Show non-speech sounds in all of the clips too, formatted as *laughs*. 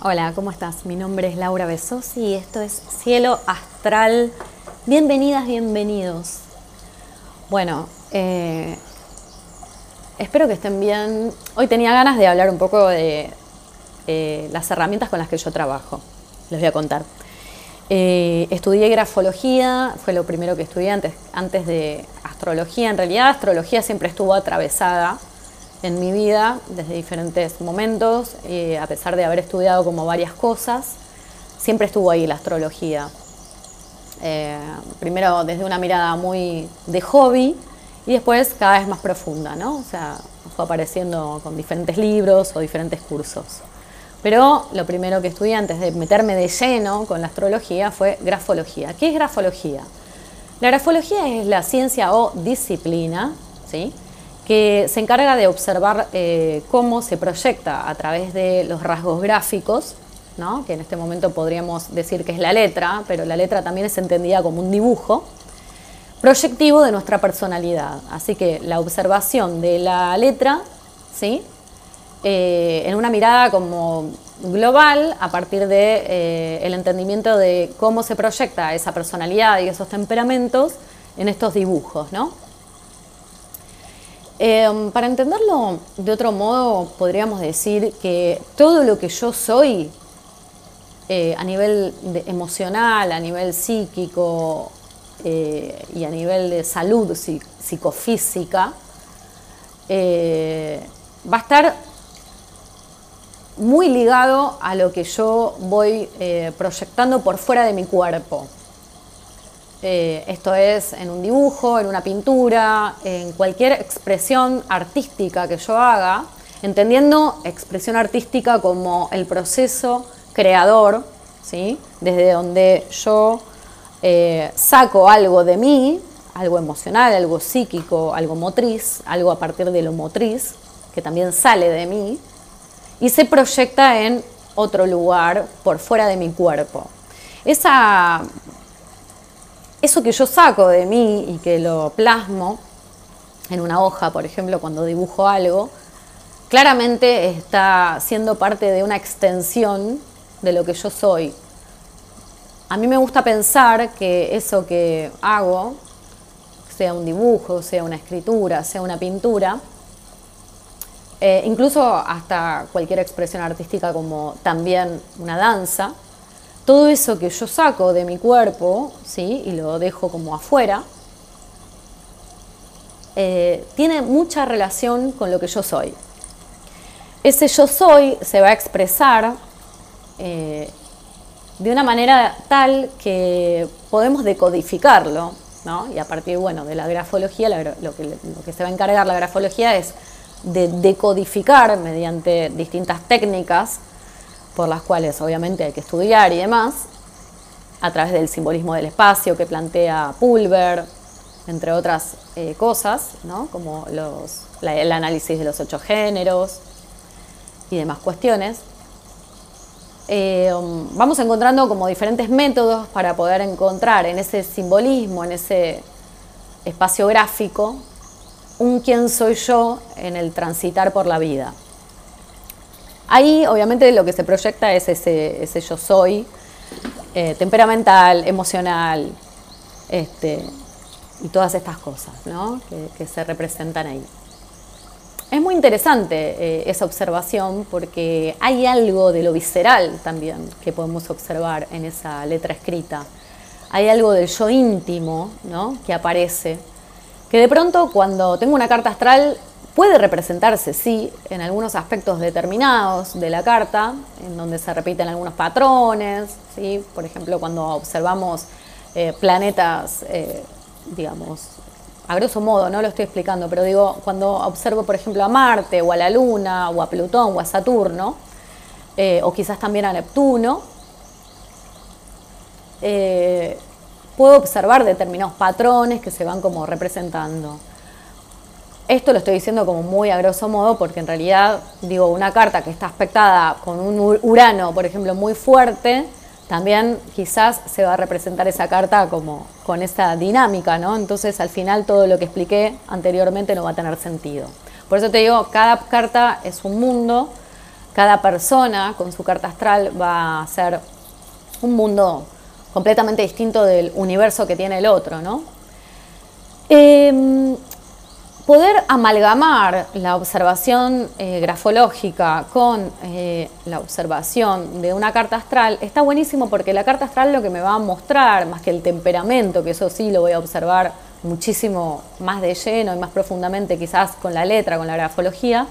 Hola, ¿cómo estás? Mi nombre es Laura Besosi y esto es Cielo Astral. Bienvenidas, bienvenidos. Bueno, eh, espero que estén bien. Hoy tenía ganas de hablar un poco de eh, las herramientas con las que yo trabajo. Les voy a contar. Eh, estudié grafología, fue lo primero que estudié antes, antes de astrología. En realidad, astrología siempre estuvo atravesada en mi vida desde diferentes momentos, a pesar de haber estudiado como varias cosas, siempre estuvo ahí la astrología. Eh, primero desde una mirada muy de hobby y después cada vez más profunda, ¿no? O sea, fue apareciendo con diferentes libros o diferentes cursos. Pero lo primero que estudié antes de meterme de lleno con la astrología fue grafología. ¿Qué es grafología? La grafología es la ciencia o disciplina, ¿sí? Que se encarga de observar eh, cómo se proyecta a través de los rasgos gráficos, que en este momento podríamos decir que es la letra, pero la letra también es entendida como un dibujo proyectivo de nuestra personalidad. Así que la observación de la letra, ¿sí? Eh, en una mirada como global a partir del de, eh, el entendimiento de cómo se proyecta esa personalidad y esos temperamentos en estos dibujos, ¿no? Em, para entenderlo de otro modo, podríamos decir que todo lo que yo soy eh, a nivel emocional, a nivel psíquico eh, y a nivel de salud psicofísica, eh, va a estar muy ligado a lo que yo voy proyectando por fuera de mi cuerpo. Eh, esto es en un dibujo, en una pintura, en cualquier expresión artística que yo haga, entendiendo expresión artística como el proceso creador, ¿sí? desde donde yo eh, saco algo de mí, algo emocional, algo psíquico, algo motriz, algo a partir de lo motriz, que también sale de mí, y se proyecta en otro lugar por fuera de mi cuerpo. Esa eso que yo saco de mí y que lo plasmo en una hoja, por ejemplo, cuando dibujo algo, claramente está siendo parte de una extensión de lo que yo soy. A mí me gusta pensar que eso que hago, sea un dibujo, sea una escritura, sea una pintura, eh, incluso hasta cualquier expresión artística como también una danza, todo eso que yo saco de mi cuerpo, ¿sí? y lo dejo como afuera, eh, tiene mucha relación con lo que yo soy. Ese yo soy se va a expresar eh, de una manera tal que podemos decodificarlo, ¿no? y a partir bueno, de la grafología, lo, que, lo que se va a encargar la grafología es de decodificar mediante distintas técnicas por las cuales obviamente hay que estudiar y demás, a través del simbolismo del espacio que plantea Pulver, entre otras eh, cosas, ¿no? como los, el análisis de los ocho géneros y demás cuestiones. Eh, vamos encontrando como diferentes métodos para poder encontrar en ese simbolismo, en ese espacio gráfico, un quién soy yo en el transitar por la vida. Ahí obviamente lo que se proyecta es ese, yo soy, eh, temperamental, emocional, este, y todas estas cosas que, se representan ahí. Es muy interesante eh, esa observación porque hay algo de lo visceral también que podemos observar en esa letra escrita. Hay algo del yo íntimo que aparece, que de pronto cuando tengo una carta astral Puede representarse, sí, en algunos aspectos determinados de la carta, en donde se repiten algunos patrones, ¿sí? por ejemplo, cuando observamos eh, planetas, eh, digamos, a grosso modo, no lo estoy explicando, pero digo, cuando observo, por ejemplo, a Marte o a la Luna o a Plutón o a Saturno, eh, o quizás también a Neptuno, puedo observar determinados patrones que se van como representando. Esto lo estoy diciendo como muy a grosso modo porque en realidad, digo, una carta que está aspectada con un Urano, por ejemplo, muy fuerte, también quizás se va a representar esa carta como con esa dinámica, ¿no? Entonces al final todo lo que expliqué anteriormente no va a tener sentido. Por eso te digo, cada carta es un mundo, cada persona con su carta astral va a ser un mundo completamente distinto del universo que tiene el otro, ¿no? Em, poder amalgamar la observación eh, grafológica con eh, la observación de una carta astral está buenísimo porque la carta astral lo que me va a mostrar, más que el temperamento, que eso sí lo voy a observar muchísimo más de lleno y más profundamente quizás con la letra, con la grafología,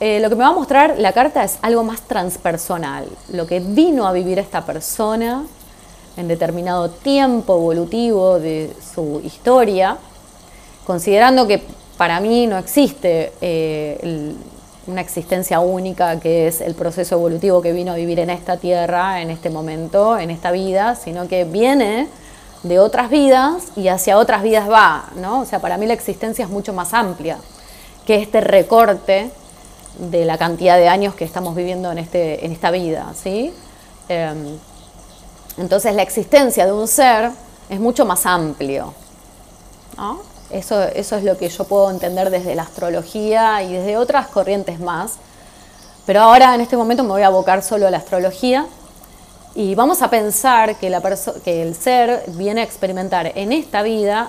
eh, lo que me va a mostrar la carta es algo más transpersonal, lo que vino a vivir esta persona en determinado tiempo evolutivo de su historia, considerando que para mí no existe eh, una existencia única que es el proceso evolutivo que vino a vivir en esta tierra, en este momento, en esta vida, sino que viene de otras vidas y hacia otras vidas va, ¿no? O sea, para mí la existencia es mucho más amplia que este recorte de la cantidad de años que estamos viviendo en, este, en esta vida, ¿sí? Em, entonces la existencia de un ser es mucho más amplio. Eso, eso es lo que yo puedo entender desde la astrología y desde otras corrientes más. Pero ahora en este momento me voy a abocar solo a la astrología y vamos a pensar que, la que el ser viene a experimentar en esta vida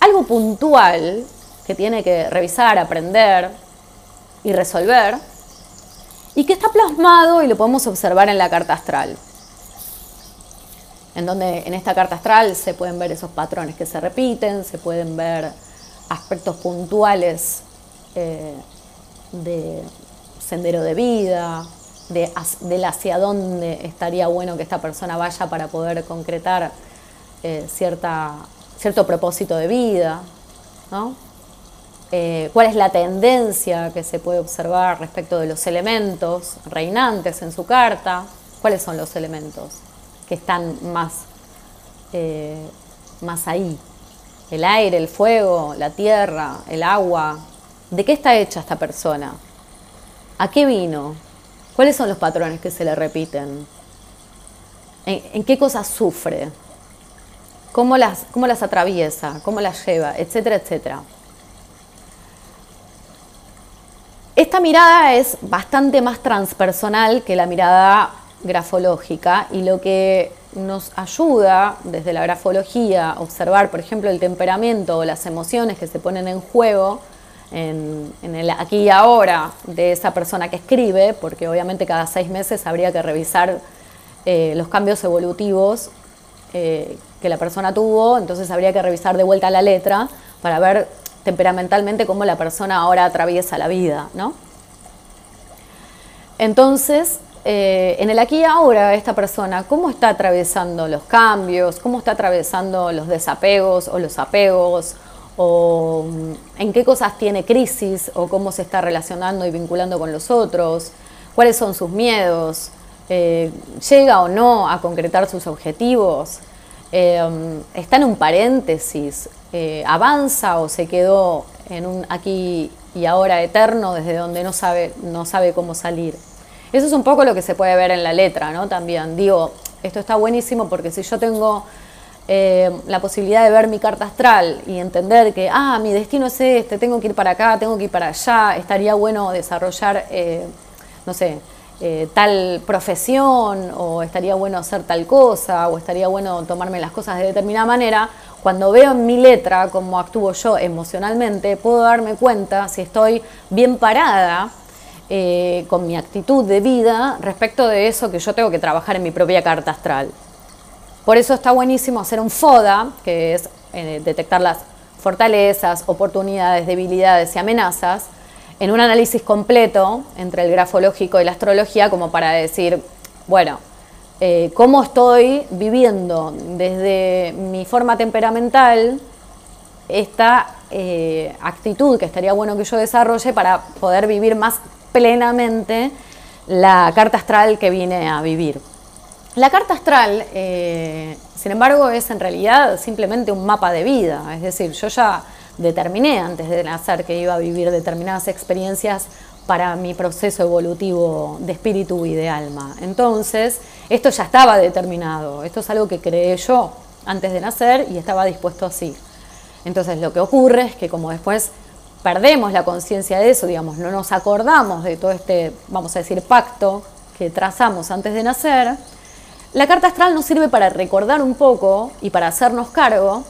algo puntual que tiene que revisar, aprender y resolver, y que está plasmado y lo podemos observar en la carta astral en donde en esta carta astral se pueden ver esos patrones que se repiten, se pueden ver aspectos puntuales eh, de sendero de vida, de, hacia dónde estaría bueno que esta persona vaya para poder concretar eh, cierta, cierto propósito de vida, eh, cuál es la tendencia que se puede observar respecto de los elementos reinantes en su carta, cuáles son los elementos que están más, eh, más ahí. El aire, el fuego, la tierra, el agua. ¿De qué está hecha esta persona? ¿A qué vino? ¿Cuáles son los patrones que se le repiten? ¿En, qué cosas sufre? ¿Cómo las, ¿Cómo las atraviesa? ¿Cómo las lleva? Etcétera, etcétera. Esta mirada es bastante más transpersonal que la mirada grafológica y lo que nos ayuda desde la grafología a observar, por ejemplo, el temperamento o las emociones que se ponen en juego en, el aquí y ahora de esa persona que escribe, porque obviamente cada seis meses habría que revisar eh, los cambios evolutivos eh, que la persona tuvo, entonces habría que revisar de vuelta la letra para ver temperamentalmente cómo la persona ahora atraviesa la vida, ¿no? Entonces, eh, en el aquí y ahora esta persona, cómo está atravesando los cambios, cómo está atravesando los desapegos o los apegos, o mm, en qué cosas tiene crisis, o cómo se está relacionando y vinculando con los otros, cuáles son sus miedos, eh, llega o no a concretar sus objetivos, eh, mm, está en un paréntesis, avanza o se quedó en un aquí y ahora eterno desde donde no sabe, no sabe cómo salir. Eso es un poco lo que se puede ver en la letra, ¿no? También digo, esto está buenísimo porque si yo tengo eh, la posibilidad de ver mi carta astral y entender que, ah, mi destino es este, tengo que ir para acá, tengo que ir para allá, estaría bueno desarrollar, eh, no sé, eh, tal profesión o estaría bueno hacer tal cosa o estaría bueno tomarme las cosas de determinada manera, cuando veo en mi letra cómo actúo yo emocionalmente, puedo darme cuenta si estoy bien parada eh, con mi actitud de vida respecto de eso que yo tengo que trabajar en mi propia carta astral. Por eso está buenísimo hacer un FODA, que es eh, detectar las fortalezas, oportunidades, debilidades y amenazas, en un análisis completo entre el grafológico y la astrología, como para decir, bueno, eh, cómo estoy viviendo desde mi forma temperamental esta actitud que estaría bueno que yo desarrolle para poder vivir más plenamente la carta astral que vine a vivir. La carta astral, eh, sin embargo, es en realidad simplemente un mapa de vida, es decir, yo ya determiné antes de nacer que iba a vivir determinadas experiencias para mi proceso evolutivo de espíritu y de alma. Entonces, esto ya estaba determinado, esto es algo que creé yo antes de nacer y estaba dispuesto así. Entonces, lo que ocurre es que como después perdemos la conciencia de eso, digamos, no nos acordamos de todo este, vamos a decir, pacto que trazamos antes de nacer, la carta astral nos sirve para recordar un poco y para hacernos cargo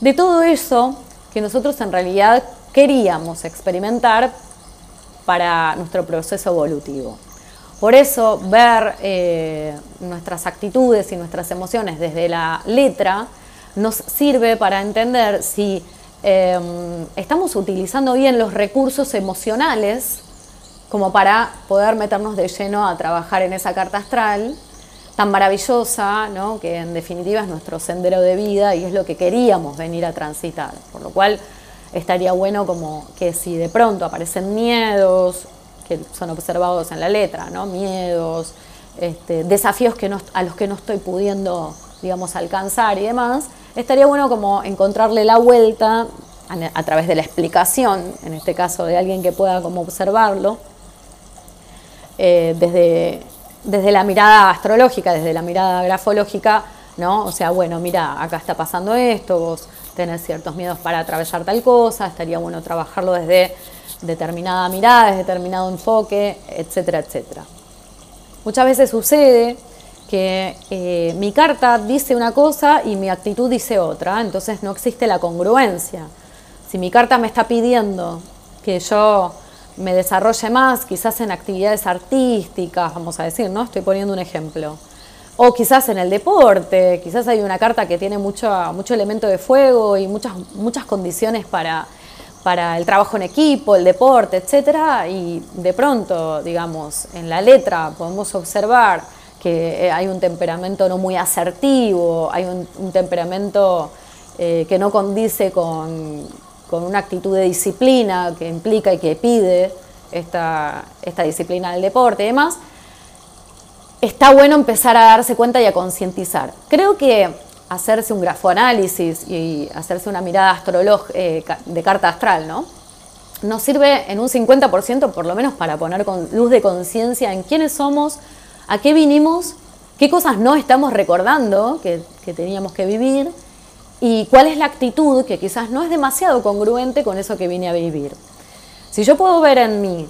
de todo eso que nosotros en realidad queríamos experimentar para nuestro proceso evolutivo. Por eso ver eh, nuestras actitudes y nuestras emociones desde la letra nos sirve para entender si em, estamos utilizando bien los recursos emocionales como para poder meternos de lleno a trabajar en esa carta astral tan maravillosa, que en definitiva es nuestro sendero de vida y es lo que queríamos venir a transitar. Por lo cual estaría bueno como que si de pronto aparecen miedos, que son observados en la letra, ¿no? miedos, este, desafíos a los que no estoy pudiendo, digamos, alcanzar y demás, estaría bueno como encontrarle la vuelta a, través de la explicación, en este caso de alguien que pueda como observarlo, eh, desde, desde la mirada astrológica, desde la mirada grafológica, ¿no? O sea, bueno, mira, acá está pasando esto, vos tenés ciertos miedos para atravesar tal cosa, estaría bueno trabajarlo desde determinada mirada, desde determinado enfoque, etcétera, etcétera. Muchas veces sucede que eh, mi carta dice una cosa y mi actitud dice otra, entonces no existe la congruencia. Si mi carta me está pidiendo que yo me desarrolle más, quizás en actividades artísticas, vamos a decir, ¿no? Estoy poniendo un ejemplo. O quizás en el deporte, quizás hay una carta que tiene mucho, mucho elemento de fuego y muchas, muchas condiciones para, para el trabajo en equipo, el deporte, etcétera, y de pronto, digamos, en la letra podemos observar que eh, hay un temperamento no muy asertivo, hay un, temperamento eh, que no condice con, una actitud de disciplina que implica y que pide esta, esta disciplina del deporte y demás, está bueno empezar a darse cuenta y a concientizar. Creo que hacerse un grafoanálisis y hacerse una mirada eh, de carta astral, ¿no? Nos sirve en un 50% por lo menos para poner con luz de conciencia en quiénes somos, a qué vinimos, qué cosas no estamos recordando que, teníamos que vivir y cuál es la actitud que quizás no es demasiado congruente con eso que vine a vivir. Si yo puedo ver en mí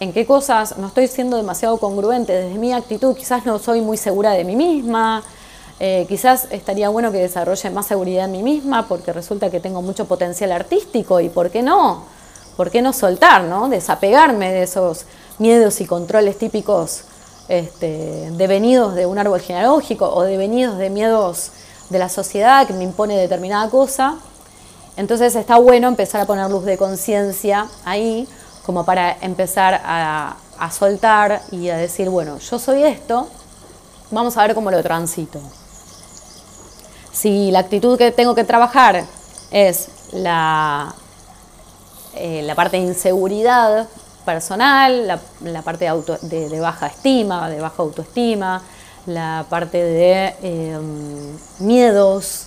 en qué cosas no estoy siendo demasiado congruente desde mi actitud, quizás no soy muy segura de mí misma, eh, quizás estaría bueno que desarrolle más seguridad en mí misma porque resulta que tengo mucho potencial artístico y ¿por qué no? ¿Por qué no soltar, no? Desapegarme de esos miedos y controles típicos este, devenidos de un árbol genealógico o devenidos de miedos de la sociedad que me impone determinada cosa. Entonces está bueno empezar a poner luz de conciencia ahí como para empezar a, a soltar y a decir, bueno, yo soy esto, vamos a ver cómo lo transito. Si la actitud que tengo que trabajar es la, eh, la parte de inseguridad personal, la, parte de, baja estima, de baja autoestima, la parte de em, miedos,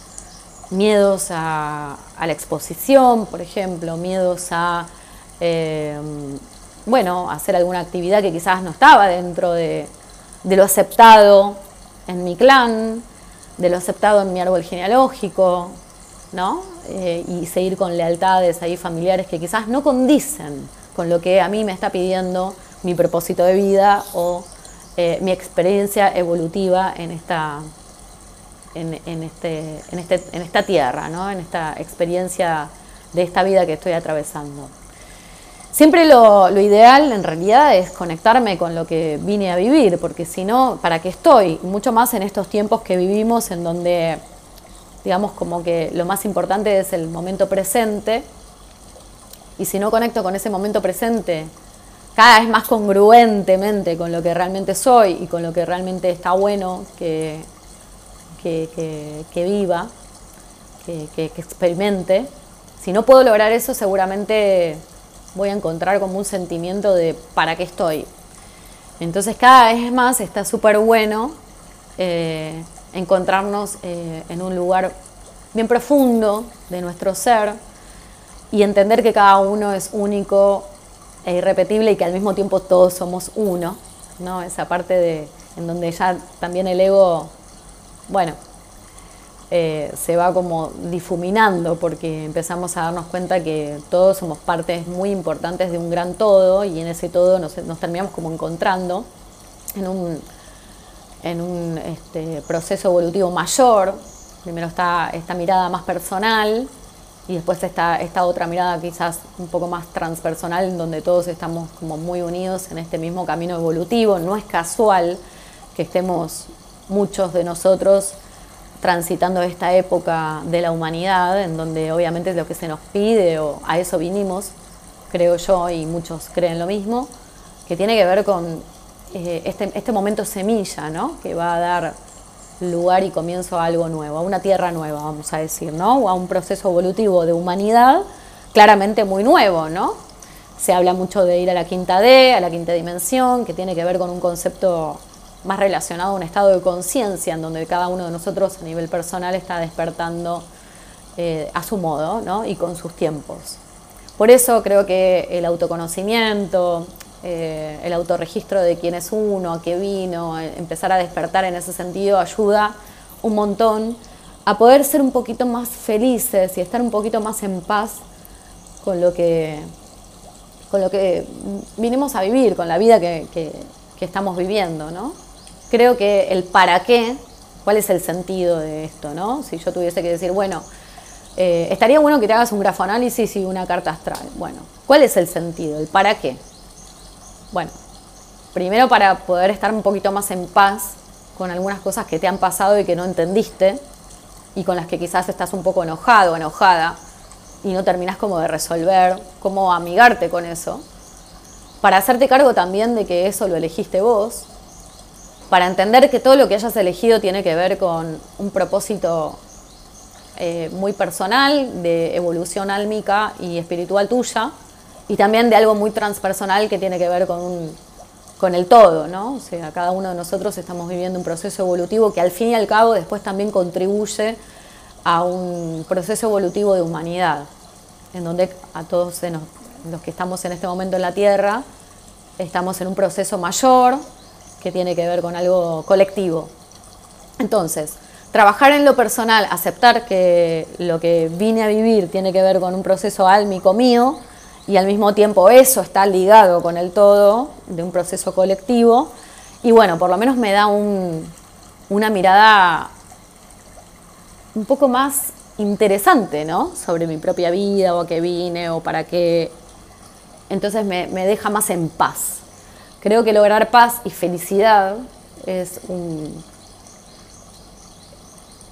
miedos a, la exposición, por ejemplo, miedos a, em, bueno, hacer alguna actividad que quizás no estaba dentro de, de lo aceptado en mi clan, de lo aceptado en mi árbol genealógico, ¿no? Eh, y seguir con lealtades ahí familiares que quizás no condicen con lo que a mí me está pidiendo mi propósito de vida o eh, mi experiencia evolutiva en esta, en, este, en, este, en esta tierra, ¿no? en esta experiencia de esta vida que estoy atravesando. Siempre lo, ideal en realidad es conectarme con lo que vine a vivir, porque si no, ¿para qué estoy? Mucho más en estos tiempos que vivimos en donde, digamos, como que lo más importante es el momento presente. Y si no conecto con ese momento presente, cada vez más congruentemente con lo que realmente soy y con lo que realmente está bueno que, que, viva, que, que experimente, si no puedo lograr eso, seguramente voy a encontrar como un sentimiento de para qué estoy. Entonces cada vez más está súper bueno eh, encontrarnos eh, en un lugar bien profundo de nuestro ser y entender que cada uno es único e irrepetible y que al mismo tiempo todos somos uno, ¿no? Esa parte de en donde ya también el ego, bueno, eh, se va como difuminando porque empezamos a darnos cuenta que todos somos partes muy importantes de un gran todo y en ese todo nos, terminamos como encontrando en un, en un este, proceso evolutivo mayor. Primero está esta mirada más personal y después está esta otra mirada quizás un poco más transpersonal en donde todos estamos como muy unidos en este mismo camino evolutivo. No es casual que estemos muchos de nosotros transitando esta época de la humanidad, en donde obviamente es lo que se nos pide, o a eso vinimos, creo yo, y muchos creen lo mismo, que tiene que ver con eh, este, este, momento semilla, ¿no? que va a dar lugar y comienzo a algo nuevo, a una tierra nueva, vamos a decir, ¿no? o a un proceso evolutivo de humanidad claramente muy nuevo, ¿no? Se habla mucho de ir a la quinta D, a la quinta dimensión, que tiene que ver con un concepto más relacionado a un estado de conciencia en donde cada uno de nosotros a nivel personal está despertando eh, a su modo ¿no? y con sus tiempos. Por eso creo que el autoconocimiento, eh, el autorregistro de quién es uno, a qué vino, eh, empezar a despertar en ese sentido ayuda un montón a poder ser un poquito más felices y estar un poquito más en paz con lo que, con lo que vinimos a vivir, con la vida que, que estamos viviendo, ¿no? creo que el para qué, cuál es el sentido de esto, ¿no? Si yo tuviese que decir, bueno, eh, estaría bueno que te hagas un grafoanálisis y una carta astral. Bueno, ¿cuál es el sentido? ¿El para qué? Bueno, primero para poder estar un poquito más en paz con algunas cosas que te han pasado y que no entendiste y con las que quizás estás un poco enojado o enojada y no terminas como de resolver, cómo amigarte con eso. Para hacerte cargo también de que eso lo elegiste vos para entender que todo lo que hayas elegido tiene que ver con un propósito eh, muy personal, de evolución álmica y espiritual tuya, y también de algo muy transpersonal que tiene que ver con, con el todo, ¿no? O sea, cada uno de nosotros estamos viviendo un proceso evolutivo que al fin y al cabo después también contribuye a un proceso evolutivo de humanidad, en donde a todos los que estamos en este momento en la Tierra, estamos en un proceso mayor, que tiene que ver con algo colectivo. Entonces, trabajar en lo personal, aceptar que lo que vine a vivir tiene que ver con un proceso álmico mío y al mismo tiempo eso está ligado con el todo de un proceso colectivo. Y bueno, por lo menos me da una mirada un poco más interesante, ¿no? Sobre mi propia vida o a qué vine o para qué. Entonces me deja más en paz. Creo que lograr paz y felicidad es un,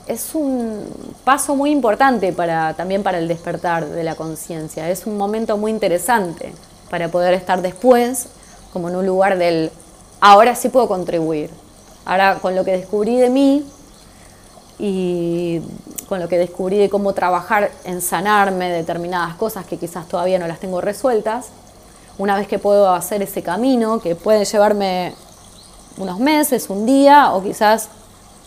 es un paso muy importante para, también para el despertar de la conciencia. Es un momento muy interesante para poder estar después como en un lugar del ahora sí puedo contribuir. Ahora con lo que descubrí de mí y con lo que descubrí de cómo trabajar en sanarme determinadas cosas que quizás todavía no las tengo resueltas, una vez que puedo hacer ese camino, que puede llevarme unos meses, un día, o quizás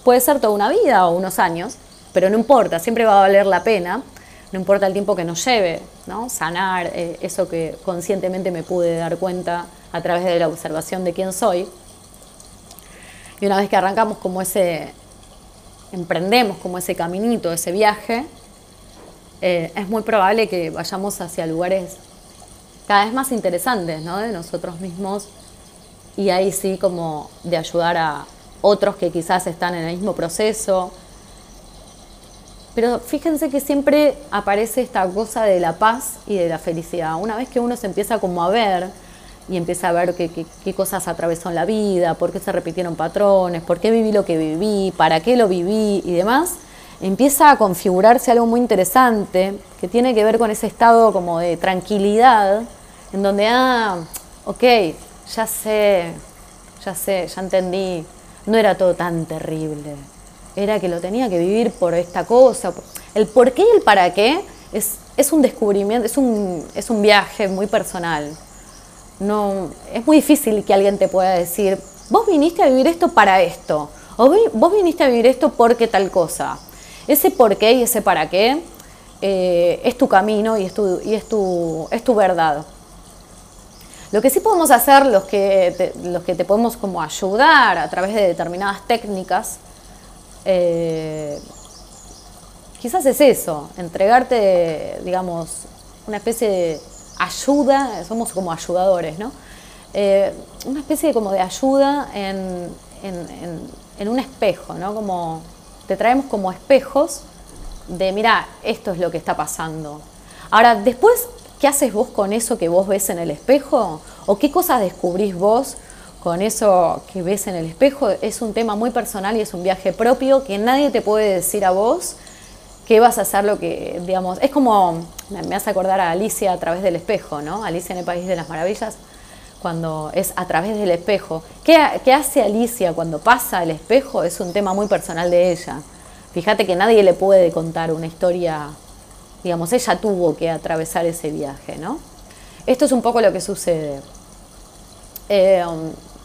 puede ser toda una vida o unos años, pero no importa, siempre va a valer la pena, no importa el tiempo que nos lleve, ¿no? sanar eh, eso que conscientemente me pude dar cuenta a través de la observación de quién soy. Y una vez que arrancamos como ese, emprendemos como ese caminito, ese viaje, eh, es muy probable que vayamos hacia lugares cada vez más interesantes ¿no? de nosotros mismos y ahí sí como de ayudar a otros que quizás están en el mismo proceso. Pero fíjense que siempre aparece esta cosa de la paz y de la felicidad. Una vez que uno se empieza como a ver y empieza a ver qué, cosas atravesó en la vida, por qué se repitieron patrones, por qué viví lo que viví, para qué lo viví y demás, empieza a configurarse algo muy interesante que tiene que ver con ese estado como de tranquilidad en donde, ah, ok, ya sé, ya sé, ya entendí, no era todo tan terrible, era que lo tenía que vivir por esta cosa. El por qué y el para qué es, es un descubrimiento, es un, es un viaje muy personal. No, es muy difícil que alguien te pueda decir, vos viniste a vivir esto para esto, o vos viniste a vivir esto porque tal cosa. Ese por qué y ese para qué eh, es tu camino y es tu, y es tu, es tu verdad. Lo que sí podemos hacer, los que te, los que te podemos como ayudar a través de determinadas técnicas, eh, quizás es eso, entregarte, digamos, una especie de ayuda, somos como ayudadores, ¿no? Eh, una especie de, como de ayuda en, en, un espejo, ¿no? Como te traemos como espejos de, mira, esto es lo que está pasando. Ahora, después, ¿qué haces vos con eso que vos ves en el espejo? ¿O qué cosas descubrís vos con eso que ves en el espejo? Es un tema muy personal y es un viaje propio que nadie te puede decir a vos que vas a hacer lo que, digamos, es como, me hace acordar a Alicia a través del espejo, ¿no? Alicia en el País de las Maravillas cuando es a través del espejo. ¿Qué, hace Alicia cuando pasa el espejo? Es un tema muy personal de ella. Fíjate que nadie le puede contar una historia, digamos, ella tuvo que atravesar ese viaje, ¿no? Esto es un poco lo que sucede. Eh,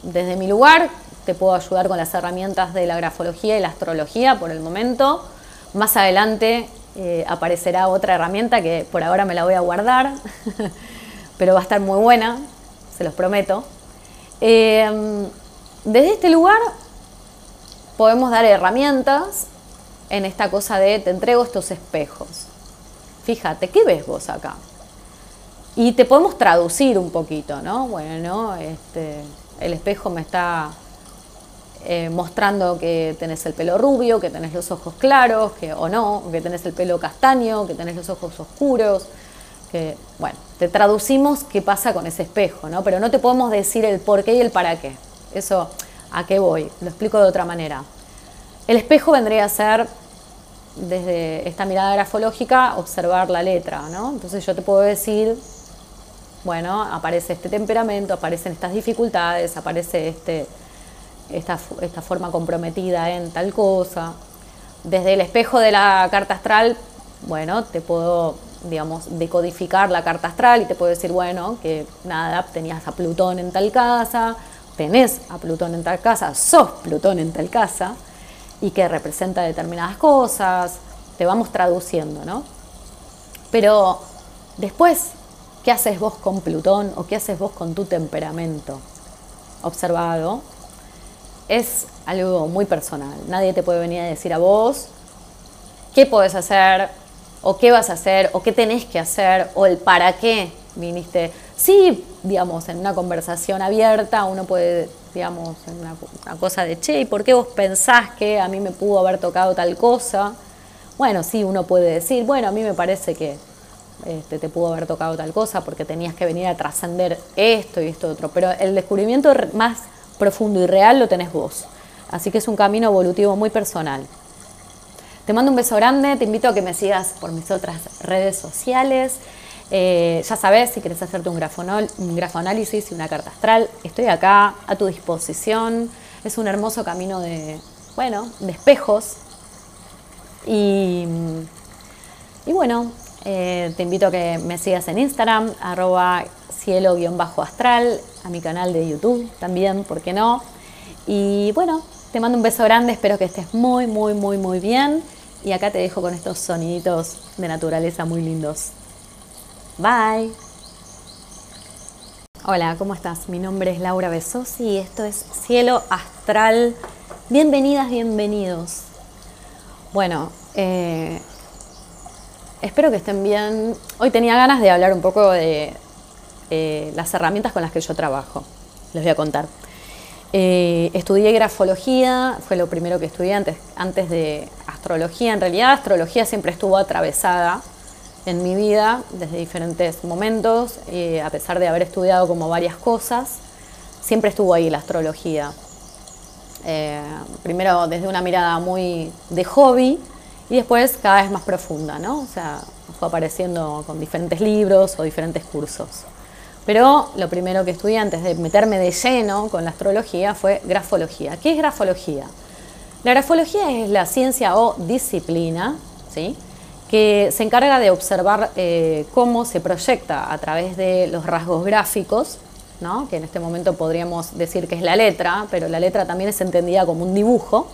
desde mi lugar te puedo ayudar con las herramientas de la grafología y la astrología por el momento. Más adelante eh, aparecerá otra herramienta que por ahora me la voy a guardar, *laughs* pero va a estar muy buena, se los prometo. Eh, desde este lugar podemos dar herramientas en esta cosa de te entrego estos espejos. Fíjate, ¿qué ves vos acá? Y te podemos traducir un poquito, ¿no? Bueno, este, el espejo me está eh, mostrando que tenés el pelo rubio, que tenés los ojos claros, que, o no, que tenés el pelo castaño, que tenés los ojos oscuros, que, bueno, te traducimos qué pasa con ese espejo, ¿no? Pero no te podemos decir el por qué y el para qué. Eso, ¿a qué voy? Lo explico de otra manera. El espejo vendría a ser, desde esta mirada grafológica, observar la letra, ¿no? Entonces yo te puedo decir, bueno, aparece este temperamento, aparecen estas dificultades, aparece este, esta, esta forma comprometida en tal cosa. Desde el espejo de la carta astral, bueno, te puedo digamos, decodificar la carta astral y te puedo decir, bueno, que nada, tenías a Plutón en tal casa, tenés a Plutón en tal casa, sos Plutón en tal casa, y que representa determinadas cosas, te vamos traduciendo, ¿no? Pero después, ¿qué haces vos con Plutón o qué haces vos con tu temperamento? Observado, es algo muy personal. Nadie te puede venir a decir a vos qué podés hacer, o qué vas a hacer, o qué tenés que hacer, o el para qué viniste. Sí, digamos, en una conversación abierta uno puede, digamos, en una, cosa de, che, ¿y por qué vos pensás que a mí me pudo haber tocado tal cosa? Bueno, sí, uno puede decir, bueno, a mí me parece que este, te pudo haber tocado tal cosa porque tenías que venir a trascender esto y esto otro, pero el descubrimiento más profundo y real lo tenés vos. Así que es un camino evolutivo muy personal. Te mando un beso grande, te invito a que me sigas por mis otras redes sociales. Eh, ya sabes, si quieres hacerte un, grafoanálisis y una carta astral, estoy acá a tu disposición. Es un hermoso camino de, bueno, espejos. Y, bueno, eh, te invito a que me sigas en Instagram, arroba cielo-astral, a mi canal de YouTube también, ¿por qué no? Y bueno, te mando un beso grande, espero que estés muy, muy, muy, muy bien. Y acá te dejo con estos soniditos de naturaleza muy lindos. Bye. Hola, ¿cómo estás? Mi nombre es Laura Besosi y esto es Cielo Astral. Bienvenidas, bienvenidos. Bueno, eh, espero que estén bien. Hoy tenía ganas de hablar un poco de eh, las herramientas con las que yo trabajo. Les voy a contar. Eh, estudié grafología, fue lo primero que estudié antes, antes de astrología. En realidad, astrología siempre estuvo atravesada en mi vida desde diferentes momentos, eh, a pesar de haber estudiado como varias cosas, siempre estuvo ahí la astrología. Eh, primero desde una mirada muy de hobby y después cada vez más profunda, ¿no? O sea, fue apareciendo con diferentes libros o diferentes cursos. Pero lo primero que estudié antes de meterme de lleno con la astrología fue grafología. ¿Qué es grafología? La grafología es la ciencia o disciplina ¿sí? Que se encarga de observar eh, cómo se proyecta a través de los rasgos gráficos, que en este momento podríamos decir que es la letra, pero la letra también es entendida como un dibujo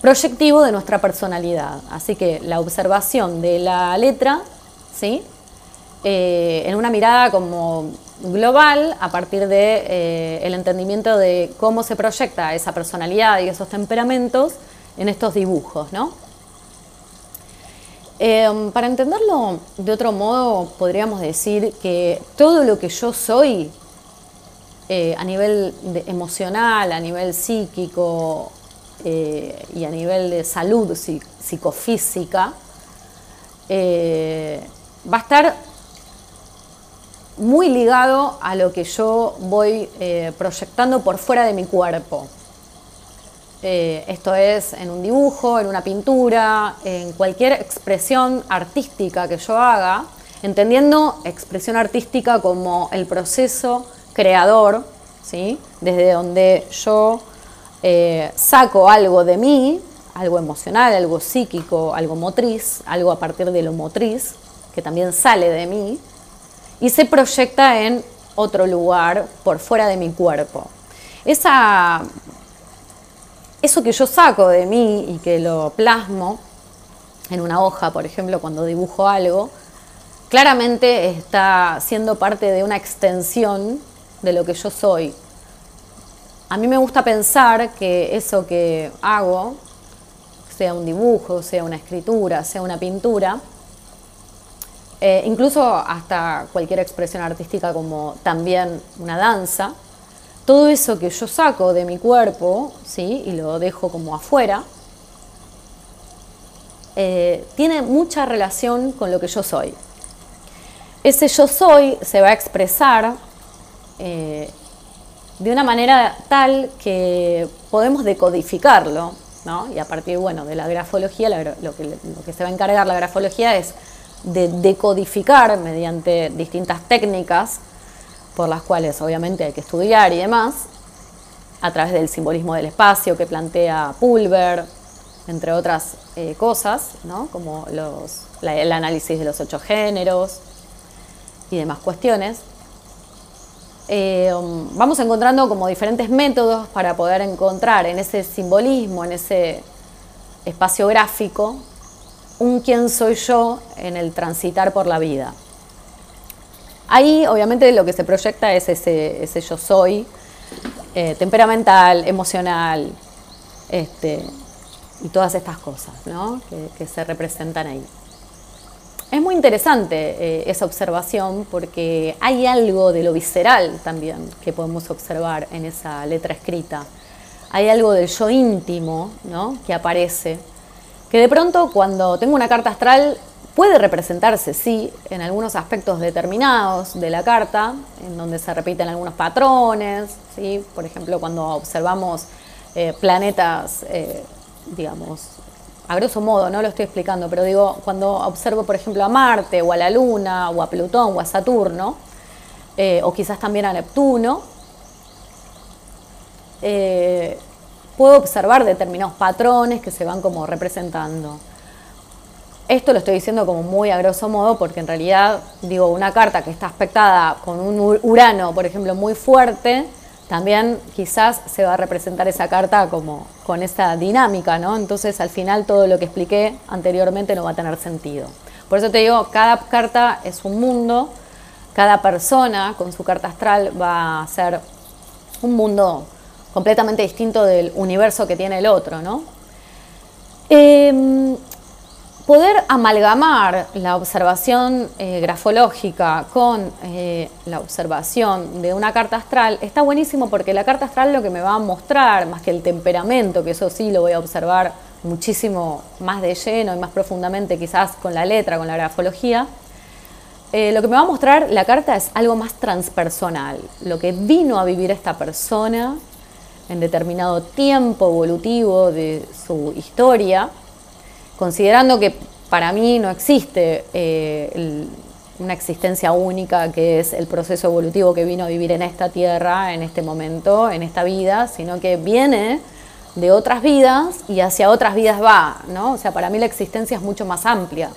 proyectivo de nuestra personalidad. Así que la observación de la letra ¿sí? Eh, en una mirada como global a partir de eh, entendimiento de cómo se proyecta esa personalidad y esos temperamentos en estos dibujos, ¿no? Em, para entenderlo de otro modo, podríamos decir que todo lo que yo soy eh, a nivel emocional, a nivel psíquico eh, y a nivel de salud psicofísica, eh, va a estar muy ligado a lo que yo voy proyectando por fuera de mi cuerpo. Eh, esto es en un dibujo, en una pintura, en cualquier expresión artística que yo haga, entendiendo expresión artística como el proceso creador, ¿sí? desde donde yo eh, saco algo de mí, algo emocional, algo psíquico, algo motriz, algo a partir de lo motriz, que también sale de mí, y se proyecta en otro lugar por fuera de mi cuerpo. Esa eso que yo saco de mí y que lo plasmo en una hoja, por ejemplo, cuando dibujo algo, claramente está siendo parte de una extensión de lo que yo soy. A mí me gusta pensar que eso que hago, sea un dibujo, sea una escritura, sea una pintura, eh, incluso hasta cualquier expresión artística como también una danza, todo eso que yo saco de mi cuerpo, ¿sí? y lo dejo como afuera, eh, tiene mucha relación con lo que yo soy. Ese yo soy se va a expresar eh, de una manera tal que podemos decodificarlo, ¿no? y a partir bueno, de la grafología, lo, que, lo que se va a encargar la grafología es de decodificar mediante distintas técnicas por las cuales obviamente hay que estudiar y demás, a través del simbolismo del espacio que plantea Pulver, entre otras eh, cosas, como los, el análisis de los ocho géneros y demás cuestiones. Eh, vamos encontrando como diferentes métodos para poder encontrar en ese simbolismo, en ese espacio gráfico, un quién soy yo en el transitar por la vida. Ahí obviamente lo que se proyecta es ese, yo soy, eh, temperamental, emocional, este, y todas estas cosas que, se representan ahí. Es muy interesante eh, esa observación porque hay algo de lo visceral también que podemos observar en esa letra escrita. Hay algo del yo íntimo que aparece, que de pronto cuando tengo una carta astral Puede representarse, sí, en algunos aspectos determinados de la carta, en donde se repiten algunos patrones, ¿sí? por ejemplo, cuando observamos eh, planetas, eh, digamos, a grosso modo, no lo estoy explicando, pero digo, cuando observo, por ejemplo, a Marte o a la Luna o a Plutón o a Saturno, eh, o quizás también a Neptuno, puedo observar determinados patrones que se van como representando. Esto lo estoy diciendo como muy a grosso modo porque en realidad, digo, una carta que está aspectada con un Urano, por ejemplo, muy fuerte, también quizás se va a representar esa carta como con esa dinámica, ¿no? Entonces al final todo lo que expliqué anteriormente no va a tener sentido. Por eso te digo, cada carta es un mundo, cada persona con su carta astral va a ser un mundo completamente distinto del universo que tiene el otro, ¿no? Em, poder amalgamar la observación eh, grafológica con eh, la observación de una carta astral está buenísimo porque la carta astral lo que me va a mostrar, más que el temperamento, que eso sí lo voy a observar muchísimo más de lleno y más profundamente quizás con la letra, con la grafología, eh, lo que me va a mostrar la carta es algo más transpersonal, lo que vino a vivir esta persona en determinado tiempo evolutivo de su historia considerando que para mí no existe eh, una existencia única que es el proceso evolutivo que vino a vivir en esta tierra, en este momento, en esta vida, sino que viene de otras vidas y hacia otras vidas va, ¿no? O sea, para mí la existencia es mucho más amplia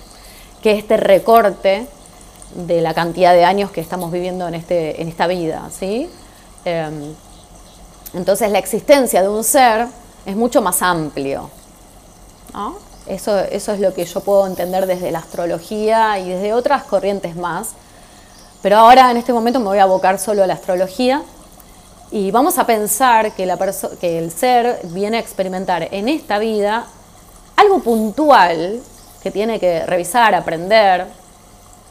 que este recorte de la cantidad de años que estamos viviendo en, este, en esta vida, ¿sí? Em, entonces la existencia de un ser es mucho más amplio, ¿no? Eso, es lo que yo puedo entender desde la astrología y desde otras corrientes más. Pero ahora en este momento me voy a abocar solo a la astrología y vamos a pensar que, la que el ser viene a experimentar en esta vida algo puntual que tiene que revisar, aprender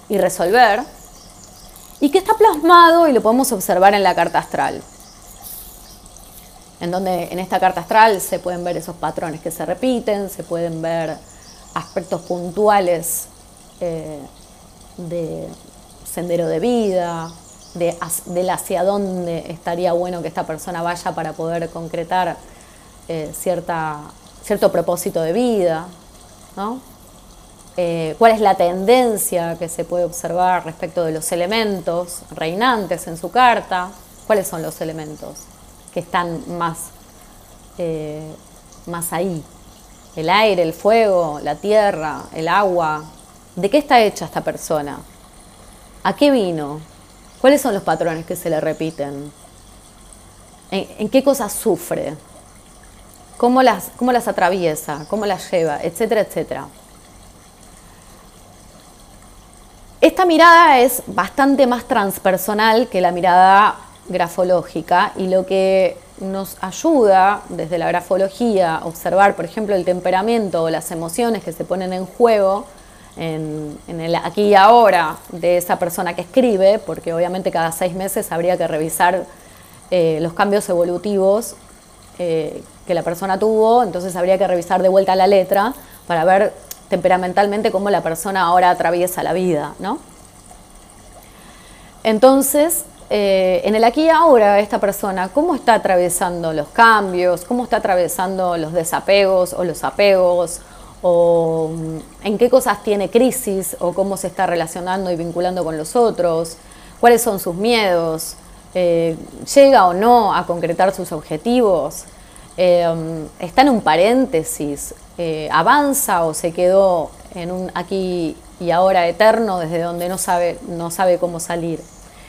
y resolver, y que está plasmado y lo podemos observar en la carta astral. En donde en esta carta astral se pueden ver esos patrones que se repiten, se pueden ver aspectos puntuales eh, de sendero de vida, de, hacia dónde estaría bueno que esta persona vaya para poder concretar eh, cierta, cierto propósito de vida, eh, cuál es la tendencia que se puede observar respecto de los elementos reinantes en su carta, cuáles son los elementos que están más, eh, más ahí, el aire, el fuego, la tierra, el agua, ¿de qué está hecha esta persona? ¿A qué vino? ¿Cuáles son los patrones que se le repiten? ¿En, qué cosas sufre? ¿Cómo las, ¿Cómo las atraviesa? ¿Cómo las lleva? Etcétera, etcétera. Esta mirada es bastante más transpersonal que la mirada grafológica y lo que nos ayuda desde la grafología a observar, por ejemplo, el temperamento o las emociones que se ponen en juego en, el aquí y ahora de esa persona que escribe, porque obviamente cada seis meses habría que revisar eh, los cambios evolutivos eh, que la persona tuvo, entonces habría que revisar de vuelta la letra para ver temperamentalmente cómo la persona ahora atraviesa la vida, ¿no? Entonces, eh, en el aquí y ahora, esta persona, ¿cómo está atravesando los cambios? ¿Cómo está atravesando los desapegos o los apegos? o mm, en qué cosas tiene crisis o cómo se está relacionando y vinculando con los otros, cuáles son sus miedos, eh, llega o no a concretar sus objetivos, eh, mm, está en un paréntesis, eh, avanza o se quedó en un aquí y ahora eterno desde donde no sabe, no sabe cómo salir.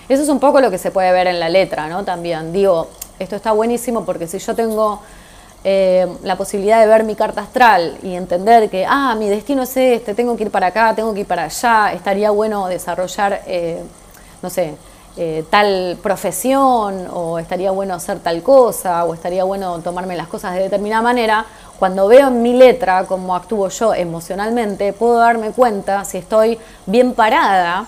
Eso es un poco lo que se puede ver en la letra, ¿no? También digo, esto está buenísimo porque si yo tengo eh, la posibilidad de ver mi carta astral y entender que, ah, mi destino es este, tengo que ir para acá, tengo que ir para allá, estaría bueno desarrollar, eh, no sé, eh, tal profesión, o estaría bueno hacer tal cosa, o estaría bueno tomarme las cosas de determinada manera, cuando veo en mi letra cómo actúo yo emocionalmente, puedo darme cuenta si estoy bien parada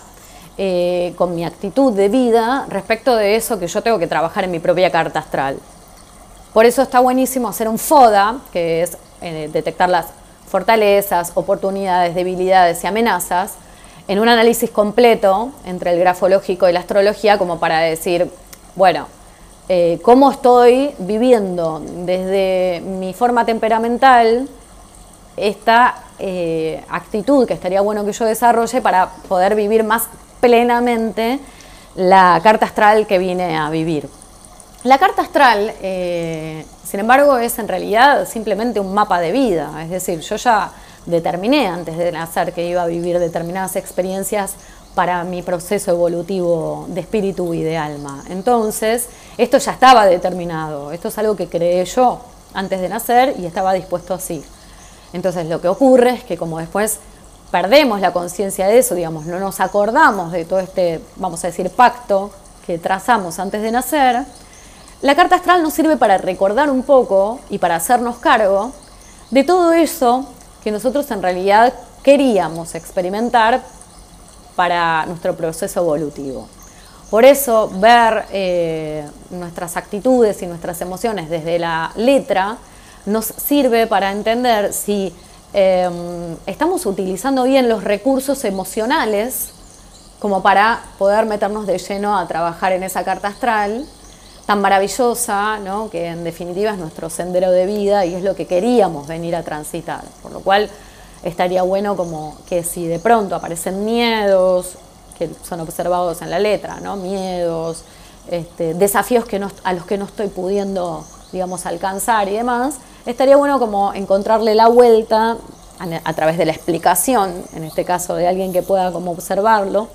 con mi actitud de vida respecto de eso que yo tengo que trabajar en mi propia carta astral. Por eso está buenísimo hacer un FODA, que es eh, detectar las fortalezas, oportunidades, debilidades y amenazas, en un análisis completo entre el grafológico y la astrología, como para decir, bueno, eh, cómo estoy viviendo desde mi forma temperamental esta eh, actitud que estaría bueno que yo desarrolle para poder vivir más plenamente la carta astral que vine a vivir. La carta astral, eh, sin embargo, es en realidad simplemente un mapa de vida, es decir, yo ya determiné antes de nacer que iba a vivir determinadas experiencias para mi proceso evolutivo de espíritu y de alma. Entonces, esto ya estaba determinado, esto es algo que creé yo antes de nacer y estaba dispuesto así. Entonces, lo que ocurre es que como después perdemos la conciencia de eso, digamos, no nos acordamos de todo este, vamos a decir, pacto que trazamos antes de nacer, la carta astral nos sirve para recordar un poco y para hacernos cargo de todo eso que nosotros en realidad queríamos experimentar para nuestro proceso evolutivo. Por eso ver eh, nuestras actitudes y nuestras emociones desde la letra nos sirve para entender si em, estamos utilizando bien los recursos emocionales como para poder meternos de lleno a trabajar en esa carta astral tan maravillosa, ¿no? que en definitiva es nuestro sendero de vida y es lo que queríamos venir a transitar. Por lo cual estaría bueno como que si de pronto aparecen miedos, que son observados en la letra, ¿no? miedos, este, desafíos que a los que no estoy pudiendo digamos, alcanzar y demás, estaría bueno como encontrarle la vuelta a, través de la explicación, en este caso de alguien que pueda como observarlo,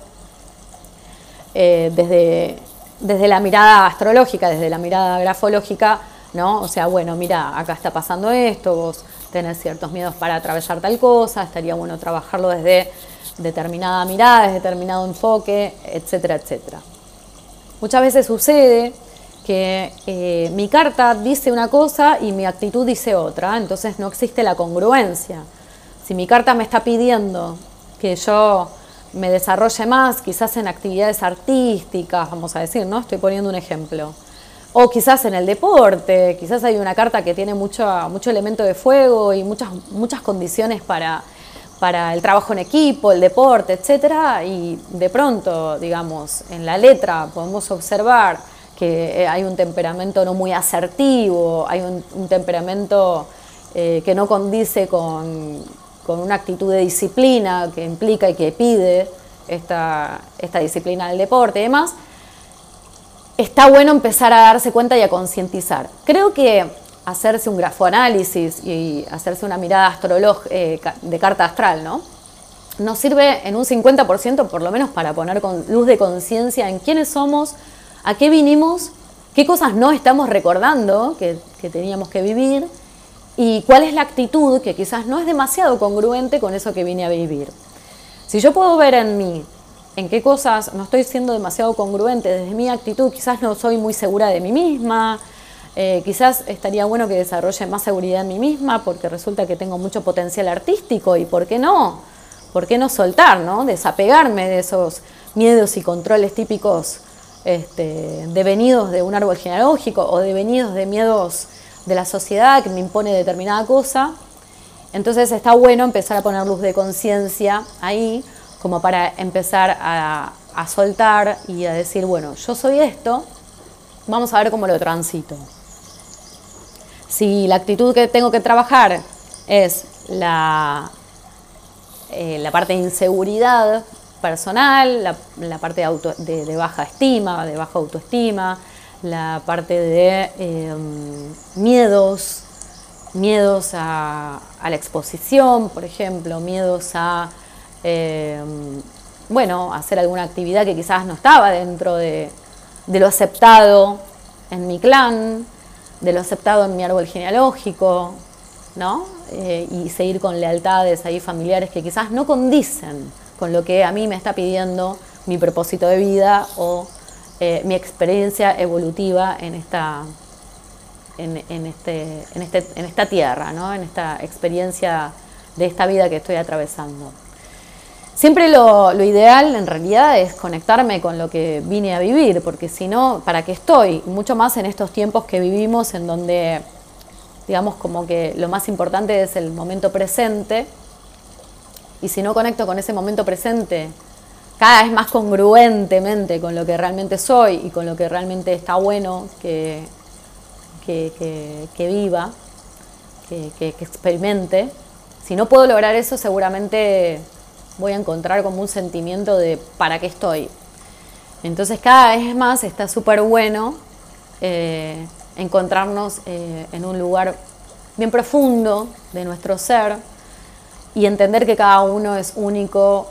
eh, desde desde la mirada astrológica, desde la mirada grafológica, ¿no? O sea, bueno, mira, acá está pasando esto, vos tenés ciertos miedos para atravesar tal cosa, estaría bueno trabajarlo desde determinada mirada, desde determinado enfoque, etcétera, etcétera. Muchas veces sucede que eh, mi carta dice una cosa y mi actitud dice otra, entonces no existe la congruencia. si mi carta me está pidiendo que yo me desarrolle más, quizás en actividades artísticas, vamos a decir, ¿no? Estoy poniendo un ejemplo. O quizás en el deporte, quizás hay una carta que tiene mucho, mucho elemento de fuego y muchas, muchas condiciones para, para el trabajo en equipo, el deporte, etcétera, y de pronto, digamos, en la letra podemos observar que eh, hay un temperamento no muy asertivo, hay un, temperamento eh, que no condice con, con una actitud de disciplina que implica y que pide esta, esta disciplina del deporte y demás, está bueno empezar a darse cuenta y a concientizar. Creo que hacerse un grafoanálisis y hacerse una mirada eh, de carta astral, ¿no? Nos sirve en un 50% por lo menos para poner luz de conciencia en quiénes somos, a qué vinimos, qué cosas no estamos recordando que, teníamos que vivir y cuál es la actitud que quizás no es demasiado congruente con eso que vine a vivir. Si yo puedo ver en mí en qué cosas no estoy siendo demasiado congruente desde mi actitud, quizás no soy muy segura de mí misma, eh, quizás estaría bueno que desarrolle más seguridad en mí misma porque resulta que tengo mucho potencial artístico y ¿por qué no? ¿Por qué no soltar, no? Desapegarme de esos miedos y controles típicos este, devenidos de un árbol genealógico o devenidos de miedos de la sociedad que me impone determinada cosa. Entonces está bueno empezar a poner luz de conciencia ahí como para empezar a, soltar y a decir, bueno, yo soy esto, vamos a ver cómo lo transito. Si la actitud que tengo que trabajar es la, eh, la parte de inseguridad personal, la, parte de, baja estima, de baja autoestima, la parte de em, miedos, miedos a, la exposición, por ejemplo, miedos a eh, bueno, hacer alguna actividad que quizás no estaba dentro de, lo aceptado en mi clan, de lo aceptado en mi árbol genealógico, ¿no? Eh, y seguir con lealtades ahí familiares que quizás no condicen con lo que a mí me está pidiendo mi propósito de vida o eh, mi experiencia evolutiva en esta, en, este, en, este, en esta tierra, ¿no? en esta experiencia de esta vida que estoy atravesando. Siempre lo, ideal en realidad es conectarme con lo que vine a vivir, porque si no, ¿para qué estoy? Mucho más en estos tiempos que vivimos en donde, digamos, como que lo más importante es el momento presente, y si no conecto con ese momento presente, cada vez más congruentemente con lo que realmente soy y con lo que realmente está bueno que, que, viva, que, que experimente, si no puedo lograr eso, seguramente voy a encontrar como un sentimiento de para qué estoy. Entonces cada vez más está súper bueno eh, encontrarnos eh, en un lugar bien profundo de nuestro ser y entender que cada uno es único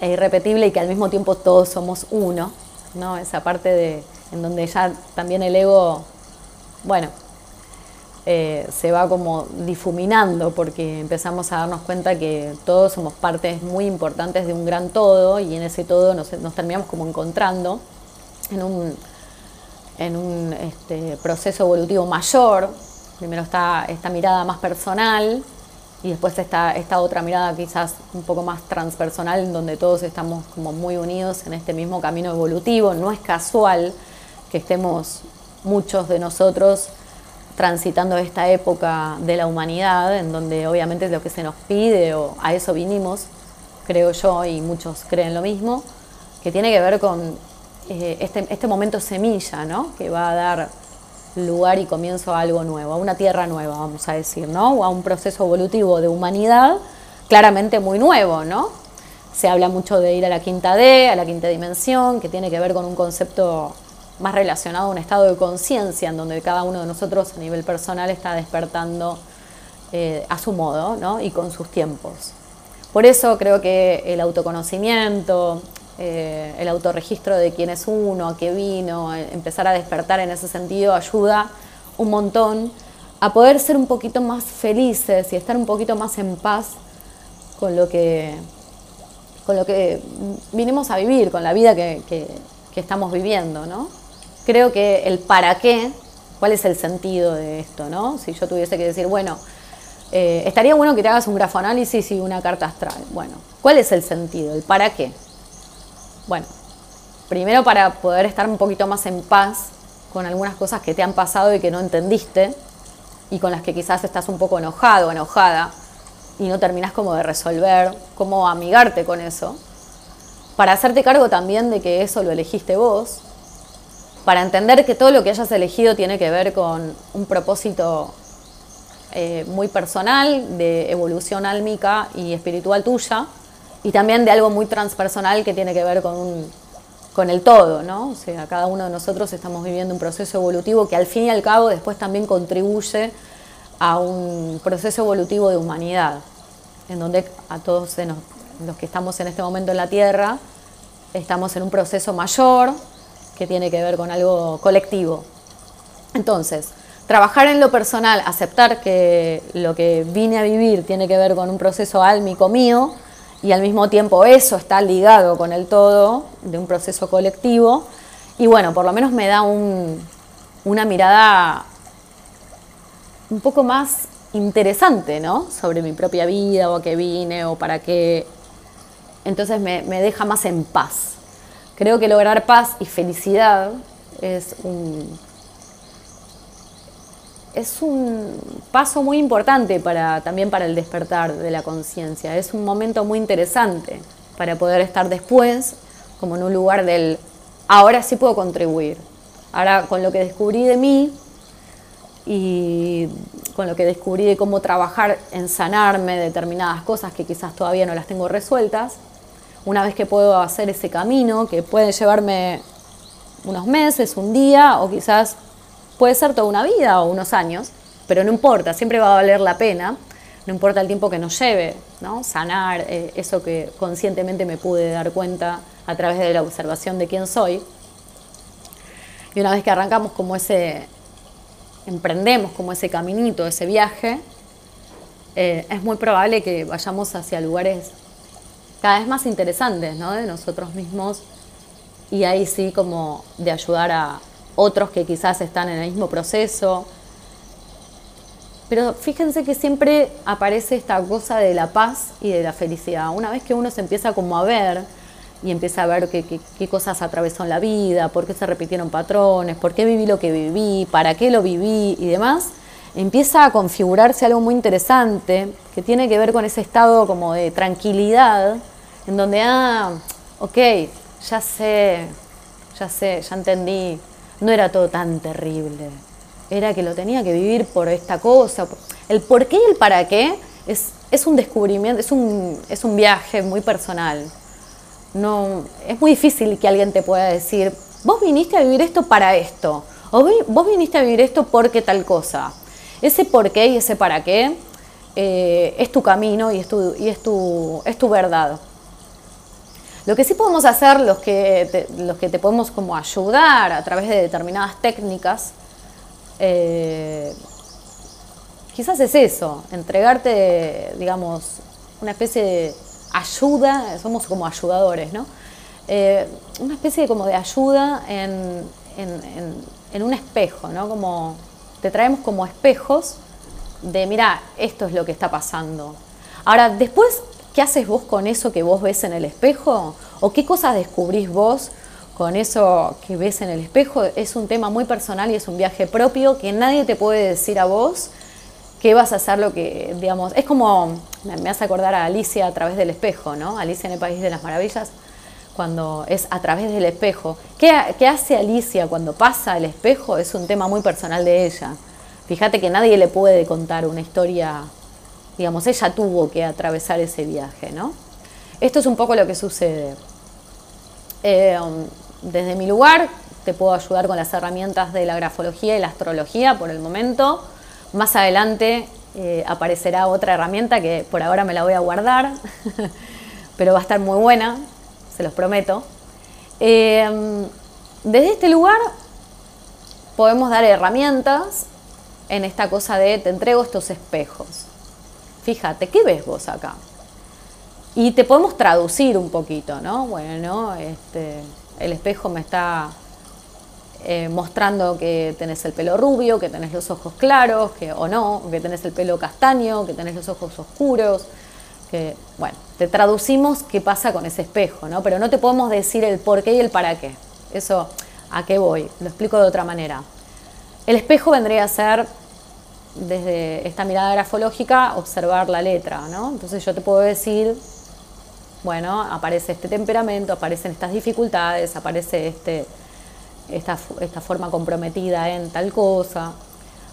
e irrepetible y que al mismo tiempo todos somos uno, ¿no? Esa parte de en donde ya también el ego, bueno, eh, se va como difuminando porque empezamos a darnos cuenta que todos somos partes muy importantes de un gran todo y en ese todo nos, terminamos como encontrando en un, en un este, proceso evolutivo mayor. Primero está esta mirada más personal y después está esta otra mirada quizás un poco más transpersonal en donde todos estamos como muy unidos en este mismo camino evolutivo. No es casual que estemos muchos de nosotros transitando esta época de la humanidad, en donde obviamente es lo que se nos pide, o a eso vinimos, creo yo, y muchos creen lo mismo, que tiene que ver con eh, este, este, momento semilla, ¿no? Que va a dar lugar y comienzo a algo nuevo, a una tierra nueva, vamos a decir, ¿no? O a un proceso evolutivo de humanidad claramente muy nuevo, ¿no? Se habla mucho de ir a la quinta D, a la quinta dimensión, que tiene que ver con un concepto más relacionado a un estado de conciencia en donde cada uno de nosotros a nivel personal está despertando eh, a su modo ¿no? y con sus tiempos. Por eso creo que el autoconocimiento, eh, el autorregistro de quién es uno, a qué vino, eh, empezar a despertar en ese sentido ayuda un montón a poder ser un poquito más felices y estar un poquito más en paz con lo que, con lo que vinimos a vivir, con la vida que, que, estamos viviendo, ¿no? creo que el para qué, cuál es el sentido de esto, ¿no? Si yo tuviese que decir, bueno, eh, estaría bueno que te hagas un grafoanálisis y una carta astral. Bueno, ¿cuál es el sentido? ¿El para qué? Bueno, primero para poder estar un poquito más en paz con algunas cosas que te han pasado y que no entendiste y con las que quizás estás un poco enojado o enojada y no terminas como de resolver, cómo amigarte con eso, para hacerte cargo también de que eso lo elegiste vos, para entender que todo lo que hayas elegido tiene que ver con un propósito eh, muy personal, de evolución álmica y espiritual tuya, y también de algo muy transpersonal que tiene que ver con, con el todo, ¿no? O sea, cada uno de nosotros estamos viviendo un proceso evolutivo que al fin y al cabo después también contribuye a un proceso evolutivo de humanidad, en donde a todos los que estamos en este momento en la Tierra, estamos en un proceso mayor que tiene que ver con algo colectivo. Entonces, trabajar en lo personal, aceptar que lo que vine a vivir tiene que ver con un proceso álmico mío y al mismo tiempo eso está ligado con el todo de un proceso colectivo. Y bueno, por lo menos me da una mirada un poco más interesante, ¿no? Sobre mi propia vida o a qué vine o para qué. Entonces me, me deja más en paz. Creo que lograr paz y felicidad es un, es un paso muy importante para, también para el despertar de la conciencia. Es un momento muy interesante para poder estar después como en un lugar del ahora sí puedo contribuir. Ahora con lo que descubrí de mí y con lo que descubrí de cómo trabajar en sanarme determinadas cosas que quizás todavía no las tengo resueltas, una vez que puedo hacer ese camino, que puede llevarme unos meses, un día o quizás Puede ser toda una vida o unos años, pero no importa, siempre va a valer la pena, no importa el tiempo que nos lleve, ¿no? sanar eh, eso que conscientemente me pude dar cuenta a través de la observación de quién soy. Y una vez que arrancamos como ese, emprendemos como ese caminito, ese viaje, eh, es muy probable que vayamos hacia lugares cada vez más interesantes ¿no? de nosotros mismos y ahí sí como de ayudar a, otros que quizás están en el mismo proceso. Pero fíjense que siempre aparece esta cosa de la paz y de la felicidad. Una vez que uno se empieza a ver y empieza a ver qué, cosas atravesó en la vida, por qué se repitieron patrones, por qué viví lo que viví, para qué lo viví y demás, empieza a configurarse algo muy interesante que tiene que ver con ese estado como de tranquilidad, en donde, ah, ok, ya sé, ya sé, ya entendí, no era todo tan terrible. Era que lo tenía que vivir por esta cosa. El por qué y el para qué es, es un descubrimiento, es un, es un viaje muy personal. No, es muy difícil que alguien te pueda decir, vos viniste a vivir esto para esto, o vos viniste a vivir esto porque tal cosa. Ese por qué y ese para qué eh, es tu camino y es tu, y es tu, es tu verdad. Lo que sí podemos hacer, los que te, los que te podemos como ayudar a través de determinadas técnicas, eh, quizás es eso, entregarte, digamos, una especie de ayuda, somos como ayudadores, ¿no? Eh, una especie de, como de ayuda en, en, un espejo, ¿no? Como te traemos como espejos de, mira, esto es lo que está pasando. Ahora, después ¿Qué haces vos con eso que vos ves en el espejo? ¿O qué cosas descubrís vos con eso que ves en el espejo? Es un tema muy personal y es un viaje propio que nadie te puede decir a vos que vas a hacer lo que, digamos, es como, me hace acordar a Alicia a través del espejo, ¿no? Alicia en el País de las Maravillas, cuando es a través del espejo. ¿Qué, qué hace Alicia cuando pasa el espejo? Es un tema muy personal de ella. Fíjate que nadie le puede contar una historia digamos, ella tuvo que atravesar ese viaje, ¿no? Esto es un poco lo que sucede. Eh, desde mi lugar te puedo ayudar con las herramientas de la grafología y la astrología por el momento. Más adelante eh, aparecerá otra herramienta que por ahora me la voy a guardar, *laughs* pero va a estar muy buena, se los prometo. Eh, desde este lugar podemos dar herramientas en esta cosa de te entrego estos espejos fíjate, ¿qué ves vos acá? Y te podemos traducir un poquito, ¿no? Bueno, este, el espejo me está eh, mostrando que tenés el pelo rubio, que tenés los ojos claros, que, o no, que tenés el pelo castaño, que tenés los ojos oscuros, que, bueno, te traducimos qué pasa con ese espejo, ¿no? Pero no te podemos decir el por qué y el para qué. Eso, ¿a qué voy? Lo explico de otra manera. El espejo vendría a ser, desde esta mirada grafológica, observar la letra, ¿no? Entonces yo te puedo decir, bueno, aparece este temperamento, aparecen estas dificultades, aparece este esta, esta forma comprometida en tal cosa.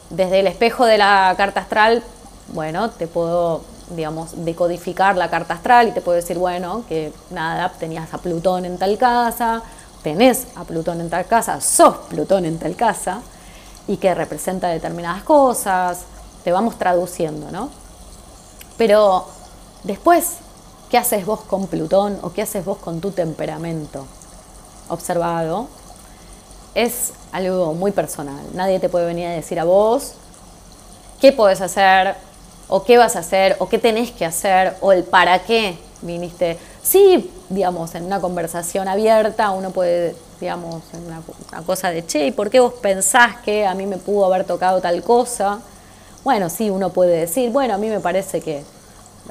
Desde el espejo de la carta astral, bueno, te puedo, digamos, decodificar la carta astral y te puedo decir, bueno, que nada, tenías a Plutón en tal casa, tenés a Plutón en tal casa, sos Plutón en tal casa, y que representa determinadas cosas, te vamos traduciendo, ¿no? Pero después, ¿qué haces vos con Plutón o qué haces vos con tu temperamento? Observado, es algo muy personal. Nadie te puede venir a decir a vos qué podés hacer, o qué vas a hacer, o qué tenés que hacer, o el para qué viniste. Sí, digamos, en una conversación abierta uno puede, digamos, en una, cosa de, che, ¿y por qué vos pensás que a mí me pudo haber tocado tal cosa? Bueno, sí, uno puede decir, bueno, a mí me parece que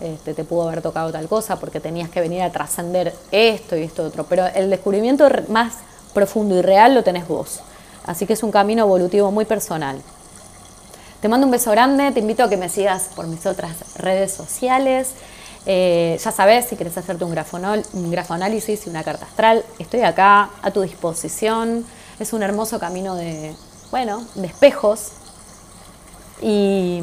este, te pudo haber tocado tal cosa porque tenías que venir a trascender esto y esto otro. Pero el descubrimiento más profundo y real lo tenés vos. Así que es un camino evolutivo muy personal. Te mando un beso grande, te invito a que me sigas por mis otras redes sociales. Eh, ya sabes, si quieres hacerte un, un grafoanálisis y una carta astral, estoy acá a tu disposición. Es un hermoso camino de, bueno, de espejos. Y,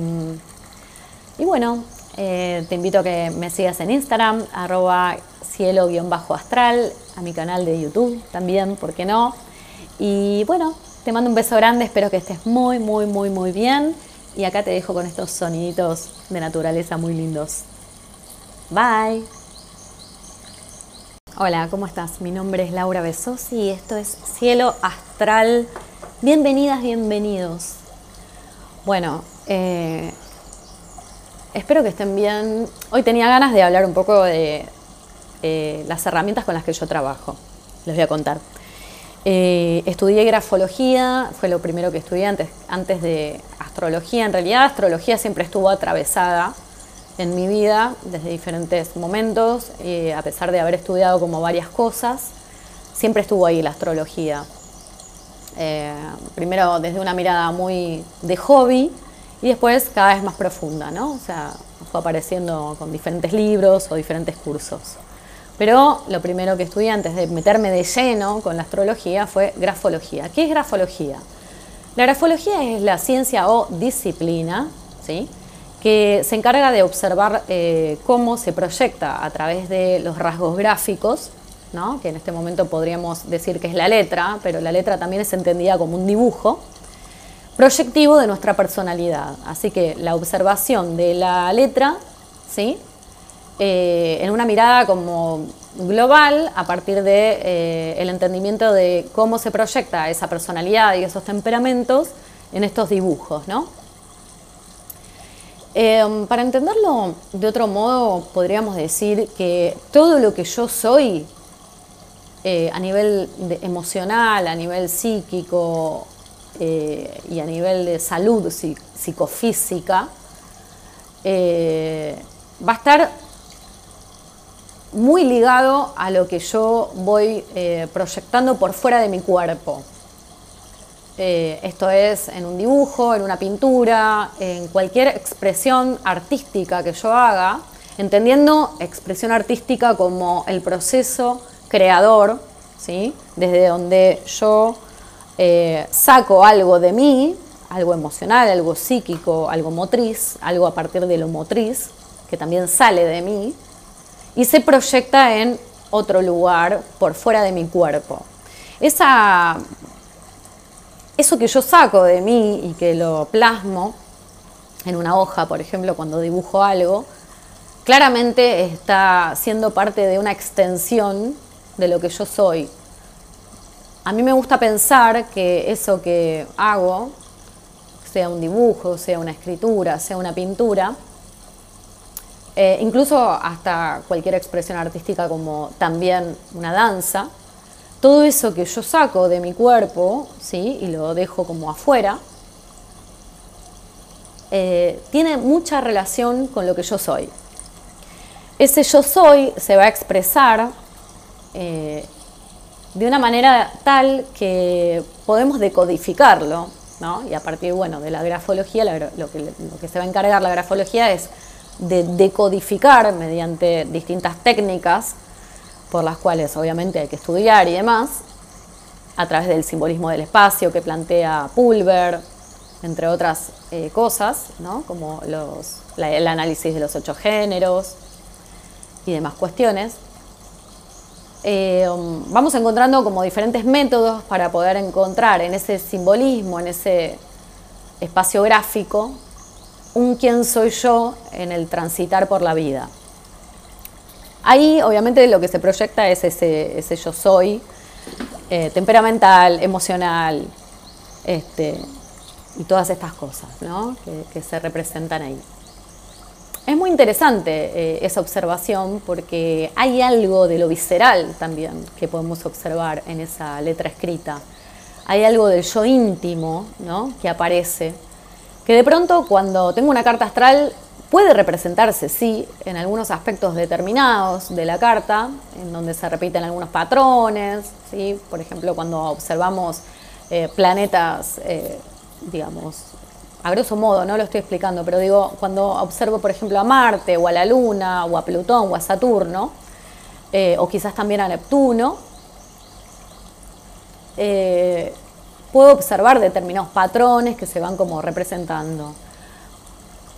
y bueno, eh, te invito a que me sigas en Instagram, arroba cielo-astral, a mi canal de YouTube también, ¿por qué no? Y bueno, te mando un beso grande, espero que estés muy, muy, muy, muy bien. Y acá te dejo con estos soniditos de naturaleza muy lindos. Bye. Hola, ¿cómo estás? Mi nombre es Laura Besosi y esto es Cielo Astral. Bienvenidas, bienvenidos. Bueno, eh, espero que estén bien. Hoy tenía ganas de hablar un poco de, eh, las herramientas con las que yo trabajo. Les voy a contar. Eh, estudié grafología, fue lo primero que estudié antes, antes de astrología. En realidad, astrología siempre estuvo atravesada en mi vida desde diferentes momentos, eh, a pesar de haber estudiado como varias cosas, siempre estuvo ahí la astrología. primero desde una mirada muy de hobby y después cada vez más profunda, ¿no? O sea, fue apareciendo con diferentes libros o diferentes cursos. Pero lo primero que estudié antes de meterme de lleno con la astrología fue grafología. ¿Qué es grafología? La grafología es la ciencia o disciplina ¿sí? Que se encarga de observar eh, cómo se proyecta a través de los rasgos gráficos, ¿no? que en este momento podríamos decir que es la letra, pero la letra también es entendida como un dibujo proyectivo de nuestra personalidad. Así que la observación de la letra ¿sí? Eh, en una mirada como global a partir de eh, el entendimiento de cómo se proyecta esa personalidad y esos temperamentos en estos dibujos, ¿no? Em, para entenderlo de otro modo, podríamos decir que todo lo que yo soy eh, a nivel emocional, a nivel psíquico y a nivel de salud psicofísica, va a estar muy ligado a lo que yo voy eh, proyectando por fuera de mi cuerpo. Eh, esto es en un dibujo, en una pintura, en cualquier expresión artística que yo haga, entendiendo expresión artística como el proceso creador, ¿sí? desde donde yo eh, saco algo de mí, algo emocional, algo psíquico, algo motriz, algo a partir de lo motriz, que también sale de mí, y se proyecta en otro lugar por fuera de mi cuerpo. Esa, eso que yo saco de mí y que lo plasmo en una hoja, por ejemplo, cuando dibujo algo, claramente está siendo parte de una extensión de lo que yo soy. A mí me gusta pensar que eso que hago, sea un dibujo, sea una escritura, sea una pintura, eh, incluso hasta cualquier expresión artística como también una danza, todo eso que yo saco de mi cuerpo, ¿sí? y lo dejo como afuera, eh, tiene mucha relación con lo que yo soy. Ese yo soy se va a expresar eh, de una manera tal que podemos decodificarlo, ¿no? y a partir bueno, de la grafología, lo, que, lo que se va a encargar la grafología es de decodificar mediante distintas técnicas por las cuales obviamente hay que estudiar y demás, a través del simbolismo del espacio que plantea Pulver, entre otras eh, cosas, ¿no? como los, el análisis de los ocho géneros y demás cuestiones. Eh, vamos encontrando como diferentes métodos para poder encontrar en ese simbolismo, en ese espacio gráfico, un quién soy yo en el transitar por la vida. Ahí obviamente lo que se proyecta es ese, yo soy, eh, temperamental, emocional, este, y todas estas cosas que, se representan ahí. Es muy interesante eh, esa observación porque hay algo de lo visceral también que podemos observar en esa letra escrita. Hay algo del yo íntimo que aparece, que de pronto cuando tengo una carta astral Puede representarse, sí, en algunos aspectos determinados de la carta, en donde se repiten algunos patrones, ¿sí? por ejemplo, cuando observamos eh, planetas, eh, digamos, a grosso modo, no lo estoy explicando, pero digo, cuando observo, por ejemplo, a Marte o a la Luna o a Plutón o a Saturno, eh, o quizás también a Neptuno, puedo observar determinados patrones que se van como representando.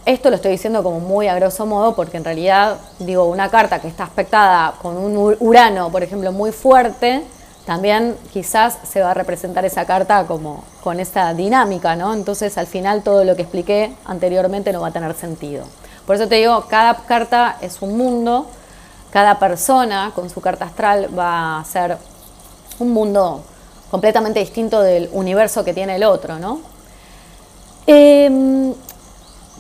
Esto lo estoy diciendo como muy a grosso modo porque en realidad, digo, una carta que está aspectada con un Urano, por ejemplo, muy fuerte, también quizás se va a representar esa carta como con esa dinámica, ¿no? Entonces al final todo lo que expliqué anteriormente no va a tener sentido. Por eso te digo, cada carta es un mundo, cada persona con su carta astral va a ser un mundo completamente distinto del universo que tiene el otro, ¿no? Em,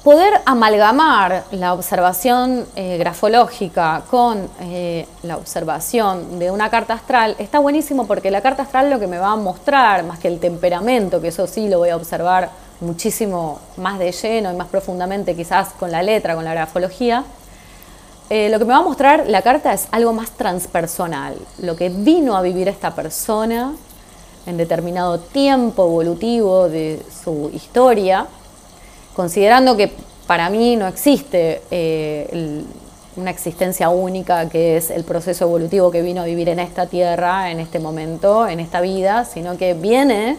poder amalgamar la observación eh, grafológica con eh, la observación de una carta astral está buenísimo porque la carta astral lo que me va a mostrar, más que el temperamento, que eso sí lo voy a observar muchísimo más de lleno y más profundamente quizás con la letra, con la grafología, eh, lo que me va a mostrar la carta es algo más transpersonal, lo que vino a vivir esta persona en determinado tiempo evolutivo de su historia considerando que para mí no existe eh, una existencia única que es el proceso evolutivo que vino a vivir en esta tierra, en este momento, en esta vida, sino que viene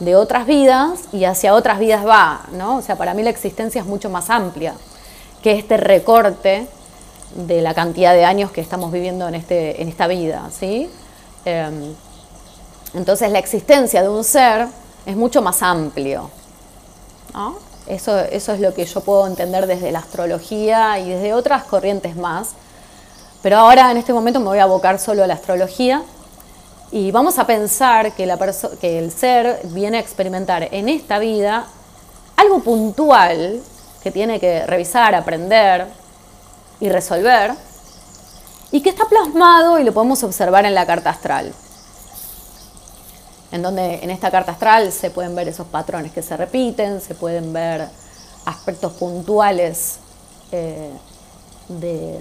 de otras vidas y hacia otras vidas va, ¿no? O sea, para mí la existencia es mucho más amplia que este recorte de la cantidad de años que estamos viviendo en, este, en esta vida, ¿sí? Em, entonces la existencia de un ser es mucho más amplio, ¿no? Eso, es lo que yo puedo entender desde la astrología y desde otras corrientes más. Pero ahora en este momento me voy a abocar solo a la astrología y vamos a pensar que, la que el ser viene a experimentar en esta vida algo puntual que tiene que revisar, aprender y resolver y que está plasmado y lo podemos observar en la carta astral en donde en esta carta astral se pueden ver esos patrones que se repiten, se pueden ver aspectos puntuales eh, de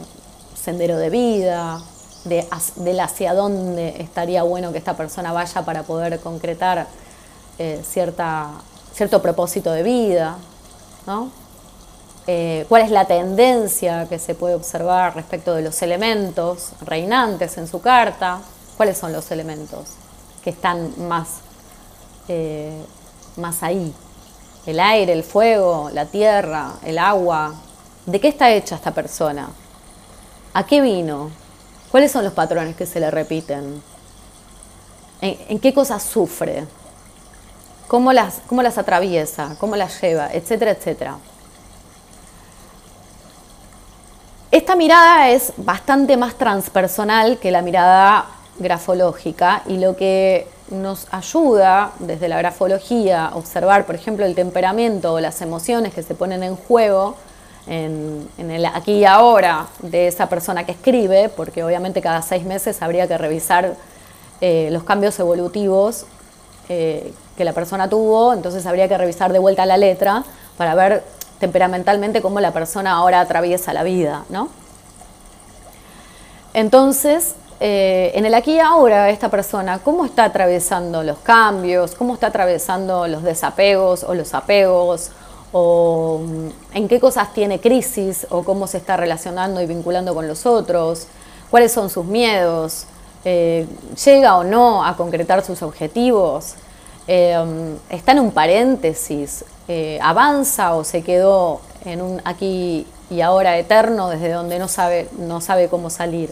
sendero de vida, de, hacia dónde estaría bueno que esta persona vaya para poder concretar eh, cierta, cierto propósito de vida, eh, cuál es la tendencia que se puede observar respecto de los elementos reinantes en su carta, cuáles son los elementos que están más, eh, más ahí. El aire, el fuego, la tierra, el agua. ¿De qué está hecha esta persona? ¿A qué vino? ¿Cuáles son los patrones que se le repiten? ¿En, qué cosas sufre? ¿Cómo las, ¿Cómo las atraviesa? ¿Cómo las lleva? Etcétera, etcétera. Esta mirada es bastante más transpersonal que la mirada grafológica y lo que nos ayuda desde la grafología a observar, por ejemplo, el temperamento o las emociones que se ponen en juego en, el aquí y ahora de esa persona que escribe, porque obviamente cada seis meses habría que revisar eh, los cambios evolutivos eh, que la persona tuvo, entonces habría que revisar de vuelta la letra para ver temperamentalmente cómo la persona ahora atraviesa la vida, ¿no? Entonces, eh, en el aquí y ahora, esta persona, ¿cómo está atravesando los cambios? ¿Cómo está atravesando los desapegos o los apegos? ¿O mm, en qué cosas tiene crisis? ¿O cómo se está relacionando y vinculando con los otros? ¿Cuáles son sus miedos? Eh, ¿Llega o no a concretar sus objetivos? Eh, ¿Está en un paréntesis? ¿Avanza o se quedó en un aquí y ahora eterno desde donde no sabe, no sabe cómo salir?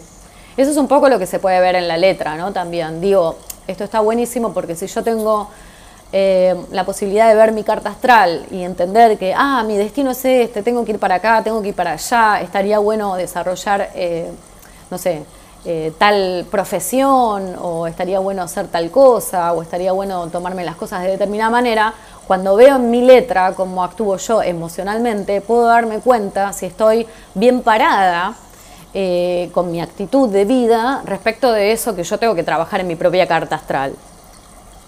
Eso es un poco lo que se puede ver en la letra, ¿no? También digo, esto está buenísimo porque si yo tengo eh, la posibilidad de ver mi carta astral y entender que, ah, mi destino es este, tengo que ir para acá, tengo que ir para allá, estaría bueno desarrollar, eh, no sé, eh, tal profesión o estaría bueno hacer tal cosa o estaría bueno tomarme las cosas de determinada manera, cuando veo en mi letra cómo actúo yo emocionalmente, puedo darme cuenta si estoy bien parada eh, con mi actitud de vida respecto de eso que yo tengo que trabajar en mi propia carta astral.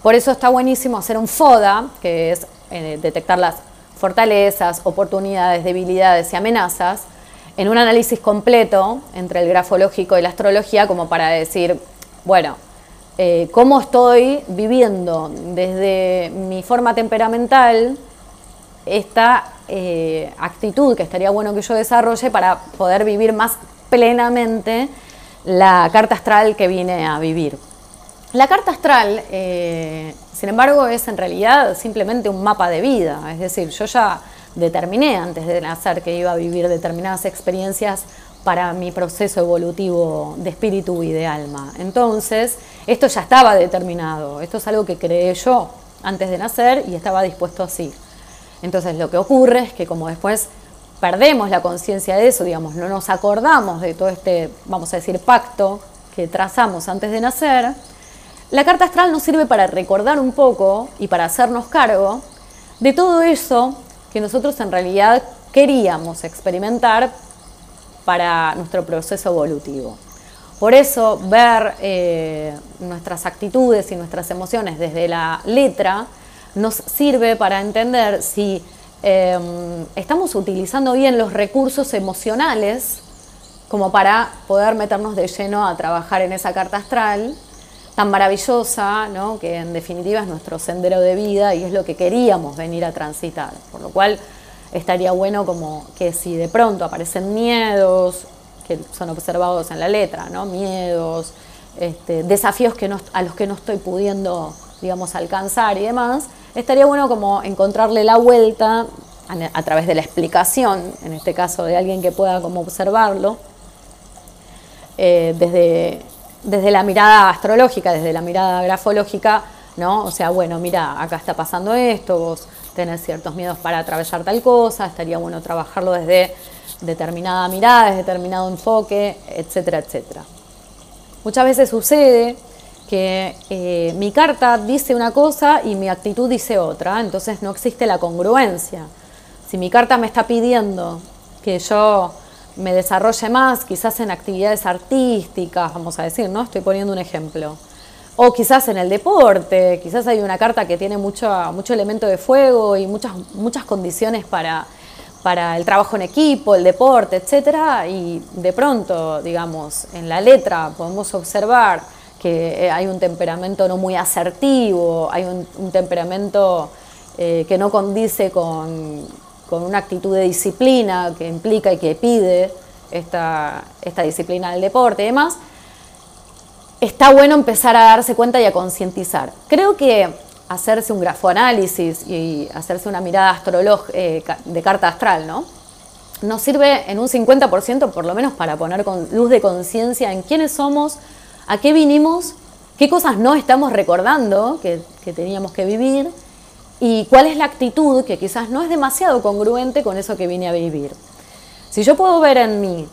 Por eso está buenísimo hacer un FODA, que es eh, detectar las fortalezas, oportunidades, debilidades y amenazas, en un análisis completo entre el grafológico y la astrología, como para decir, bueno, eh, cómo estoy viviendo desde mi forma temperamental esta actitud que estaría bueno que yo desarrolle para poder vivir más plenamente la carta astral que vine a vivir. La carta astral, eh, sin embargo, es en realidad simplemente un mapa de vida, es decir, yo ya determiné antes de nacer que iba a vivir determinadas experiencias para mi proceso evolutivo de espíritu y de alma. Entonces, esto ya estaba determinado, esto es algo que creé yo antes de nacer y estaba dispuesto así. Entonces, lo que ocurre es que como después perdemos la conciencia de eso, digamos, no nos acordamos de todo este, vamos a decir, pacto que trazamos antes de nacer, la carta astral nos sirve para recordar un poco y para hacernos cargo de todo eso que nosotros en realidad queríamos experimentar para nuestro proceso evolutivo. Por eso ver eh, nuestras actitudes y nuestras emociones desde la letra nos sirve para entender si Em, estamos utilizando bien los recursos emocionales como para poder meternos de lleno a trabajar en esa carta astral tan maravillosa, que en definitiva es nuestro sendero de vida y es lo que queríamos venir a transitar. Por lo cual estaría bueno como que si de pronto aparecen miedos, que son observados en la letra, ¿no? miedos, este, desafíos que a los que no estoy pudiendo digamos, alcanzar y demás, estaría bueno como encontrarle la vuelta a, través de la explicación, en este caso de alguien que pueda como observarlo, eh, desde, desde la mirada astrológica, desde la mirada grafológica, ¿no? O sea, bueno, mira, acá está pasando esto, vos tenés ciertos miedos para atravesar tal cosa, estaría bueno trabajarlo desde determinada mirada, desde determinado enfoque, etcétera, etcétera. Muchas veces sucede que eh, mi carta dice una cosa y mi actitud dice otra, entonces no existe la congruencia. Si mi carta me está pidiendo que yo me desarrolle más, quizás en actividades artísticas, vamos a decir, ¿no? Estoy poniendo un ejemplo. O quizás en el deporte, quizás hay una carta que tiene mucho, mucho elemento de fuego y muchas, muchas condiciones para, para el trabajo en equipo, el deporte, etcétera, y de pronto, digamos, en la letra podemos observar eh, hay un temperamento no muy asertivo, hay un, temperamento eh, que no condice con, una actitud de disciplina que implica y que pide esta, esta disciplina del deporte y demás, está bueno empezar a darse cuenta y a concientizar. Creo que hacerse un grafoanálisis y hacerse una mirada astrológica eh, de carta astral, ¿no? Nos sirve en un 50% por lo menos para poner con luz de conciencia en quiénes somos, a qué vinimos, qué cosas no estamos recordando que, teníamos que vivir y cuál es la actitud que quizás no es demasiado congruente con eso que vine a vivir. Si yo puedo ver en mí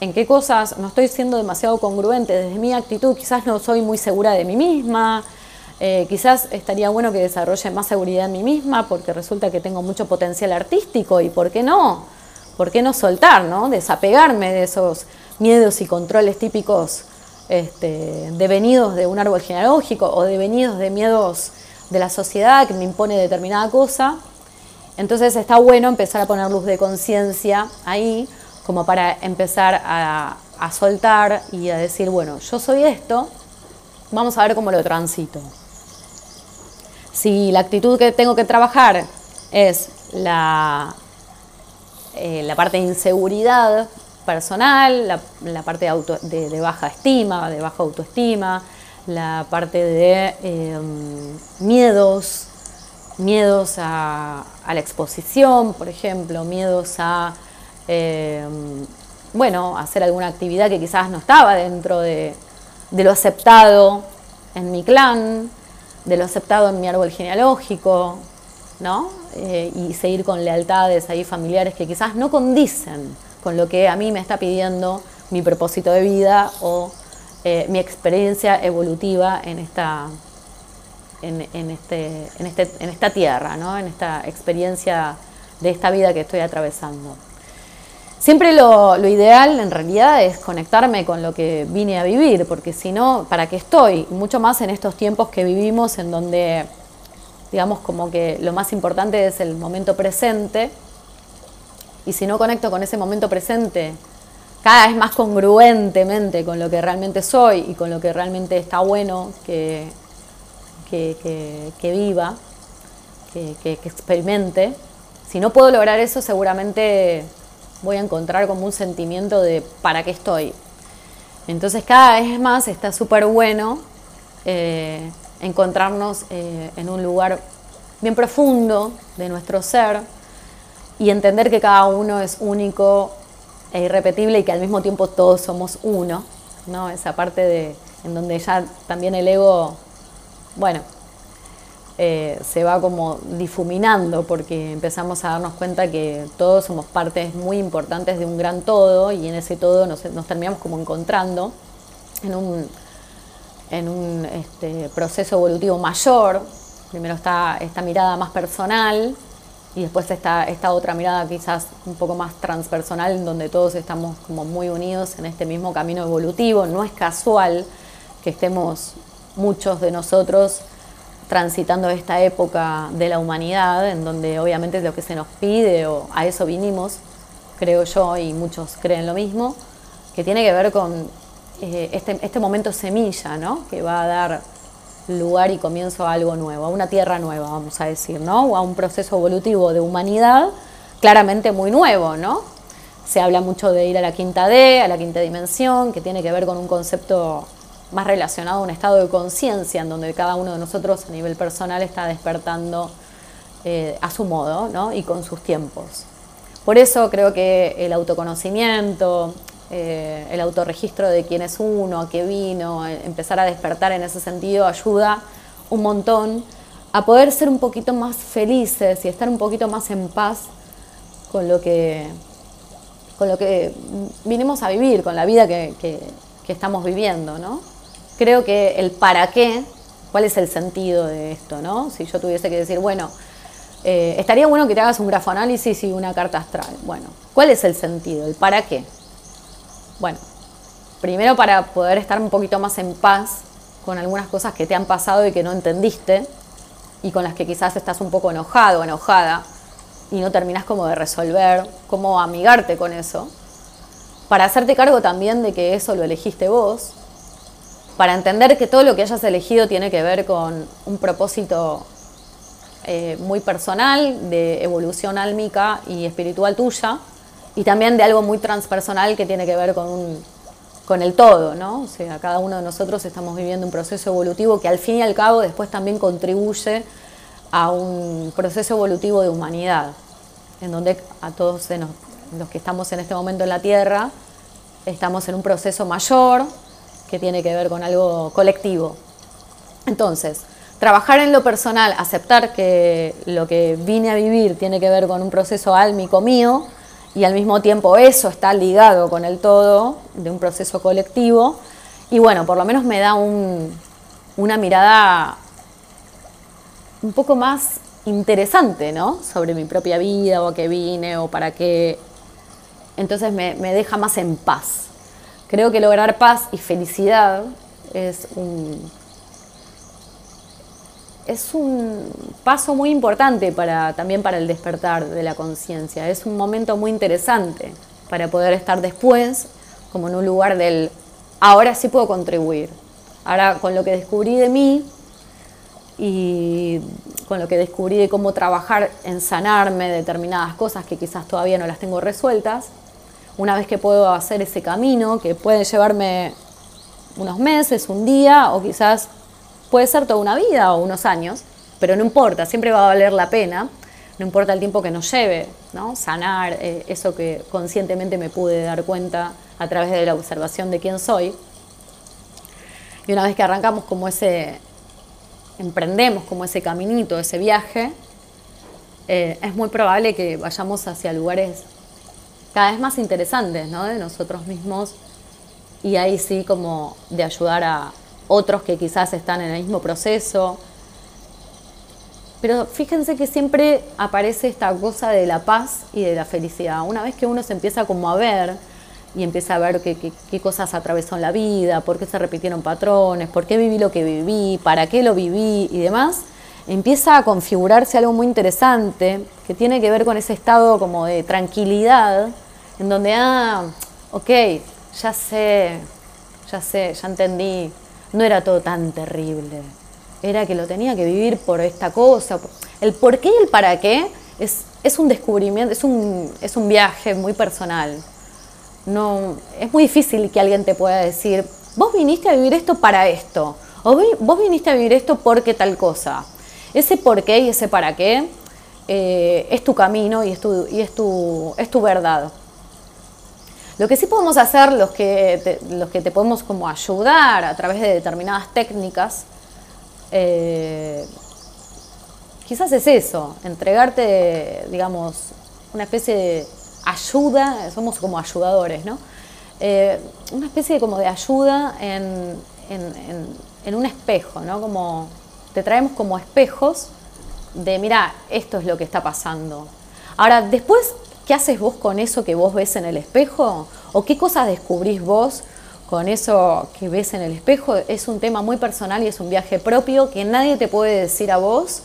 en qué cosas no estoy siendo demasiado congruente desde mi actitud, quizás no soy muy segura de mí misma, eh, quizás estaría bueno que desarrolle más seguridad en mí misma porque resulta que tengo mucho potencial artístico y ¿por qué no? ¿Por qué no soltar, no? Desapegarme de esos miedos y controles típicos este, devenidos de un árbol genealógico o devenidos de miedos de la sociedad que me impone determinada cosa. Entonces está bueno empezar a poner luz de conciencia ahí, como para empezar a, a soltar y a decir, bueno, yo soy esto, vamos a ver cómo lo transito. Si la actitud que tengo que trabajar es la, eh, la parte de inseguridad personal, la, parte de, baja estima, de baja autoestima, la parte de em, miedos, miedos a, la exposición, por ejemplo, miedos a, em, bueno, hacer alguna actividad que quizás no estaba dentro de, de lo aceptado en mi clan, de lo aceptado en mi árbol genealógico, ¿no? Eh, y seguir con lealtades ahí familiares que quizás no condicen con lo que a mí me está pidiendo mi propósito de vida o eh, mi experiencia evolutiva en esta, en, este, en, este, en esta tierra, ¿no? en esta experiencia de esta vida que estoy atravesando. Siempre lo, lo, ideal en realidad es conectarme con lo que vine a vivir, porque si no, ¿para qué estoy? Mucho más en estos tiempos que vivimos en donde digamos como que lo más importante es el momento presente, y si no conecto con ese momento presente, cada vez más congruentemente con lo que realmente soy y con lo que realmente está bueno que, que, viva, que, que experimente, si no puedo lograr eso, seguramente voy a encontrar como un sentimiento de para qué estoy. Entonces cada vez más está súper bueno eh, encontrarnos eh, en un lugar bien profundo de nuestro ser y entender que cada uno es único e irrepetible y que al mismo tiempo todos somos uno, ¿no? Esa parte de en donde ya también el ego, bueno, eh, se va como difuminando porque empezamos a darnos cuenta que todos somos partes muy importantes de un gran todo y en ese todo nos, terminamos como encontrando en un, en un este, proceso evolutivo mayor. Primero está esta mirada más personal y después está esta otra mirada quizás un poco más transpersonal en donde todos estamos como muy unidos en este mismo camino evolutivo. No es casual que estemos muchos de nosotros transitando esta época de la humanidad, en donde obviamente es lo que se nos pide, o a eso vinimos, creo yo, y muchos creen lo mismo, que tiene que ver con eh, este, este, momento semilla, ¿no? que va a dar lugar y comienzo a algo nuevo, a una tierra nueva, vamos a decir, ¿no? o a un proceso evolutivo de humanidad claramente muy nuevo, ¿no? Se habla mucho de ir a la quinta D, a la quinta dimensión, que tiene que ver con un concepto más relacionado a un estado de conciencia en donde cada uno de nosotros a nivel personal está despertando eh, a su modo ¿no? y con sus tiempos. Por eso creo que el autoconocimiento, eh, el autorregistro de quién es uno, a qué vino, eh, empezar a despertar en ese sentido ayuda un montón a poder ser un poquito más felices y estar un poquito más en paz con lo que, con lo que vinimos a vivir, con la vida que, que, estamos viviendo, ¿no? creo que el para qué, cuál es el sentido de esto, ¿no? Si yo tuviese que decir, bueno, eh, estaría bueno que te hagas un grafoanálisis y una carta astral. Bueno, ¿cuál es el sentido? ¿El para qué? Bueno, primero para poder estar un poquito más en paz con algunas cosas que te han pasado y que no entendiste y con las que quizás estás un poco enojado o enojada y no terminas como de resolver, cómo amigarte con eso. Para hacerte cargo también de que eso lo elegiste vos para entender que todo lo que hayas elegido tiene que ver con un propósito eh, muy personal, de evolución álmica y espiritual tuya, y también de algo muy transpersonal que tiene que ver con, con el todo, ¿no? O sea, cada uno de nosotros estamos viviendo un proceso evolutivo que al fin y al cabo después también contribuye a un proceso evolutivo de humanidad, en donde a todos los que estamos en este momento en la Tierra, estamos en un proceso mayor, que tiene que ver con algo colectivo. Entonces, trabajar en lo personal, aceptar que lo que vine a vivir tiene que ver con un proceso álmico mío y al mismo tiempo eso está ligado con el todo de un proceso colectivo. Y bueno, por lo menos me da una mirada un poco más interesante, ¿no? Sobre mi propia vida o a qué vine o para qué. Entonces me, me deja más en paz. Creo que lograr paz y felicidad es un, es un paso muy importante para, también para el despertar de la conciencia. Es un momento muy interesante para poder estar después como en un lugar del ahora sí puedo contribuir. Ahora con lo que descubrí de mí y con lo que descubrí de cómo trabajar en sanarme determinadas cosas que quizás todavía no las tengo resueltas, una vez que puedo hacer ese camino, que puede llevarme unos meses, un día, o quizás puede ser toda una vida o unos años, pero no importa, siempre va a valer la pena, no importa el tiempo que nos lleve, ¿no? sanar eh, eso que conscientemente me pude dar cuenta a través de la observación de quién soy. Y una vez que arrancamos como ese, emprendemos como ese caminito, ese viaje, eh, es muy probable que vayamos hacia lugares cada vez más interesantes ¿no? de nosotros mismos y ahí sí como de ayudar a otros que quizás están en el mismo proceso. Pero fíjense que siempre aparece esta cosa de la paz y de la felicidad. Una vez que uno se empieza a ver y empieza a ver qué, qué, cosas atravesó en la vida, por qué se repitieron patrones, por qué viví lo que viví, para qué lo viví y demás, empieza a configurarse algo muy interesante que tiene que ver con ese estado como de tranquilidad, en donde, ah, ok, ya sé, ya sé, ya entendí, no era todo tan terrible, era que lo tenía que vivir por esta cosa. El por qué y el para qué es, es un descubrimiento, es un, es un viaje muy personal. No, es muy difícil que alguien te pueda decir, vos viniste a vivir esto para esto, o vos viniste a vivir esto porque tal cosa. Ese por qué y ese para qué eh, es tu camino y es tu, y es tu, es tu verdad. Lo que sí podemos hacer, los que te, los que te podemos como ayudar a través de determinadas técnicas, eh, quizás es eso, entregarte, digamos, una especie de ayuda, somos como ayudadores, ¿no? Eh, una especie de, como de ayuda en, en un espejo, ¿no? Como te traemos como espejos de, mira, esto es lo que está pasando. Ahora, después, ¿qué haces vos con eso que vos ves en el espejo? ¿O qué cosas descubrís vos con eso que ves en el espejo? Es un tema muy personal y es un viaje propio que nadie te puede decir a vos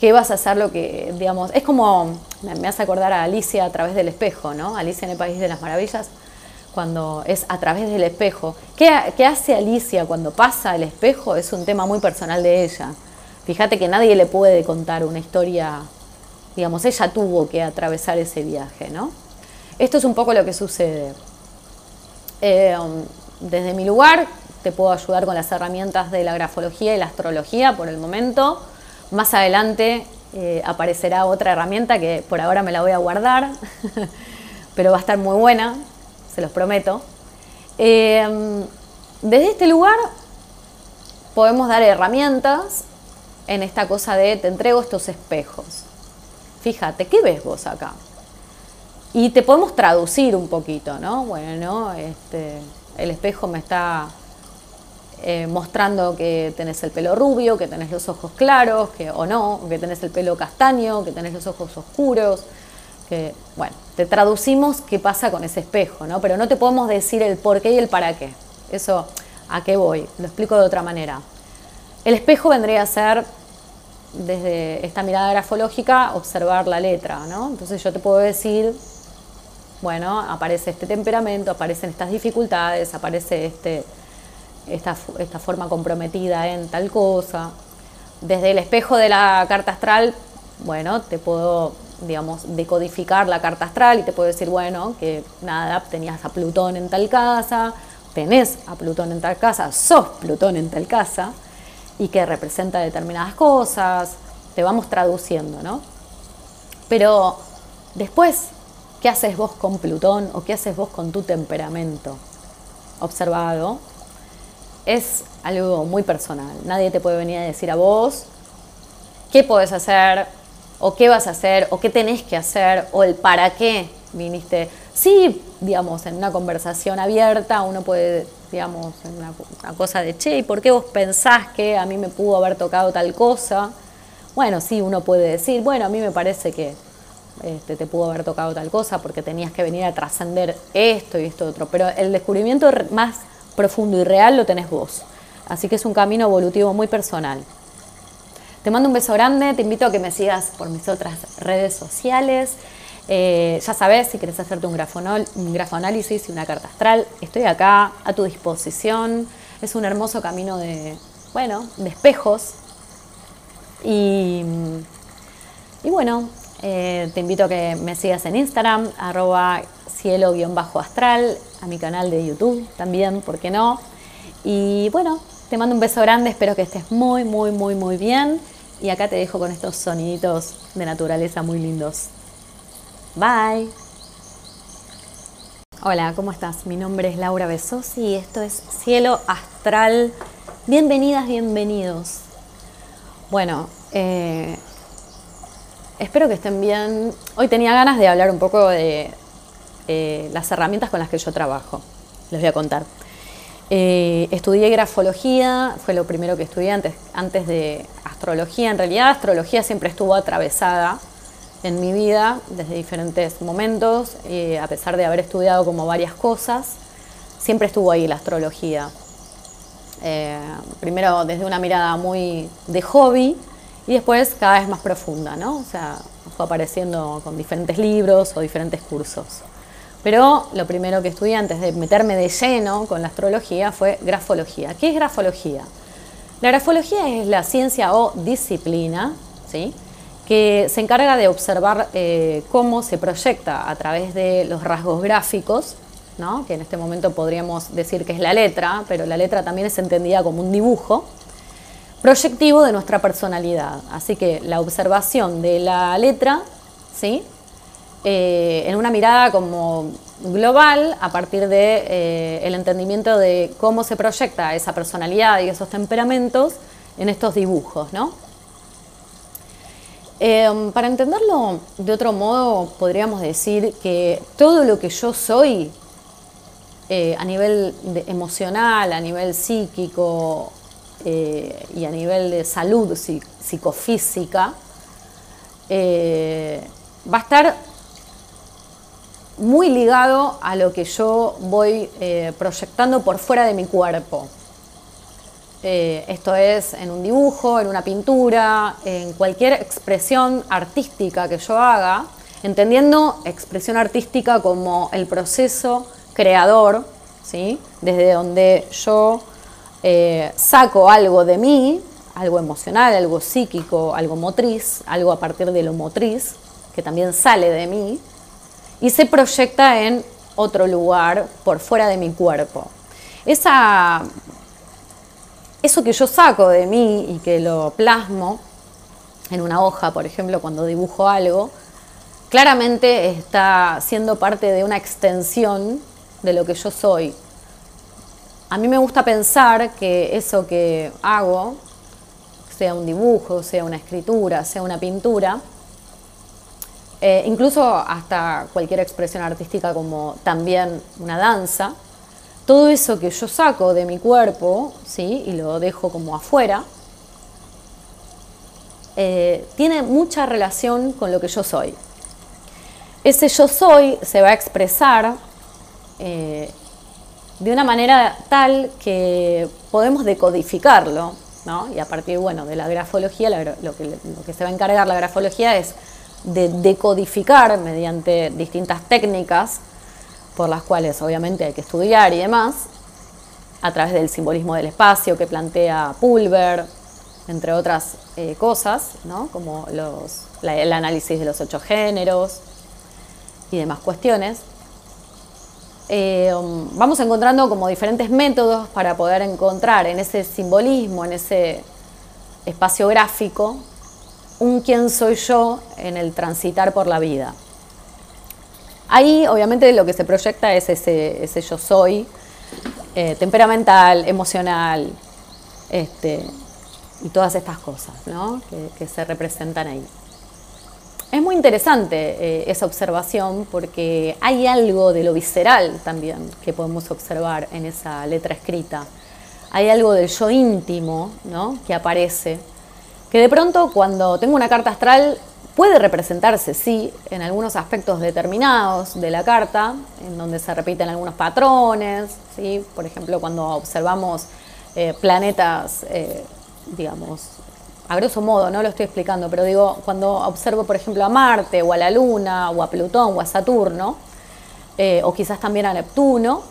que vas a hacer lo que, digamos, es como, me hace acordar a Alicia a través del espejo, ¿no? Alicia en el País de las Maravillas cuando es a través del espejo. ¿Qué, hace Alicia cuando pasa el espejo? Es un tema muy personal de ella. Fíjate que nadie le puede contar una historia, digamos, ella tuvo que atravesar ese viaje, ¿no? Esto es un poco lo que sucede. Eh, desde mi lugar te puedo ayudar con las herramientas de la grafología y la astrología por el momento. Más adelante eh, aparecerá otra herramienta que por ahora me la voy a guardar, *laughs* pero va a estar muy buena, se los prometo. Eh, desde este lugar podemos dar herramientas en esta cosa de te entrego estos espejos. Fíjate, ¿qué ves vos acá? Y te podemos traducir un poquito, ¿no? Bueno, este, el espejo me está eh, mostrando que tenés el pelo rubio, que tenés los ojos claros, que, o no, que tenés el pelo castaño, que tenés los ojos oscuros, que, bueno, te traducimos qué pasa con ese espejo, ¿no? Pero no te podemos decir el por qué y el para qué. Eso, ¿a qué voy? Lo explico de otra manera. El espejo vendría a ser, desde esta mirada grafológica, observar la letra, ¿no? Entonces yo te puedo decir, bueno, aparece este temperamento, aparecen estas dificultades, aparece este, esta, esta forma comprometida en tal cosa. Desde el espejo de la carta astral, bueno, te puedo digamos, decodificar la carta astral y te puedo decir, bueno, que nada, tenías a Plutón en tal casa, tenés a Plutón en tal casa, sos Plutón en tal casa, y que representa determinadas cosas, te vamos traduciendo, ¿no? Pero después, ¿qué haces vos con Plutón o qué haces vos con tu temperamento? Observado, es algo muy personal. Nadie te puede venir a decir a vos qué podés hacer, o qué vas a hacer, o qué tenés que hacer, o el para qué viniste. Sí, digamos, en una conversación abierta uno puede, digamos, una, cosa de, che, ¿y por qué vos pensás que a mí me pudo haber tocado tal cosa? Bueno, sí, uno puede decir, bueno, a mí me parece que este, te pudo haber tocado tal cosa porque tenías que venir a trascender esto y esto otro, pero el descubrimiento más profundo y real lo tenés vos. Así que es un camino evolutivo muy personal. Te mando un beso grande, te invito a que me sigas por mis otras redes sociales. Eh, ya sabes, si quieres hacerte un, grafonol, grafoanálisis y una carta astral, estoy acá a tu disposición. Es un hermoso camino de, bueno, de espejos. Y, y bueno, eh, te invito a que me sigas en Instagram, arroba cielo-astral, a mi canal de YouTube también, ¿por qué no? Y bueno, te mando un beso grande, espero que estés muy, muy, muy, muy bien. Y acá te dejo con estos soniditos de naturaleza muy lindos. Bye. Hola, ¿cómo estás? Mi nombre es Laura Besosi y esto es Cielo Astral. Bienvenidas, bienvenidos. Bueno, eh, espero que estén bien. Hoy tenía ganas de hablar un poco de eh, las herramientas con las que yo trabajo. Les voy a contar. Eh, estudié grafología, fue lo primero que estudié antes, antes de astrología. En realidad, astrología siempre estuvo atravesada en mi vida desde diferentes momentos, eh, a pesar de haber estudiado como varias cosas, siempre estuvo ahí la astrología. Eh, primero desde una mirada muy de hobby y después cada vez más profunda, ¿no? O sea, fue apareciendo con diferentes libros o diferentes cursos. Pero lo primero que estudié antes de meterme de lleno con la astrología fue grafología. ¿Qué es grafología? La grafología es la ciencia o disciplina ¿sí? Que se encarga de observar eh, cómo se proyecta a través de los rasgos gráficos, ¿no? que en este momento podríamos decir que es la letra, pero la letra también es entendida como un dibujo proyectivo de nuestra personalidad. Así que la observación de la letra ¿sí? Eh, en una mirada como global a partir de eh, entendimiento de cómo se proyecta esa personalidad y esos temperamentos en estos dibujos, eh, para entenderlo de otro modo, podríamos decir que todo lo que yo soy a nivel emocional, a nivel psíquico y a nivel de salud psicofísica, va a estar muy ligado a lo que yo voy eh, proyectando por fuera de mi cuerpo. Eh, esto es en un dibujo, en una pintura, en cualquier expresión artística que yo haga, entendiendo expresión artística como el proceso creador, ¿sí? desde donde yo eh, saco algo de mí, algo emocional, algo psíquico, algo motriz, algo a partir de lo motriz, que también sale de mí, y se proyecta en otro lugar por fuera de mi cuerpo. Esa, eso que yo saco de mí y que lo plasmo en una hoja, por ejemplo, cuando dibujo algo, claramente está siendo parte de una extensión de lo que yo soy. A mí me gusta pensar que eso que hago, sea un dibujo, sea una escritura, sea una pintura, eh, incluso hasta cualquier expresión artística como también una danza, todo eso que yo saco de mi cuerpo ¿sí? y lo dejo como afuera, eh, tiene mucha relación con lo que yo soy. Ese yo soy se va a expresar eh, de una manera tal que podemos decodificarlo, ¿no? y a partir bueno, de la grafología, lo, que, lo que se va a encargar la grafología es de decodificar mediante distintas técnicas, por las cuales obviamente hay que estudiar y demás, a través del simbolismo del espacio que plantea Pulver, entre otras eh, cosas, como el análisis de los ocho géneros y demás cuestiones. Eh, vamos encontrando como diferentes métodos para poder encontrar en ese simbolismo, en ese espacio gráfico, un quién soy yo en el transitar por la vida. Ahí obviamente lo que se proyecta es ese, yo soy, eh, temperamental, emocional, este, y todas estas cosas que, se representan ahí. Es muy interesante eh, esa observación porque hay algo de lo visceral también que podemos observar en esa letra escrita. Hay algo del yo íntimo que aparece que de pronto cuando tengo una carta astral Puede representarse, sí, en algunos aspectos determinados de la carta, en donde se repiten algunos patrones, ¿sí? por ejemplo, cuando observamos eh, planetas, eh, digamos, a grosso modo, no lo estoy explicando, pero digo, cuando observo, por ejemplo, a Marte o a la Luna o a Plutón o a Saturno, eh, o quizás también a Neptuno,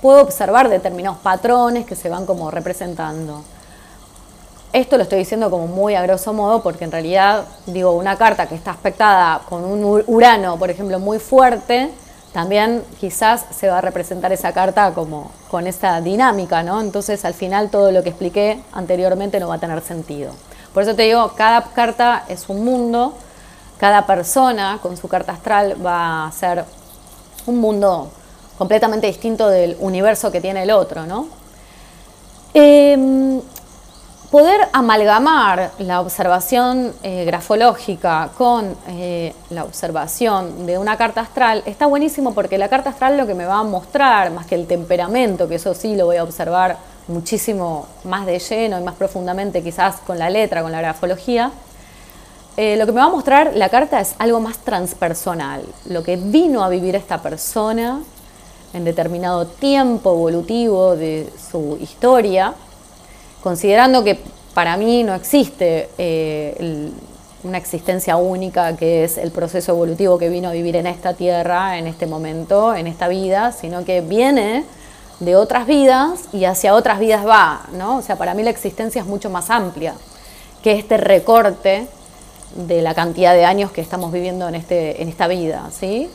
puedo observar determinados patrones que se van como representando. Esto lo estoy diciendo como muy a grosso modo porque en realidad, digo, una carta que está aspectada con un Urano, por ejemplo, muy fuerte, también quizás se va a representar esa carta como con esa dinámica, ¿no? Entonces al final todo lo que expliqué anteriormente no va a tener sentido. Por eso te digo, cada carta es un mundo, cada persona con su carta astral va a ser un mundo completamente distinto del universo que tiene el otro, ¿no? Em, poder amalgamar la observación eh, grafológica con eh, la observación de una carta astral está buenísimo porque la carta astral lo que me va a mostrar, más que el temperamento, que eso sí lo voy a observar muchísimo más de lleno y más profundamente quizás con la letra, con la grafología, eh, lo que me va a mostrar la carta es algo más transpersonal, lo que vino a vivir esta persona en determinado tiempo evolutivo de su historia, considerando que para mí no existe eh, una existencia única que es el proceso evolutivo que vino a vivir en esta tierra, en este momento, en esta vida, sino que viene de otras vidas y hacia otras vidas va, ¿no? O sea, para mí la existencia es mucho más amplia que este recorte de la cantidad de años que estamos viviendo en, este, en esta vida, ¿sí?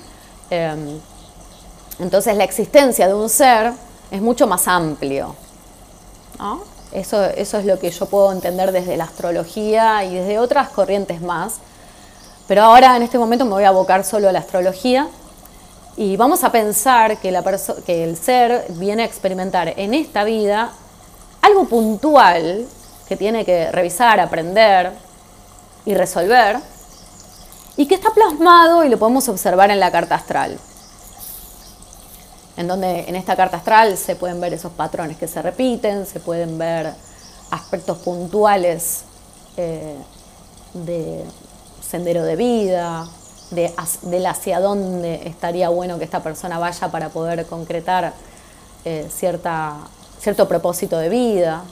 Em, entonces la existencia de un ser es mucho más amplio. Eso, eso es lo que yo puedo entender desde la astrología y desde otras corrientes más. Pero ahora en este momento me voy a abocar solo a la astrología y vamos a pensar que, la que el ser viene a experimentar en esta vida algo puntual que tiene que revisar, aprender y resolver y que está plasmado y lo podemos observar en la carta astral en donde en esta carta astral se pueden ver esos patrones que se repiten, se pueden ver aspectos puntuales eh, de sendero de vida, de, hacia dónde estaría bueno que esta persona vaya para poder concretar eh, cierta, cierto propósito de vida,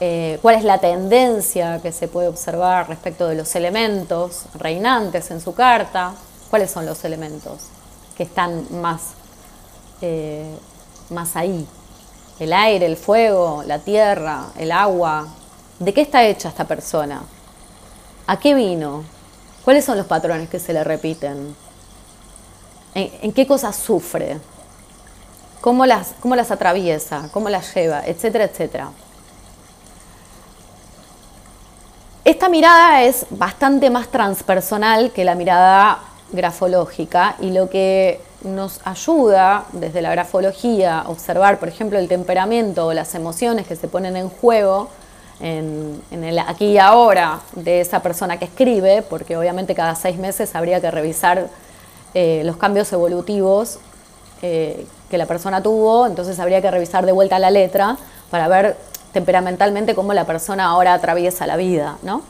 eh, cuál es la tendencia que se puede observar respecto de los elementos reinantes en su carta, cuáles son los elementos que están más, eh, más ahí. El aire, el fuego, la tierra, el agua. ¿De qué está hecha esta persona? ¿A qué vino? ¿Cuáles son los patrones que se le repiten? ¿En, qué cosas sufre? ¿Cómo las, ¿Cómo las atraviesa? ¿Cómo las lleva? Etcétera, etcétera. Esta mirada es bastante más transpersonal que la mirada grafológica y lo que nos ayuda desde la grafología a observar, por ejemplo, el temperamento o las emociones que se ponen en juego en, el aquí y ahora de esa persona que escribe, porque obviamente cada seis meses habría que revisar eh, los cambios evolutivos eh, que la persona tuvo, entonces habría que revisar de vuelta la letra para ver temperamentalmente cómo la persona ahora atraviesa la vida, ¿no?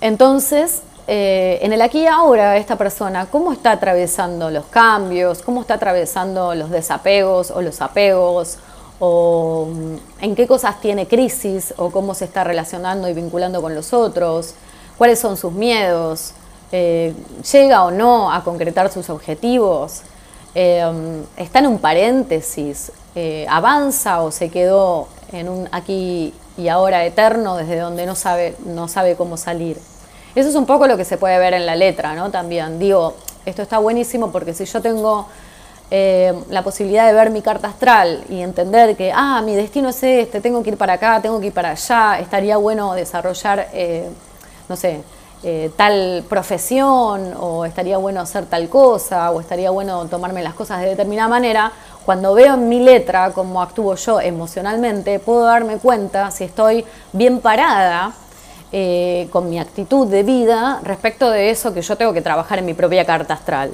Entonces, eh, en el aquí y ahora esta persona, ¿cómo está atravesando los cambios? ¿Cómo está atravesando los desapegos o los apegos? ¿O mm, en qué cosas tiene crisis? ¿O cómo se está relacionando y vinculando con los otros? ¿Cuáles son sus miedos? Eh, ¿Llega o no a concretar sus objetivos? Eh, mm, ¿Está en un paréntesis? ¿Avanza o se quedó en un aquí y ahora eterno desde donde no sabe, no sabe cómo salir? Eso es un poco lo que se puede ver en la letra, ¿no? También digo, esto está buenísimo porque si yo tengo eh, la posibilidad de ver mi carta astral y entender que, ah, mi destino es este, tengo que ir para acá, tengo que ir para allá, estaría bueno desarrollar, eh, no sé, eh, tal profesión o estaría bueno hacer tal cosa o estaría bueno tomarme las cosas de determinada manera, cuando veo en mi letra cómo actúo yo emocionalmente, puedo darme cuenta si estoy bien parada eh, con mi actitud de vida respecto de eso que yo tengo que trabajar en mi propia carta astral.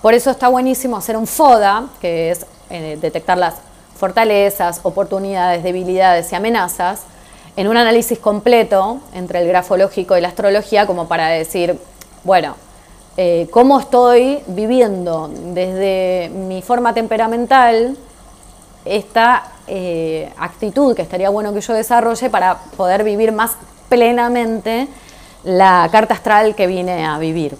Por eso está buenísimo hacer un FODA, que es eh, detectar las fortalezas, oportunidades, debilidades y amenazas en un análisis completo entre el grafológico y la astrología como para decir, bueno, eh, cómo estoy viviendo desde mi forma temperamental esta actitud que estaría bueno que yo desarrolle para poder vivir más plenamente la carta astral que vine a vivir.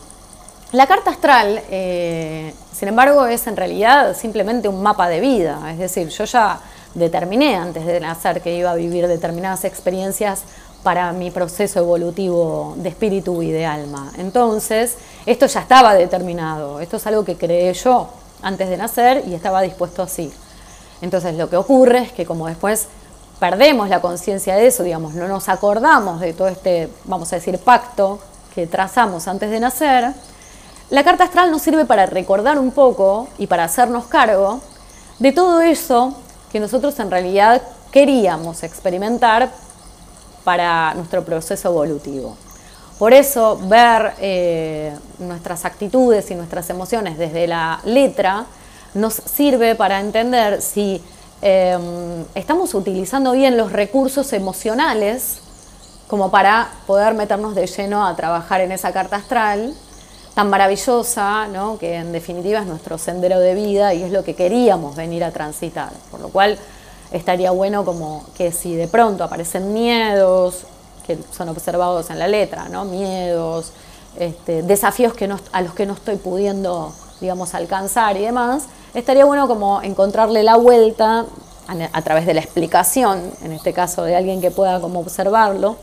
La carta astral, eh, sin embargo, es en realidad simplemente un mapa de vida, es decir, yo ya determiné antes de nacer que iba a vivir determinadas experiencias para mi proceso evolutivo de espíritu y de alma. Entonces, esto ya estaba determinado, esto es algo que creé yo antes de nacer y estaba dispuesto así. Entonces, lo que ocurre es que como después perdemos la conciencia de eso, digamos, no nos acordamos de todo este, vamos a decir, pacto que trazamos antes de nacer, la carta astral nos sirve para recordar un poco y para hacernos cargo de todo eso que nosotros en realidad queríamos experimentar para nuestro proceso evolutivo. Por eso ver eh, nuestras actitudes y nuestras emociones desde la letra nos sirve para entender si em, estamos utilizando bien los recursos emocionales como para poder meternos de lleno a trabajar en esa carta astral tan maravillosa, ¿no? que en definitiva es nuestro sendero de vida y es lo que queríamos venir a transitar. Por lo cual estaría bueno como que si de pronto aparecen miedos, que son observados en la letra, miedos, este, desafíos a los que no estoy pudiendo, digamos, alcanzar y demás, estaría bueno como encontrarle la vuelta a, través de la explicación, en este caso de alguien que pueda como observarlo,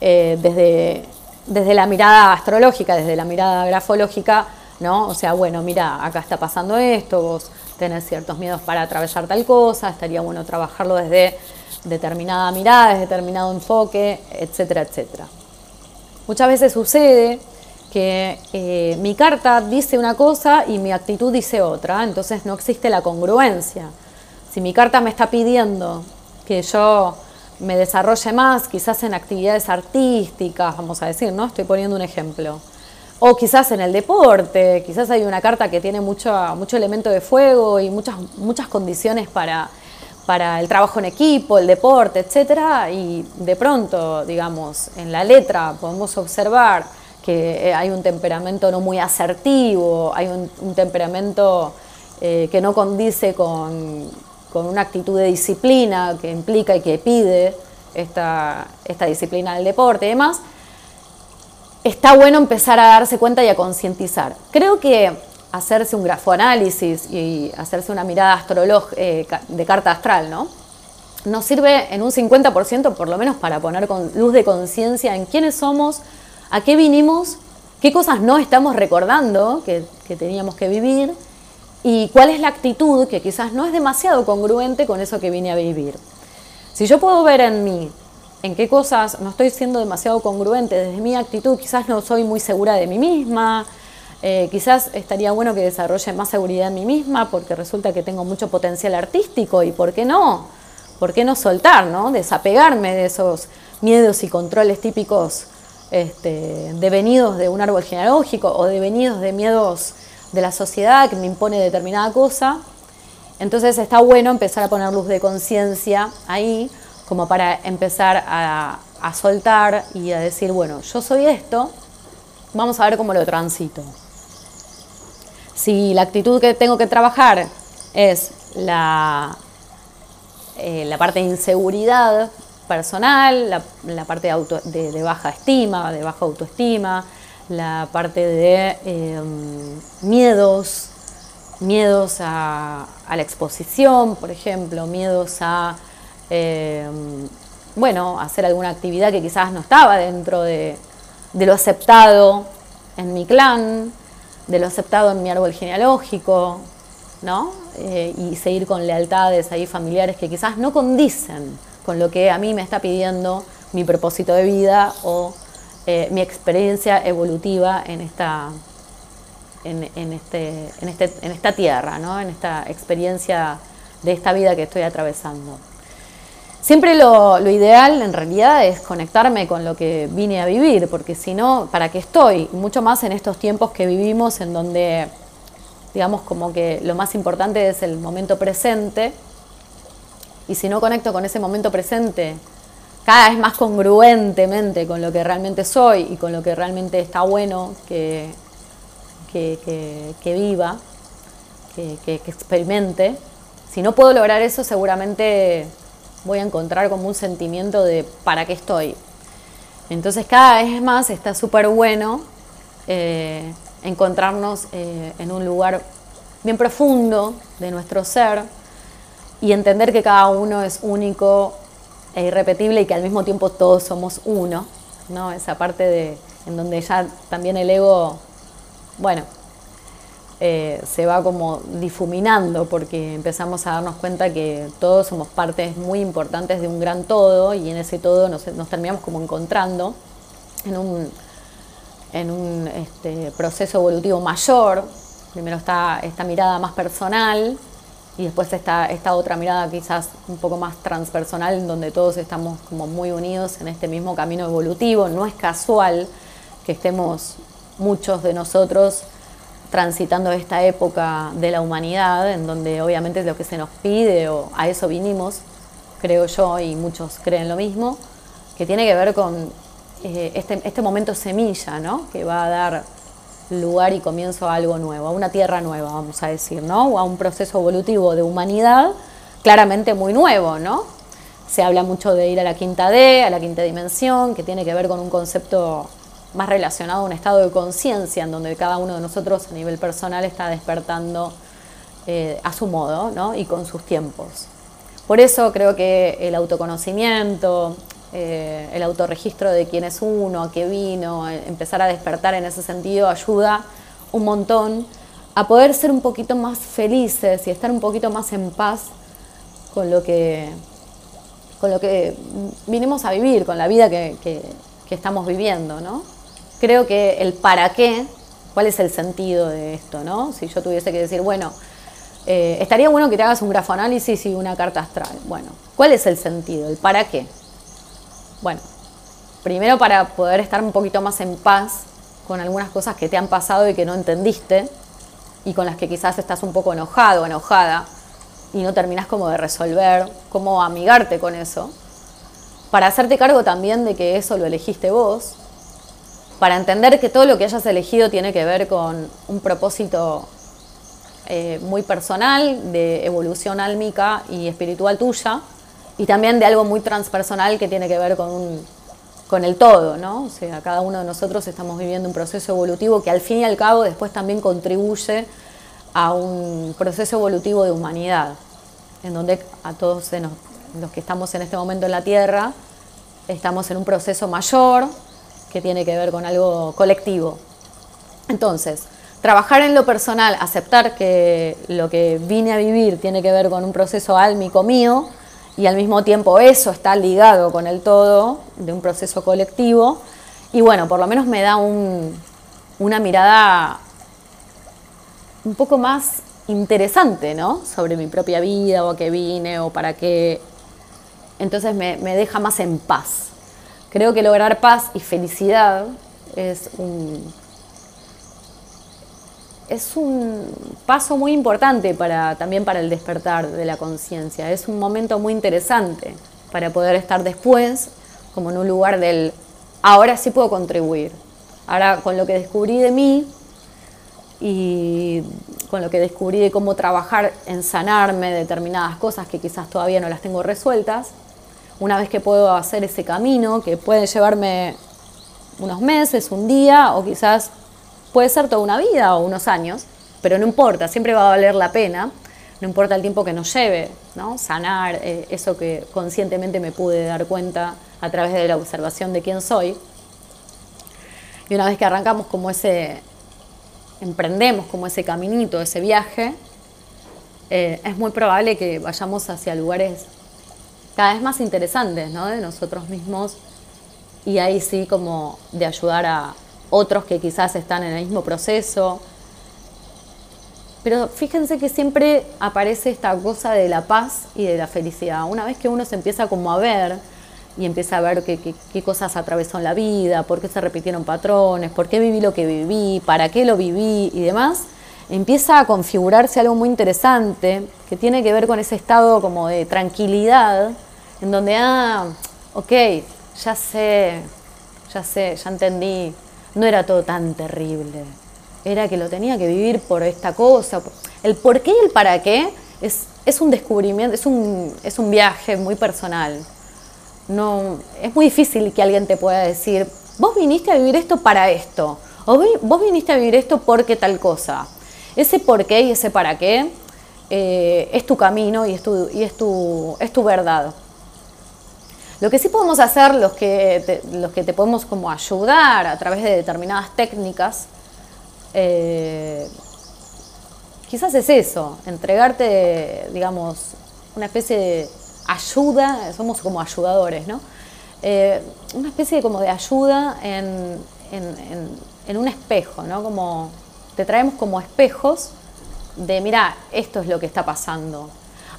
eh, desde desde la mirada astrológica, desde la mirada grafológica, ¿no? O sea, bueno, mira, acá está pasando esto, vos tenés ciertos miedos para atravesar tal cosa, estaría bueno trabajarlo desde determinada mirada, desde determinado enfoque, etcétera, etcétera. Muchas veces sucede que eh, mi carta dice una cosa y mi actitud dice otra, entonces no existe la congruencia. Si mi carta me está pidiendo que yo me desarrolle más, quizás en actividades artísticas, vamos a decir, ¿no? Estoy poniendo un ejemplo. O quizás en el deporte, quizás hay una carta que tiene mucho, mucho elemento de fuego y muchas, muchas condiciones para, para el trabajo en equipo, el deporte, etcétera, y de pronto, digamos, en la letra podemos observar que eh, hay un temperamento no muy asertivo, hay un, temperamento eh, que no condice con, con una actitud de disciplina que implica y que pide esta, esta disciplina del deporte y demás, está bueno empezar a darse cuenta y a concientizar. Creo que hacerse un grafoanálisis y hacerse una mirada astrológica eh, de carta astral, ¿no? Nos sirve en un 50% por lo menos para poner luz de conciencia en quiénes somos, a qué vinimos, qué cosas no estamos recordando que, teníamos que vivir y cuál es la actitud que quizás no es demasiado congruente con eso que vine a vivir. Si yo puedo ver en mí en qué cosas no estoy siendo demasiado congruente desde mi actitud, quizás no soy muy segura de mí misma, eh, quizás estaría bueno que desarrolle más seguridad en mí misma porque resulta que tengo mucho potencial artístico y por qué no, por qué no soltar, ¿no? desapegarme de esos miedos y controles típicos este, devenidos de un árbol genealógico o devenidos de miedos de la sociedad que me impone determinada cosa. Entonces está bueno empezar a poner luz de conciencia ahí, como para empezar a, soltar y a decir, bueno, yo soy esto, vamos a ver cómo lo transito. Si la actitud que tengo que trabajar es la, eh, la parte de inseguridad personal, la, parte de, de, baja estima, de baja autoestima, la parte de em, miedos, miedos a, la exposición, por ejemplo, miedos a, em, bueno, hacer alguna actividad que quizás no estaba dentro de, lo aceptado en mi clan, de lo aceptado en mi árbol genealógico, ¿no? Eh, y seguir con lealtades ahí familiares que quizás no condicen con lo que a mí me está pidiendo mi propósito de vida o eh, mi experiencia evolutiva en esta, en, este, en, este, en esta tierra, ¿no? en esta experiencia de esta vida que estoy atravesando. Siempre lo, lo, ideal en realidad es conectarme con lo que vine a vivir, porque si no, ¿para qué estoy? Mucho más en estos tiempos que vivimos en donde digamos como que lo más importante es el momento presente, y si no conecto con ese momento presente, cada vez más congruentemente con lo que realmente soy y con lo que realmente está bueno que, que, viva, que, que, experimente, si no puedo lograr eso, seguramente voy a encontrar como un sentimiento de para qué estoy. Entonces cada vez más está súper bueno eh, encontrarnos eh, en un lugar bien profundo de nuestro ser y entender que cada uno es único e irrepetible y que al mismo tiempo todos somos uno, ¿no? Esa parte de en donde ya también el ego, bueno, eh, se va como difuminando porque empezamos a darnos cuenta que todos somos partes muy importantes de un gran todo y en ese todo nos, terminamos como encontrando en un, en un este, proceso evolutivo mayor. Primero está esta mirada más personal y después está esta otra mirada quizás un poco más transpersonal en donde todos estamos como muy unidos en este mismo camino evolutivo. No es casual que estemos muchos de nosotros transitando esta época de la humanidad, en donde obviamente es lo que se nos pide, o a eso vinimos, creo yo, y muchos creen lo mismo, que tiene que ver con eh, este, este, momento semilla, ¿no? que va a dar lugar y comienzo a algo nuevo, a una tierra nueva, vamos a decir, ¿no? o a un proceso evolutivo de humanidad claramente muy nuevo, ¿no? Se habla mucho de ir a la quinta D, a la quinta dimensión, que tiene que ver con un concepto más relacionado a un estado de conciencia en donde cada uno de nosotros a nivel personal está despertando eh, a su modo ¿no? y con sus tiempos. Por eso creo que el autoconocimiento, eh, el autorregistro de quién es uno, a qué vino, eh, empezar a despertar en ese sentido ayuda un montón a poder ser un poquito más felices y estar un poquito más en paz con lo que, con lo que vinimos a vivir, con la vida que, que, estamos viviendo, ¿no? creo que el para qué, cuál es el sentido de esto, ¿no? Si yo tuviese que decir, bueno, eh, estaría bueno que te hagas un grafoanálisis y una carta astral. Bueno, ¿cuál es el sentido? ¿El para qué? Bueno, primero para poder estar un poquito más en paz con algunas cosas que te han pasado y que no entendiste y con las que quizás estás un poco enojado o enojada y no terminas como de resolver, cómo amigarte con eso. Para hacerte cargo también de que eso lo elegiste vos para entender que todo lo que hayas elegido tiene que ver con un propósito eh, muy personal, de evolución álmica y espiritual tuya, y también de algo muy transpersonal que tiene que ver con, con el todo, ¿no? O sea, cada uno de nosotros estamos viviendo un proceso evolutivo que al fin y al cabo después también contribuye a un proceso evolutivo de humanidad, en donde a todos los que estamos en este momento en la Tierra estamos en un proceso mayor, que tiene que ver con algo colectivo. Entonces, trabajar en lo personal, aceptar que lo que vine a vivir tiene que ver con un proceso álmico mío y al mismo tiempo eso está ligado con el todo de un proceso colectivo. Y bueno, por lo menos me da una mirada un poco más interesante, ¿no? Sobre mi propia vida o a qué vine o para qué. Entonces me deja más en paz. Creo que lograr paz y felicidad es un, es un paso muy importante para, también para el despertar de la conciencia. Es un momento muy interesante para poder estar después como en un lugar del ahora sí puedo contribuir. Ahora con lo que descubrí de mí y con lo que descubrí de cómo trabajar en sanarme determinadas cosas que quizás todavía no las tengo resueltas, una vez que puedo hacer ese camino, que puede llevarme unos meses, un día, o quizás puede ser toda una vida o unos años, pero no importa, siempre va a valer la pena, no importa el tiempo que nos lleve, ¿no? sanar eh, eso que conscientemente me pude dar cuenta a través de la observación de quién soy. Y una vez que arrancamos como ese, emprendemos como ese caminito, ese viaje, eh, es muy probable que vayamos hacia lugares cada vez más interesantes ¿no? de nosotros mismos y ahí sí como de ayudar a otros que quizás están en el mismo proceso. Pero fíjense que siempre aparece esta cosa de la paz y de la felicidad. Una vez que uno se empieza como a ver y empieza a ver qué, cosas atravesó en la vida, por qué se repitieron patrones, por qué viví lo que viví, para qué lo viví y demás, empieza a configurarse algo muy interesante que tiene que ver con ese estado como de tranquilidad, en donde, ah, ok, ya sé, ya sé, ya entendí, no era todo tan terrible, era que lo tenía que vivir por esta cosa. El por qué y el para qué es, es un descubrimiento, es un, es un viaje muy personal. No, es muy difícil que alguien te pueda decir, vos viniste a vivir esto para esto, o vos viniste a vivir esto porque tal cosa. Ese por qué y ese para qué eh, es tu camino y, es tu, y es, tu, es tu verdad. Lo que sí podemos hacer, los que te, los que te podemos como ayudar a través de determinadas técnicas, eh, quizás es eso, entregarte, digamos, una especie de ayuda, somos como ayudadores, ¿no? Eh, una especie de como de ayuda en, en un espejo, ¿no? Como te traemos como espejos de, mira, esto es lo que está pasando.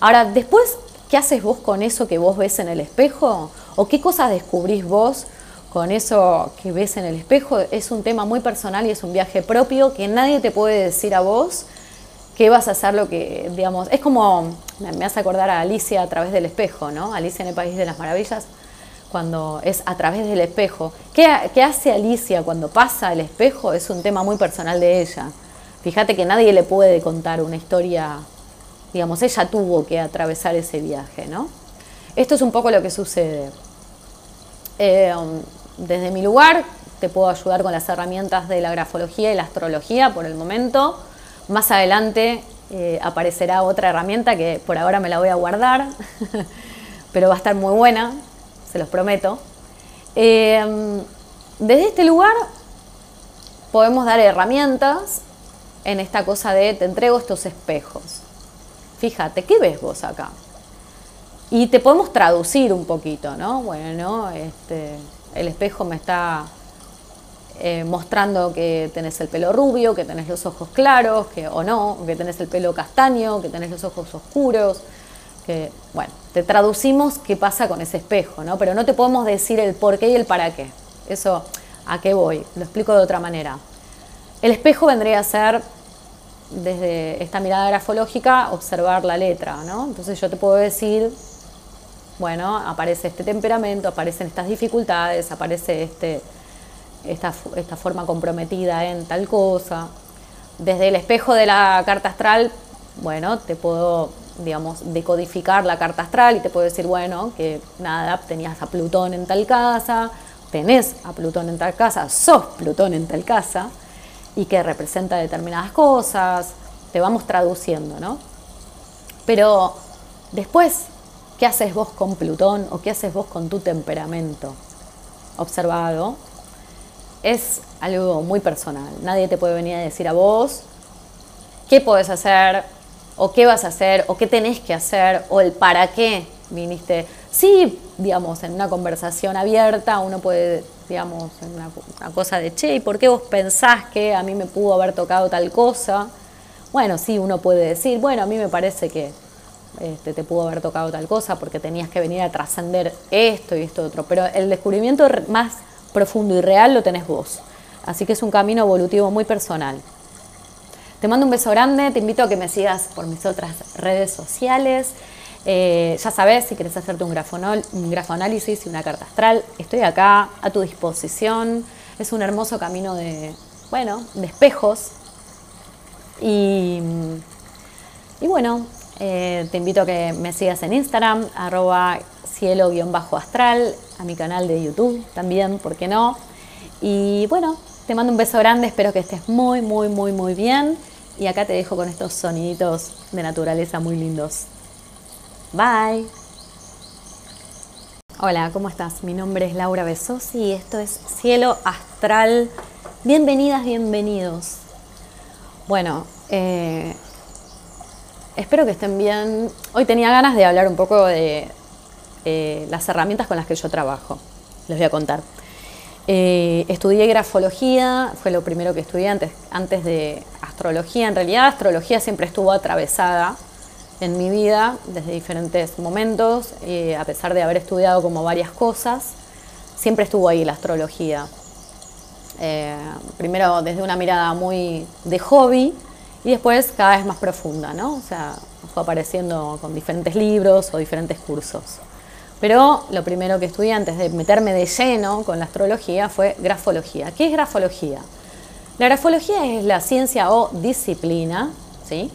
Ahora, después, ¿qué haces vos con eso que vos ves en el espejo? ¿O qué cosas descubrís vos con eso que ves en el espejo? Es un tema muy personal y es un viaje propio que nadie te puede decir a vos que vas a hacer lo que, digamos, es como, me hace acordar a Alicia a través del espejo, ¿no? Alicia en el País de las Maravillas cuando es a través del espejo. ¿Qué, hace Alicia cuando pasa el espejo? Es un tema muy personal de ella. Fíjate que nadie le puede contar una historia, digamos, ella tuvo que atravesar ese viaje, ¿no? Esto es un poco lo que sucede. Eh, desde mi lugar te puedo ayudar con las herramientas de la grafología y la astrología por el momento. Más adelante eh, aparecerá otra herramienta que por ahora me la voy a guardar, *laughs* pero va a estar muy buena, se los prometo. Eh, desde este lugar podemos dar herramientas en esta cosa de te entrego estos espejos. Fíjate, ¿qué ves vos acá? Y te podemos traducir un poquito, ¿no? Bueno, este, el espejo me está eh, mostrando que tenés el pelo rubio, que tenés los ojos claros, que, o no, que tenés el pelo castaño, que tenés los ojos oscuros, que, bueno, te traducimos qué pasa con ese espejo, ¿no? Pero no te podemos decir el por qué y el para qué. Eso, ¿a qué voy? Lo explico de otra manera. El espejo vendría a ser, desde esta mirada grafológica, observar la letra, ¿no? Entonces yo te puedo decir, bueno, aparece este temperamento, aparecen estas dificultades, aparece este, esta, esta forma comprometida en tal cosa. Desde el espejo de la carta astral, bueno, te puedo digamos, decodificar la carta astral y te puedo decir, bueno, que nada, tenías a Plutón en tal casa, tenés a Plutón en tal casa, sos Plutón en tal casa, y que representa determinadas cosas, te vamos traduciendo, ¿no? Pero después, ¿qué haces vos con Plutón o qué haces vos con tu temperamento? Observado, es algo muy personal. Nadie te puede venir a decir a vos qué podés hacer, o qué vas a hacer, o qué tenés que hacer, o el para qué viniste. Sí, digamos, en una conversación abierta uno puede, digamos, en una, cosa de, che, ¿y por qué vos pensás que a mí me pudo haber tocado tal cosa? Bueno, sí, uno puede decir, bueno, a mí me parece que este, te pudo haber tocado tal cosa porque tenías que venir a trascender esto y esto otro, pero el descubrimiento más profundo y real lo tenés vos. Así que es un camino evolutivo muy personal. Te mando un beso grande, te invito a que me sigas por mis otras redes sociales. Eh, ya sabes, si quieres hacerte un, un grafoanálisis y una carta astral, estoy acá a tu disposición. Es un hermoso camino de, bueno, de espejos. Y, bueno, eh, te invito a que me sigas en Instagram, arroba cielo-astral, a mi canal de YouTube también, ¿por qué no? Y bueno, te mando un beso grande, espero que estés muy, muy, muy, muy bien. Y acá te dejo con estos soniditos de naturaleza muy lindos. Bye. Hola, ¿cómo estás? Mi nombre es Laura Besosi y esto es Cielo Astral. Bienvenidas, bienvenidos. Bueno, eh, espero que estén bien. Hoy tenía ganas de hablar un poco de eh, las herramientas con las que yo trabajo. Les voy a contar. Eh, estudié grafología, fue lo primero que estudié antes, antes de astrología. En realidad, astrología siempre estuvo atravesada en mi vida desde diferentes momentos, eh, a pesar de haber estudiado como varias cosas, siempre estuvo ahí la astrología. Eh, primero desde una mirada muy de hobby y después cada vez más profunda, ¿no? O sea, fue apareciendo con diferentes libros o diferentes cursos. Pero lo primero que estudié antes de meterme de lleno con la astrología fue grafología. ¿Qué es grafología? La grafología es la ciencia o disciplina ¿sí?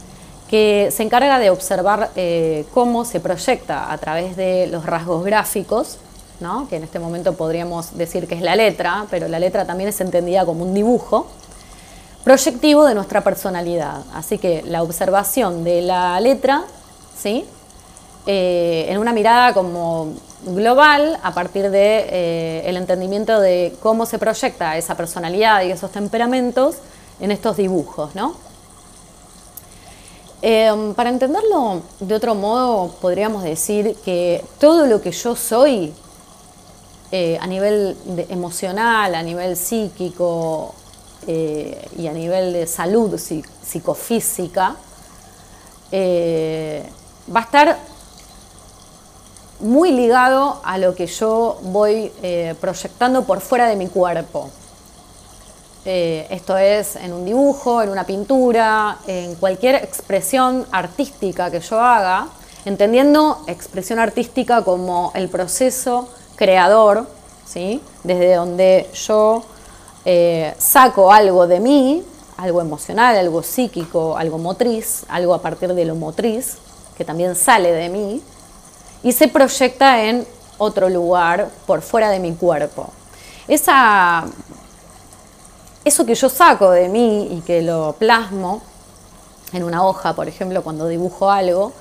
Que se encarga de observar eh, cómo se proyecta a través de los rasgos gráficos, que en este momento podríamos decir que es la letra, pero la letra también es entendida como un dibujo proyectivo de nuestra personalidad. Así que la observación de la letra, ¿sí? Eh, en una mirada como global a partir de, eh, entendimiento de cómo se proyecta esa personalidad y esos temperamentos en estos dibujos, ¿no? Em, para entenderlo de otro modo, podríamos decir que todo lo que yo soy eh, a nivel emocional, a nivel psíquico eh, y a nivel de salud psicofísica, eh, va a estar muy ligado a lo que yo voy proyectando por fuera de mi cuerpo. Eh, esto es en un dibujo, en una pintura, en cualquier expresión artística que yo haga, entendiendo expresión artística como el proceso creador, ¿sí? desde donde yo eh, saco algo de mí, algo emocional, algo psíquico, algo motriz, algo a partir de lo motriz, que también sale de mí, y se proyecta en otro lugar por fuera de mi cuerpo. Esa eso que yo saco de mí y que lo plasmo en una hoja, por ejemplo, cuando dibujo algo,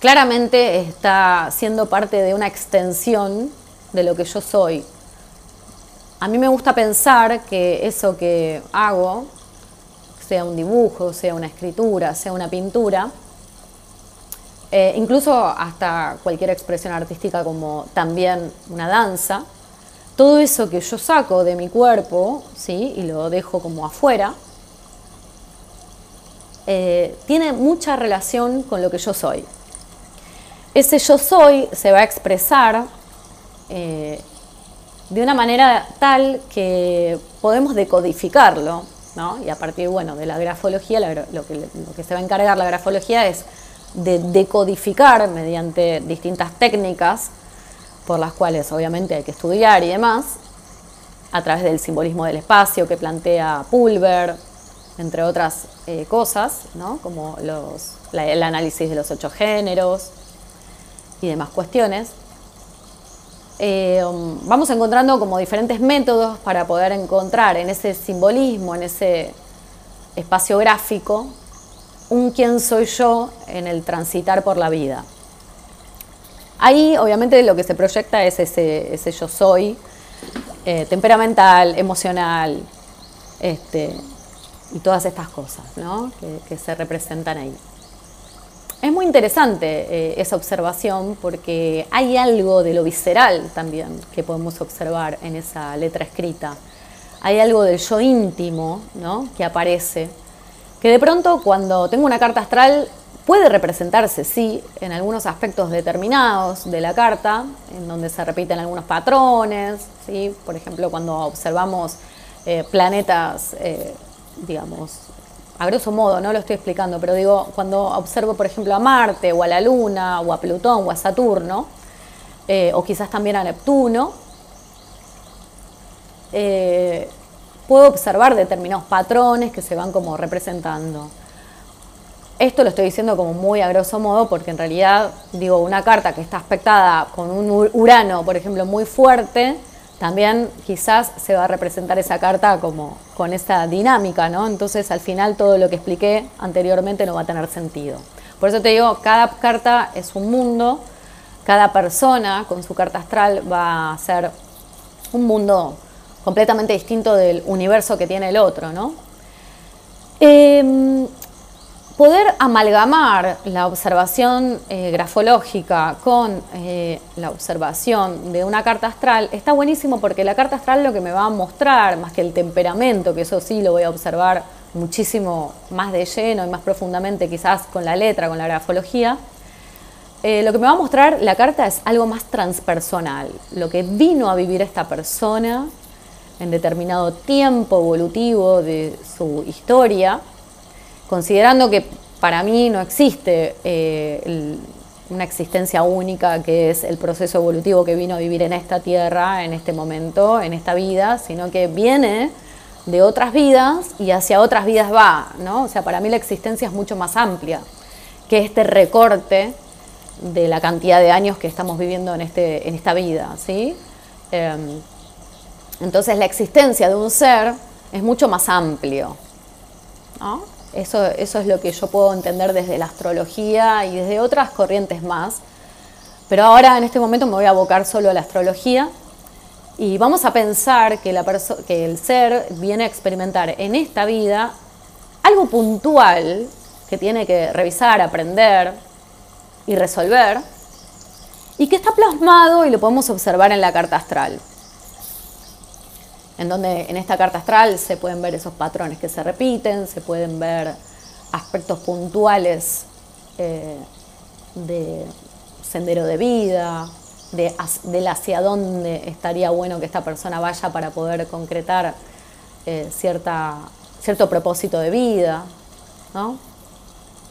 claramente está siendo parte de una extensión de lo que yo soy. A mí me gusta pensar que eso que hago, sea un dibujo, sea una escritura, sea una pintura, eh, incluso hasta cualquier expresión artística como también una danza, todo eso que yo saco de mi cuerpo, ¿sí? y lo dejo como afuera, eh, tiene mucha relación con lo que yo soy. Ese yo soy se va a expresar eh, de una manera tal que podemos decodificarlo, ¿no? y a partir bueno, de la grafología, lo, que, lo que se va a encargar la grafología es de decodificar mediante distintas técnicas por las cuales obviamente hay que estudiar y demás, a través del simbolismo del espacio que plantea Pulver, entre otras eh, cosas, ¿no? como los, el análisis de los ocho géneros y demás cuestiones. Eh, um, vamos encontrando como diferentes métodos para poder encontrar en ese simbolismo, en ese espacio gráfico, un quién soy yo en el transitar por la vida. Ahí obviamente lo que se proyecta es ese, yo soy, eh, temperamental, emocional, este, y todas estas cosas que, se representan ahí. Es muy interesante eh, esa observación porque hay algo de lo visceral también que podemos observar en esa letra escrita. Hay algo del yo íntimo que aparece, que de pronto cuando tengo una carta astral Puede representarse, sí, en algunos aspectos determinados de la carta, en donde se repiten algunos patrones, ¿sí? por ejemplo, cuando observamos eh, planetas, eh, digamos, a grosso modo, no lo estoy explicando, pero digo, cuando observo, por ejemplo, a Marte o a la Luna o a Plutón o a Saturno, eh, o quizás también a Neptuno, puedo observar determinados patrones que se van como representando. Esto lo estoy diciendo como muy a grosso modo porque en realidad, digo, una carta que está aspectada con un Urano, por ejemplo, muy fuerte, también quizás se va a representar esa carta como con esa dinámica, ¿no? Entonces al final todo lo que expliqué anteriormente no va a tener sentido. Por eso te digo, cada carta es un mundo, cada persona con su carta astral va a ser un mundo completamente distinto del universo que tiene el otro, ¿no? Eh, poder amalgamar la observación eh, grafológica con eh, la observación de una carta astral está buenísimo porque la carta astral lo que me va a mostrar, más que el temperamento, que eso sí lo voy a observar muchísimo más de lleno y más profundamente quizás con la letra, con la grafología, eh, lo que me va a mostrar la carta es algo más transpersonal, lo que vino a vivir esta persona en determinado tiempo evolutivo de su historia considerando que para mí no existe eh, una existencia única que es el proceso evolutivo que vino a vivir en esta tierra, en este momento, en esta vida, sino que viene de otras vidas y hacia otras vidas va, ¿no? O sea, para mí la existencia es mucho más amplia que este recorte de la cantidad de años que estamos viviendo en, este, en esta vida, ¿sí? Em, entonces la existencia de un ser es mucho más amplio, Eso, eso es lo que yo puedo entender desde la astrología y desde otras corrientes más. Pero ahora en este momento me voy a abocar solo a la astrología y vamos a pensar que, la que el ser viene a experimentar en esta vida algo puntual que tiene que revisar, aprender y resolver, y que está plasmado y lo podemos observar en la carta astral. En donde en esta carta astral se pueden ver esos patrones que se repiten, se pueden ver aspectos puntuales eh, de sendero de vida, de, hacia dónde estaría bueno que esta persona vaya para poder concretar eh, cierta, cierto propósito de vida,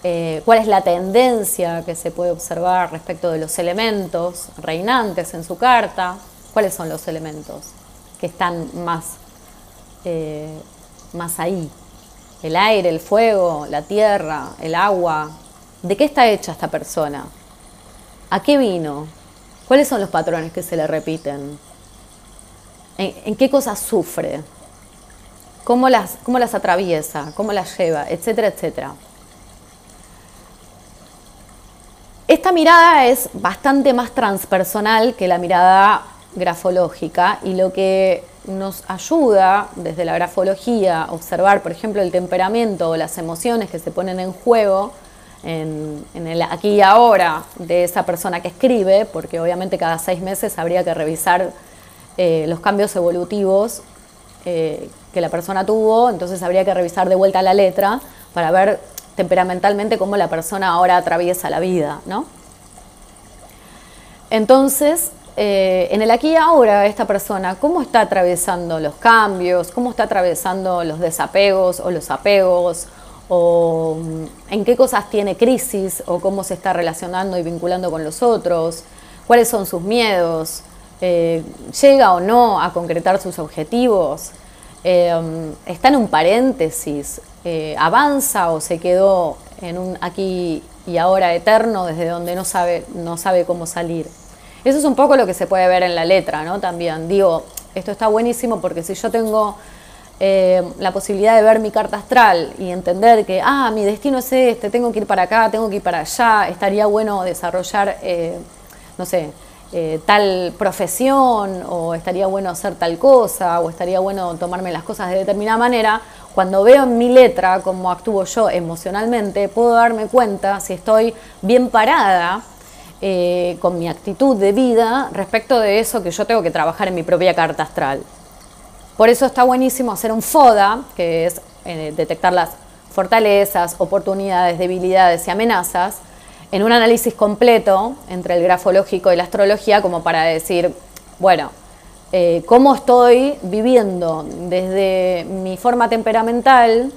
eh, cuál es la tendencia que se puede observar respecto de los elementos reinantes en su carta, cuáles son los elementos que están más, eh, más ahí, el aire, el fuego, la tierra, el agua, ¿de qué está hecha esta persona? ¿A qué vino? ¿Cuáles son los patrones que se le repiten? ¿En, qué cosas sufre? ¿Cómo las, ¿Cómo las atraviesa? ¿Cómo las lleva? Etcétera, etcétera. Esta mirada es bastante más transpersonal que la mirada grafológica y lo que nos ayuda desde la grafología a observar, por ejemplo, el temperamento o las emociones que se ponen en juego en, el aquí y ahora de esa persona que escribe, porque obviamente cada seis meses habría que revisar eh, los cambios evolutivos eh, que la persona tuvo, entonces habría que revisar de vuelta la letra para ver temperamentalmente cómo la persona ahora atraviesa la vida, ¿no? Entonces, eh, en el aquí y ahora, esta persona, ¿cómo está atravesando los cambios? ¿Cómo está atravesando los desapegos o los apegos? o mm, en qué cosas tiene crisis o cómo se está relacionando y vinculando con los otros, cuáles son sus miedos, eh, llega o no a concretar sus objetivos, eh, mm, está en un paréntesis, avanza o se quedó en un aquí y ahora eterno desde donde no sabe, no sabe cómo salir. Eso es un poco lo que se puede ver en la letra, ¿no? También digo, esto está buenísimo porque si yo tengo eh, la posibilidad de ver mi carta astral y entender que, ah, mi destino es este, tengo que ir para acá, tengo que ir para allá, estaría bueno desarrollar, eh, no sé, eh, tal profesión, o estaría bueno hacer tal cosa, o estaría bueno tomarme las cosas de determinada manera, cuando veo en mi letra cómo actúo yo emocionalmente, puedo darme cuenta si estoy bien parada con mi actitud de vida respecto de eso que yo tengo que trabajar en mi propia carta astral. Por eso está buenísimo hacer un FODA, que es eh, detectar las fortalezas, oportunidades, debilidades y amenazas, en un análisis completo entre el grafológico y la astrología, como para decir, bueno, eh, cómo estoy viviendo desde mi forma temperamental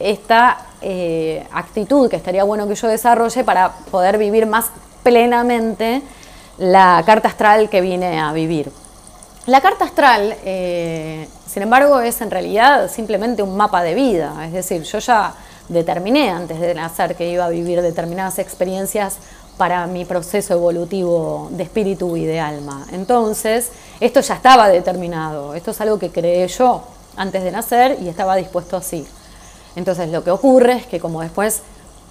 esta eh, actitud que estaría bueno que yo desarrolle para poder vivir más plenamente la carta astral que vine a vivir. La carta astral, eh, sin embargo, es en realidad simplemente un mapa de vida, es decir, yo ya determiné antes de nacer que iba a vivir determinadas experiencias para mi proceso evolutivo de espíritu y de alma. Entonces, esto ya estaba determinado, esto es algo que creé yo antes de nacer y estaba dispuesto así. Entonces, lo que ocurre es que como después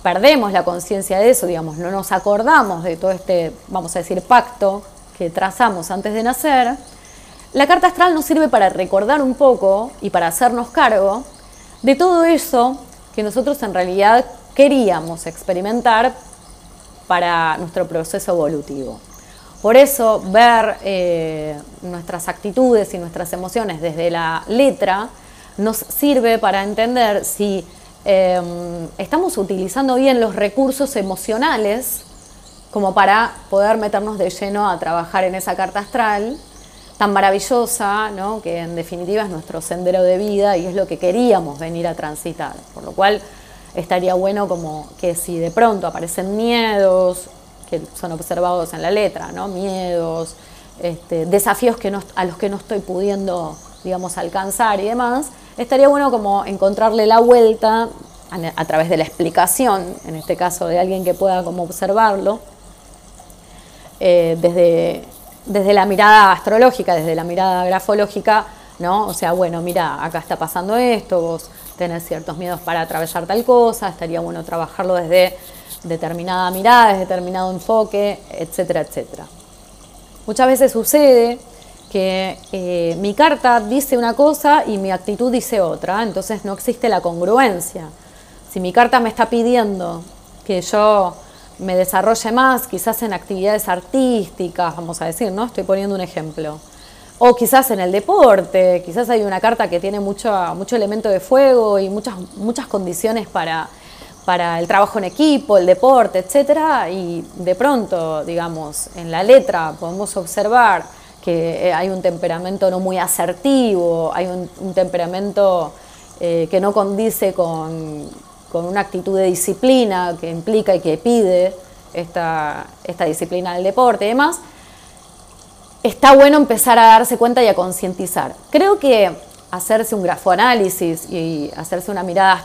perdemos la conciencia de eso, digamos, no nos acordamos de todo este, vamos a decir, pacto que trazamos antes de nacer, la carta astral nos sirve para recordar un poco y para hacernos cargo de todo eso que nosotros en realidad queríamos experimentar para nuestro proceso evolutivo. Por eso ver eh, nuestras actitudes y nuestras emociones desde la letra nos sirve para entender si em, estamos utilizando bien los recursos emocionales como para poder meternos de lleno a trabajar en esa carta astral tan maravillosa, ¿no? que en definitiva es nuestro sendero de vida y es lo que queríamos venir a transitar. Por lo cual estaría bueno como que si de pronto aparecen miedos que son observados en la letra, ¿no? Miedos, este, desafíos a los que no estoy pudiendo, digamos, alcanzar y demás, estaría bueno como encontrarle la vuelta a, través de la explicación, en este caso de alguien que pueda como observarlo, eh, desde, desde la mirada astrológica, desde la mirada grafológica, ¿no? O sea, bueno, mira, acá está pasando esto, vos tenés ciertos miedos para atravesar tal cosa, estaría bueno trabajarlo desde determinada mirada, desde determinado enfoque, etcétera, etcétera. Muchas veces sucede que mi carta dice una cosa y mi actitud dice otra, entonces no existe la congruencia. Si mi carta me está pidiendo que yo me desarrolle más, quizás en actividades artísticas, vamos a decir, ¿no? Estoy poniendo un ejemplo. O quizás en el deporte, quizás hay una carta que tiene mucho, mucho elemento de fuego y muchas, muchas condiciones para, para el trabajo en equipo, el deporte, etcétera, y de pronto, digamos, en la letra podemos observar que eh, hay un temperamento no muy asertivo, hay un, temperamento eh, que no condice con, una actitud de disciplina que implica y que pide esta, esta disciplina del deporte y demás, está bueno empezar a darse cuenta y a concientizar. Creo que hacerse un grafoanálisis y hacerse una mirada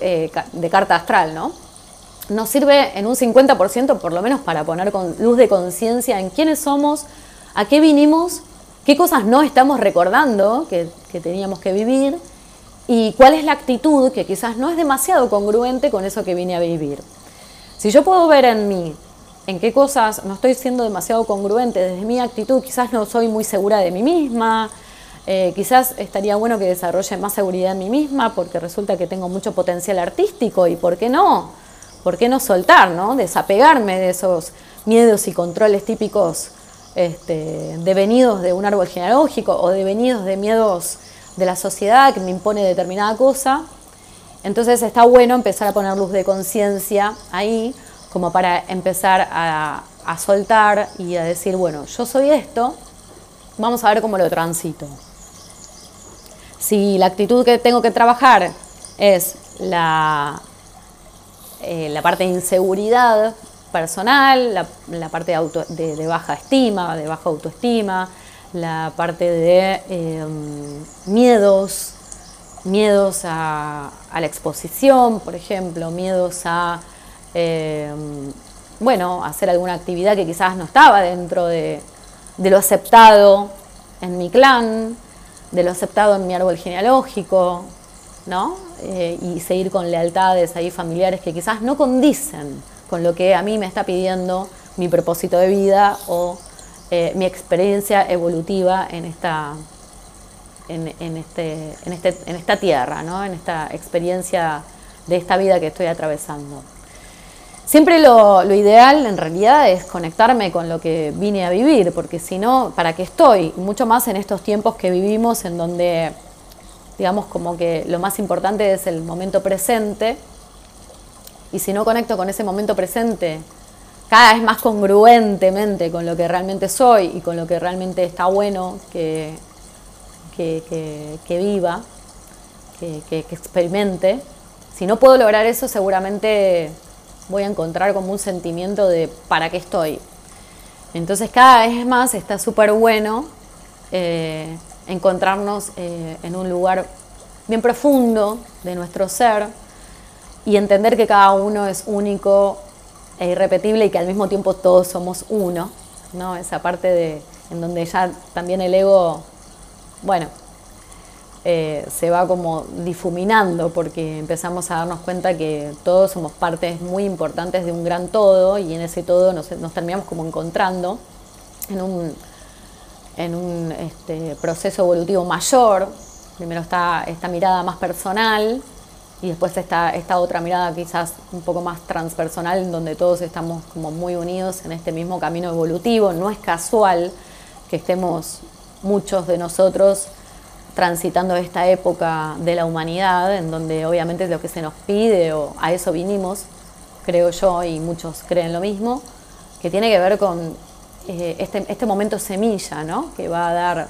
eh, de carta astral, ¿no? Nos sirve en un 50% por lo menos para poner con luz de conciencia en quiénes somos, a qué vinimos, qué cosas no estamos recordando que, teníamos que vivir y cuál es la actitud que quizás no es demasiado congruente con eso que vine a vivir. Si yo puedo ver en mí en qué cosas no estoy siendo demasiado congruente desde mi actitud, quizás no soy muy segura de mí misma, eh, quizás estaría bueno que desarrolle más seguridad en mí misma porque resulta que tengo mucho potencial artístico y ¿por qué no? ¿Por qué no soltar, no? Desapegarme de esos miedos y controles típicos este, devenidos de un árbol genealógico o devenidos de miedos de la sociedad que me impone determinada cosa. Entonces está bueno empezar a poner luz de conciencia ahí como para empezar a, soltar y a decir, bueno, yo soy esto, vamos a ver cómo lo transito. Si la actitud que tengo que trabajar es la, eh, la parte de inseguridad personal, la, parte de, baja estima, de baja autoestima, la parte de em, miedos, miedos a, la exposición, por ejemplo, miedos a, em, bueno, hacer alguna actividad que quizás no estaba dentro de, lo aceptado en mi clan, de lo aceptado en mi árbol genealógico, ¿no? Eh, y seguir con lealtades ahí familiares que quizás no condicen con lo que a mí me está pidiendo mi propósito de vida o eh, mi experiencia evolutiva en esta, en, este, en, este, en esta tierra, ¿no? en esta experiencia de esta vida que estoy atravesando. Siempre lo, lo, ideal en realidad es conectarme con lo que vine a vivir, porque si no, ¿para qué estoy? Mucho más en estos tiempos que vivimos en donde, digamos, como que lo más importante es el momento presente y si no conecto con ese momento presente cada vez más congruentemente con lo que realmente soy y con lo que realmente está bueno que, que, viva, que, que, experimente, si no puedo lograr eso seguramente voy a encontrar como un sentimiento de para qué estoy. Entonces cada vez más está súper bueno eh, encontrarnos eh, en un lugar bien profundo de nuestro ser, y entender que cada uno es único e irrepetible y que al mismo tiempo todos somos uno, ¿no? Esa parte de, en donde ya también el ego, bueno, eh, se va como difuminando porque empezamos a darnos cuenta que todos somos partes muy importantes de un gran todo y en ese todo nos, terminamos como encontrando en un, en un este, proceso evolutivo mayor. Primero está esta mirada más personal, y después está esta otra mirada quizás un poco más transpersonal, en donde todos estamos como muy unidos en este mismo camino evolutivo. No es casual que estemos muchos de nosotros transitando esta época de la humanidad, en donde obviamente es lo que se nos pide, o a eso vinimos, creo yo, y muchos creen lo mismo, que tiene que ver con eh, este, este momento semilla, ¿no? que va a dar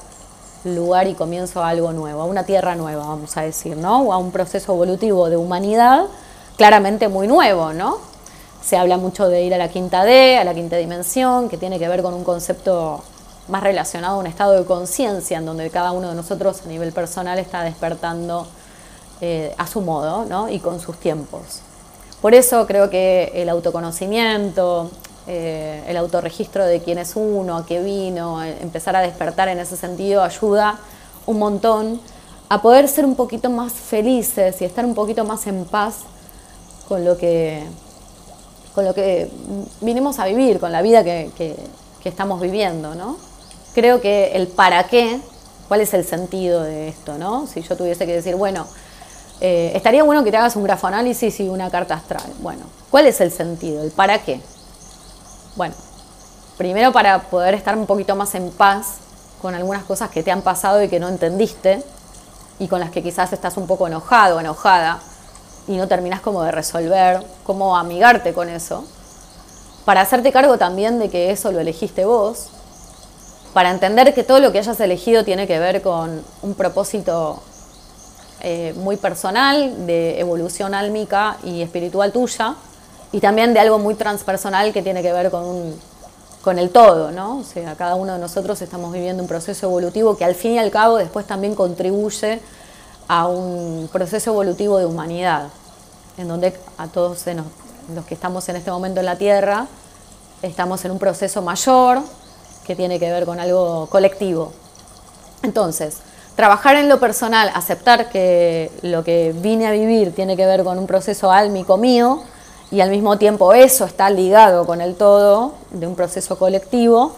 lugar y comienzo a algo nuevo, a una tierra nueva, vamos a decir, ¿no? O a un proceso evolutivo de humanidad claramente muy nuevo, ¿no? Se habla mucho de ir a la quinta D, a la quinta dimensión, que tiene que ver con un concepto más relacionado a un estado de conciencia en donde cada uno de nosotros a nivel personal está despertando eh, a su modo ¿no? y con sus tiempos. Por eso creo que el autoconocimiento, eh, el autorregistro de quién es uno, a qué vino, eh, empezar a despertar en ese sentido ayuda un montón a poder ser un poquito más felices y estar un poquito más en paz con lo que, con lo que vinimos a vivir, con la vida que, que estamos viviendo, ¿no? creo que el para qué, cuál es el sentido de esto, ¿no? Si yo tuviese que decir, bueno, eh, estaría bueno que te hagas un grafoanálisis y una carta astral. Bueno, ¿cuál es el sentido? ¿El para qué? Bueno, primero para poder estar un poquito más en paz con algunas cosas que te han pasado y que no entendiste y con las que quizás estás un poco enojado o enojada y no terminas como de resolver, cómo amigarte con eso, para hacerte cargo también de que eso lo elegiste vos para entender que todo lo que hayas elegido tiene que ver con un propósito eh, muy personal, de evolución álmica y espiritual tuya, y también de algo muy transpersonal que tiene que ver con, con el todo, ¿no? O sea, cada uno de nosotros estamos viviendo un proceso evolutivo que al fin y al cabo después también contribuye a un proceso evolutivo de humanidad, en donde a todos los que estamos en este momento en la Tierra, estamos en un proceso mayor, que tiene que ver con algo colectivo. Entonces, trabajar en lo personal, aceptar que lo que vine a vivir tiene que ver con un proceso álmico mío y al mismo tiempo eso está ligado con el todo de un proceso colectivo.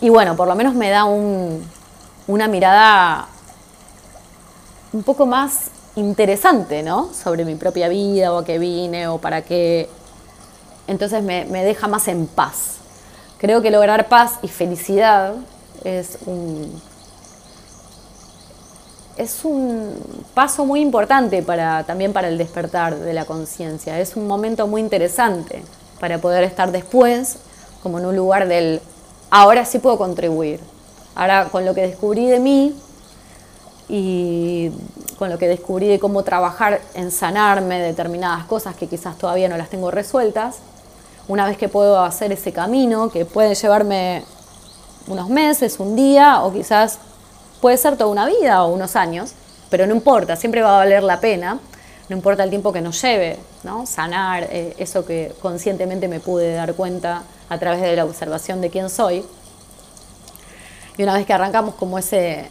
Y bueno, por lo menos me da una mirada un poco más interesante, ¿no? Sobre mi propia vida o a qué vine o para qué. Entonces me deja más en paz. Creo que lograr paz y felicidad es un, es un paso muy importante para, también para el despertar de la conciencia. Es un momento muy interesante para poder estar después como en un lugar del ahora sí puedo contribuir. Ahora con lo que descubrí de mí y con lo que descubrí de cómo trabajar en sanarme determinadas cosas que quizás todavía no las tengo resueltas, una vez que puedo hacer ese camino, que puede llevarme unos meses, un día, o quizás puede ser toda una vida o unos años, pero no importa, siempre va a valer la pena, no importa el tiempo que nos lleve, ¿no? sanar eh, eso que conscientemente me pude dar cuenta a través de la observación de quién soy. Y una vez que arrancamos como ese,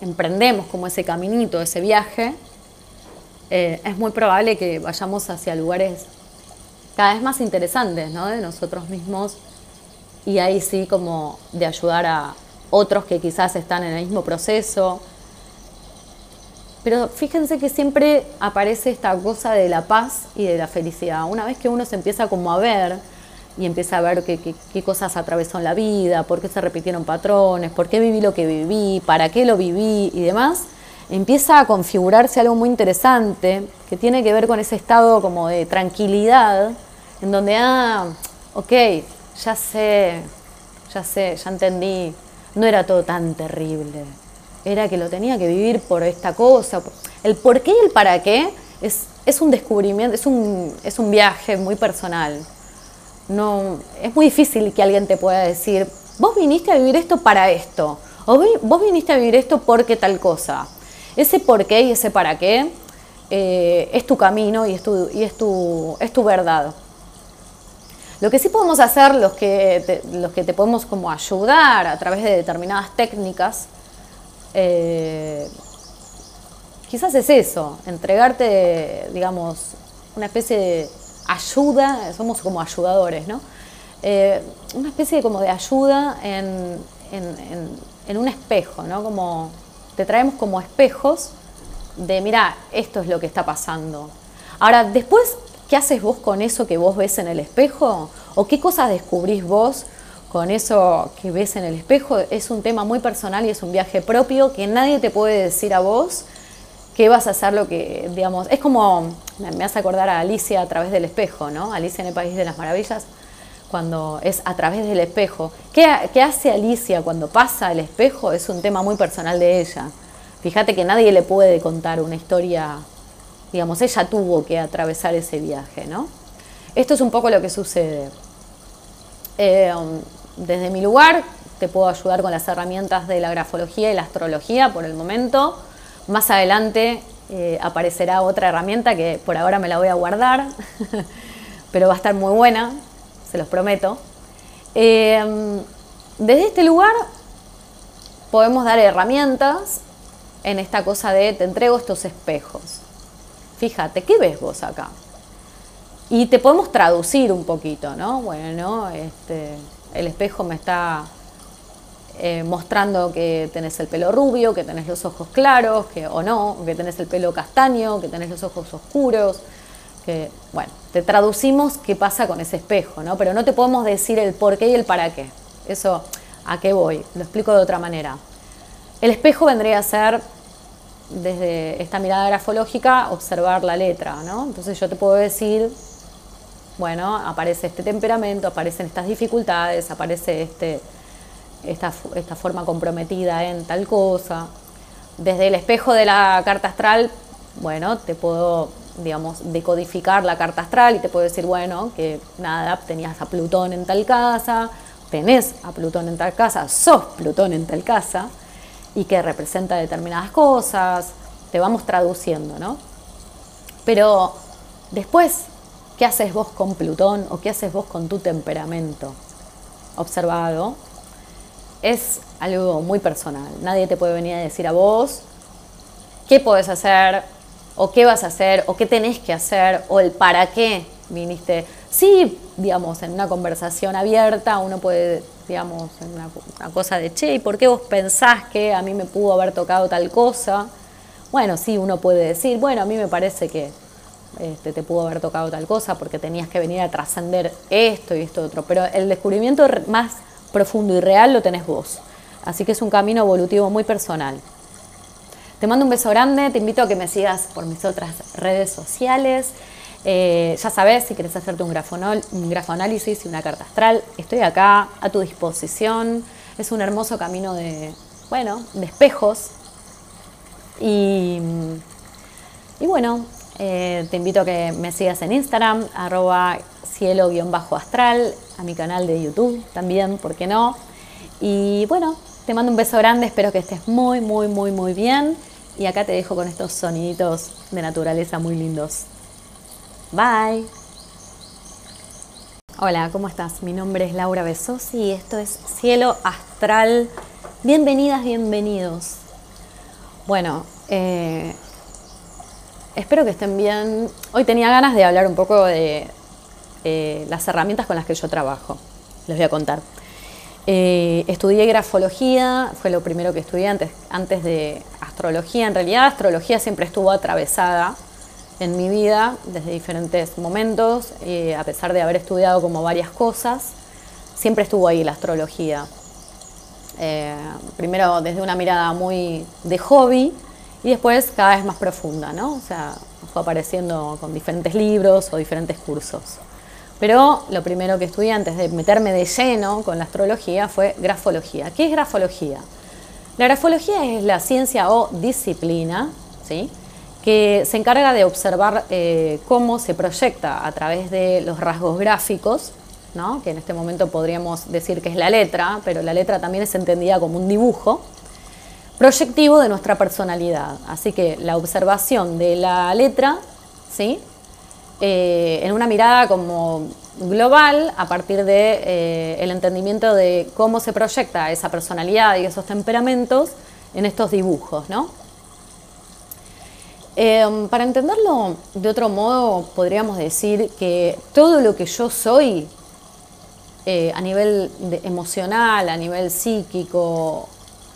emprendemos como ese caminito, ese viaje, eh, es muy probable que vayamos hacia lugares cada vez más interesantes ¿no? de nosotros mismos y ahí sí como de ayudar a otros que quizás están en el mismo proceso. Pero fíjense que siempre aparece esta cosa de la paz y de la felicidad. Una vez que uno se empieza como a ver y empieza a ver qué, cosas atravesó en la vida, por qué se repitieron patrones, por qué viví lo que viví, para qué lo viví y demás, empieza a configurarse algo muy interesante que tiene que ver con ese estado como de tranquilidad, en donde, ah, ok, ya sé, ya sé, ya entendí, no era todo tan terrible, era que lo tenía que vivir por esta cosa. El por qué y el para qué es, es un descubrimiento, es un, es un viaje muy personal. No, es muy difícil que alguien te pueda decir, vos viniste a vivir esto para esto, o vos viniste a vivir esto porque tal cosa. Ese por qué y ese para qué eh, es tu camino y es tu, y es tu, es tu verdad. Lo que sí podemos hacer, los que te, los que te podemos como ayudar a través de determinadas técnicas, eh, quizás es eso, entregarte, digamos, una especie de ayuda, somos como ayudadores, ¿no? Eh, una especie de, como de ayuda en, en, en un espejo, ¿no? Como te traemos como espejos de, mira, esto es lo que está pasando. Ahora, después, ¿qué haces vos con eso que vos ves en el espejo? ¿O qué cosas descubrís vos con eso que ves en el espejo? Es un tema muy personal y es un viaje propio que nadie te puede decir a vos que vas a hacer lo que, digamos, es como, me hace acordar a Alicia a través del espejo, ¿no? Alicia en el País de las Maravillas, cuando es a través del espejo. ¿Qué, hace Alicia cuando pasa el espejo? Es un tema muy personal de ella. Fíjate que nadie le puede contar una historia digamos, ella tuvo que atravesar ese viaje, ¿no? Esto es un poco lo que sucede. Eh, desde mi lugar te puedo ayudar con las herramientas de la grafología y la astrología por el momento. Más adelante eh, aparecerá otra herramienta que por ahora me la voy a guardar, *laughs* pero va a estar muy buena, se los prometo. Eh, desde este lugar podemos dar herramientas en esta cosa de te entrego estos espejos. Fíjate, ¿qué ves vos acá? Y te podemos traducir un poquito, ¿no? Bueno, este, el espejo me está eh, mostrando que tenés el pelo rubio, que tenés los ojos claros, que, o no, que tenés el pelo castaño, que tenés los ojos oscuros, que, bueno, te traducimos qué pasa con ese espejo, ¿no? Pero no te podemos decir el por qué y el para qué. Eso, ¿a qué voy? Lo explico de otra manera. El espejo vendría a ser, desde esta mirada grafológica, observar la letra, ¿no? Entonces yo te puedo decir, bueno, aparece este temperamento, aparecen estas dificultades, aparece este esta, esta forma comprometida en tal cosa. Desde el espejo de la carta astral, bueno, te puedo, digamos, decodificar la carta astral y te puedo decir, bueno, que nada, tenías a Plutón en tal casa, tenés a Plutón en tal casa, sos Plutón en tal casa, y que representa determinadas cosas, te vamos traduciendo, ¿no? Pero después, ¿qué haces vos con Plutón o qué haces vos con tu temperamento? Observado, es algo muy personal. Nadie te puede venir a decir a vos qué podés hacer, o qué vas a hacer, o qué tenés que hacer, o el para qué viniste. Sí, digamos, en una conversación abierta uno puede, digamos, en una, cosa de, che, ¿y por qué vos pensás que a mí me pudo haber tocado tal cosa? Bueno, sí, uno puede decir, bueno, a mí me parece que este, te pudo haber tocado tal cosa porque tenías que venir a trascender esto y esto otro, pero el descubrimiento más profundo y real lo tenés vos. Así que es un camino evolutivo muy personal. Te mando un beso grande, te invito a que me sigas por mis otras redes sociales. Eh, ya sabes, si quieres hacerte un, grafoanálisis y una carta astral, estoy acá a tu disposición. Es un hermoso camino de, bueno, de espejos. Y, y bueno, eh, te invito a que me sigas en Instagram, arroba cielo-astral, a mi canal de YouTube también, ¿por qué no? Y bueno, te mando un beso grande, espero que estés muy, muy, muy, muy bien. Y acá te dejo con estos soniditos de naturaleza muy lindos. Bye. Hola, ¿cómo estás? Mi nombre es Laura Besosi y esto es Cielo Astral. Bienvenidas, bienvenidos. Bueno, eh, espero que estén bien. Hoy tenía ganas de hablar un poco de, eh, las herramientas con las que yo trabajo. Les voy a contar. Eh, estudié grafología, fue lo primero que estudié antes, antes de astrología. En realidad, astrología siempre estuvo atravesada en mi vida desde diferentes momentos, eh, a pesar de haber estudiado como varias cosas, siempre estuvo ahí la astrología. primero desde una mirada muy de hobby y después cada vez más profunda, ¿no? O sea, fue apareciendo con diferentes libros o diferentes cursos. Pero lo primero que estudié antes de meterme de lleno con la astrología fue grafología. ¿Qué es grafología? La grafología es la ciencia o disciplina ¿sí? Que se encarga de observar eh, cómo se proyecta a través de los rasgos gráficos, que en este momento podríamos decir que es la letra, pero la letra también es entendida como un dibujo proyectivo de nuestra personalidad. Así que la observación de la letra ¿sí? Eh, en una mirada como global a partir de eh, entendimiento de cómo se proyecta esa personalidad y esos temperamentos en estos dibujos, ¿no? Eh, para entenderlo de otro modo, podríamos decir que todo lo que yo soy a nivel emocional, a nivel psíquico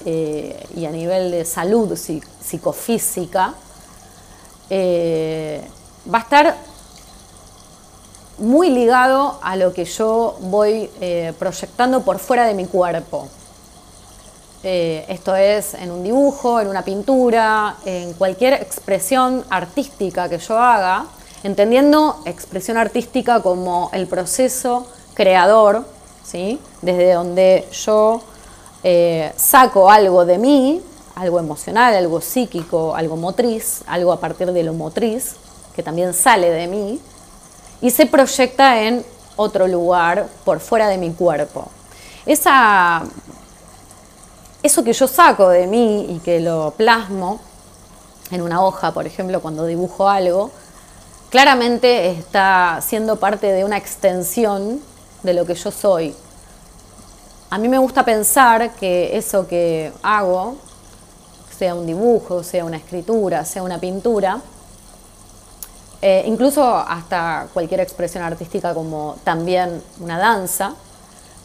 y a nivel de salud psicofísica, va a estar muy ligado a lo que yo voy eh, proyectando por fuera de mi cuerpo. Eh, esto es en un dibujo, en una pintura, en cualquier expresión artística que yo haga, entendiendo expresión artística como el proceso creador, ¿sí? desde donde yo eh, saco algo de mí, algo emocional, algo psíquico, algo motriz, algo a partir de lo motriz, que también sale de mí y se proyecta en otro lugar por fuera de mi cuerpo. Esa, eso que yo saco de mí y que lo plasmo en una hoja, por ejemplo, cuando dibujo algo, claramente está siendo parte de una extensión de lo que yo soy. A mí me gusta pensar que eso que hago, sea un dibujo, sea una escritura, sea una pintura, eh, incluso hasta cualquier expresión artística como también una danza,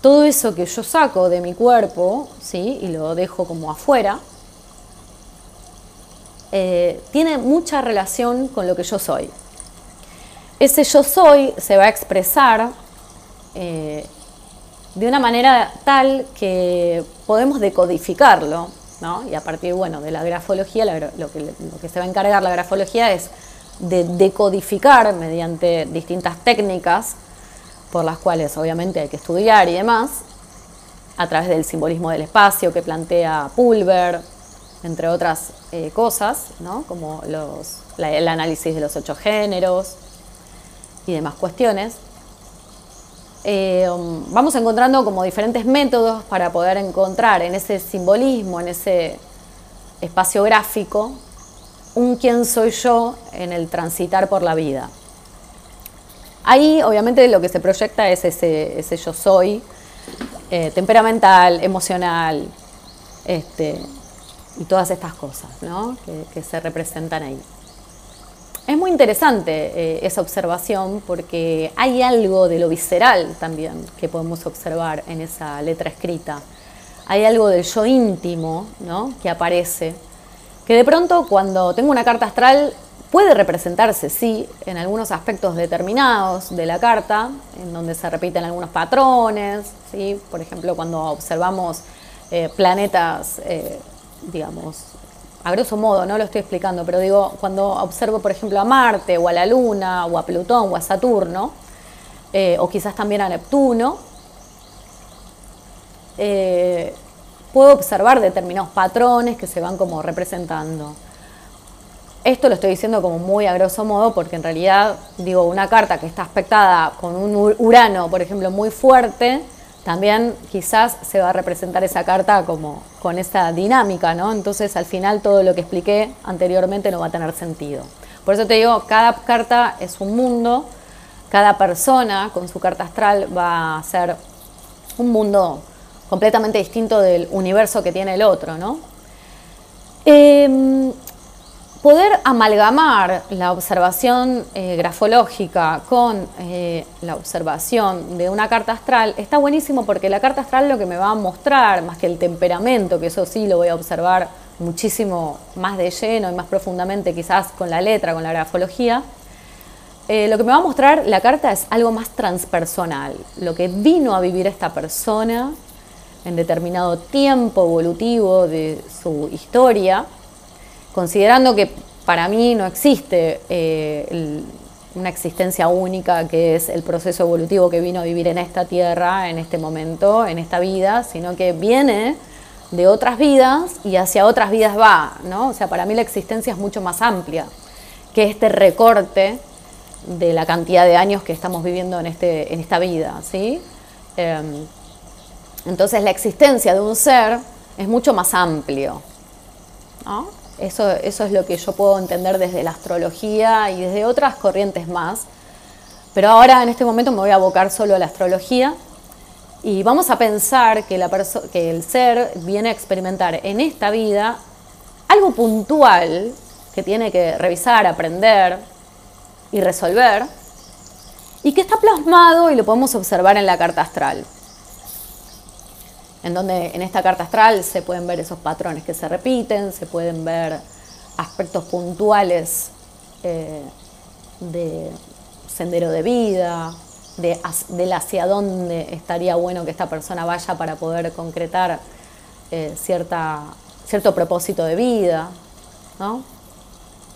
todo eso que yo saco de mi cuerpo ¿sí? y lo dejo como afuera, eh, tiene mucha relación con lo que yo soy. Ese yo soy se va a expresar eh, de una manera tal que podemos decodificarlo, ¿no? y a partir bueno, de la grafología, lo, que, lo que se va a encargar la grafología es de decodificar mediante distintas técnicas, por las cuales obviamente hay que estudiar y demás, a través del simbolismo del espacio que plantea Pulver, entre otras eh, cosas, ¿no? como los, el análisis de los ocho géneros y demás cuestiones. Eh, vamos encontrando como diferentes métodos para poder encontrar en ese simbolismo, en ese espacio gráfico, un quién soy yo en el transitar por la vida. Ahí obviamente lo que se proyecta es ese, yo soy, eh, temperamental, emocional, este, y todas estas cosas que, se representan ahí. Es muy interesante eh, esa observación porque hay algo de lo visceral también que podemos observar en esa letra escrita. Hay algo del yo íntimo que aparece que de pronto cuando tengo una carta astral puede representarse, sí, en algunos aspectos determinados de la carta, en donde se repiten algunos patrones, ¿sí? por ejemplo, cuando observamos eh, planetas, eh, digamos, a grosso modo, no lo estoy explicando, pero digo, cuando observo, por ejemplo, a Marte o a la Luna o a Plutón o a Saturno, eh, o quizás también a Neptuno, puedo observar determinados patrones que se van como representando. Esto lo estoy diciendo como muy a grosso modo porque en realidad, digo, una carta que está aspectada con un Urano, por ejemplo, muy fuerte, también quizás se va a representar esa carta como con esa dinámica, ¿no? Entonces al final todo lo que expliqué anteriormente no va a tener sentido. Por eso te digo, cada carta es un mundo, cada persona con su carta astral va a ser un mundo completamente distinto del universo que tiene el otro, ¿no? Em, poder amalgamar la observación eh, grafológica con eh, la observación de una carta astral está buenísimo porque la carta astral lo que me va a mostrar, más que el temperamento, que eso sí lo voy a observar muchísimo más de lleno y más profundamente quizás con la letra, con la grafología, eh, lo que me va a mostrar la carta es algo más transpersonal, lo que vino a vivir esta persona en determinado tiempo evolutivo de su historia, considerando que para mí no existe eh, una existencia única que es el proceso evolutivo que vino a vivir en esta tierra, en este momento, en esta vida, sino que viene de otras vidas y hacia otras vidas va, ¿no? O sea, para mí la existencia es mucho más amplia que este recorte de la cantidad de años que estamos viviendo en, este, en esta vida, ¿sí? Em, entonces la existencia de un ser es mucho más amplio. Eso, eso es lo que yo puedo entender desde la astrología y desde otras corrientes más. Pero ahora en este momento me voy a abocar solo a la astrología y vamos a pensar que, la que el ser viene a experimentar en esta vida algo puntual que tiene que revisar, aprender y resolver y que está plasmado y lo podemos observar en la carta astral en donde en esta carta astral se pueden ver esos patrones que se repiten, se pueden ver aspectos puntuales eh, de sendero de vida, de, hacia dónde estaría bueno que esta persona vaya para poder concretar eh, cierta, cierto propósito de vida,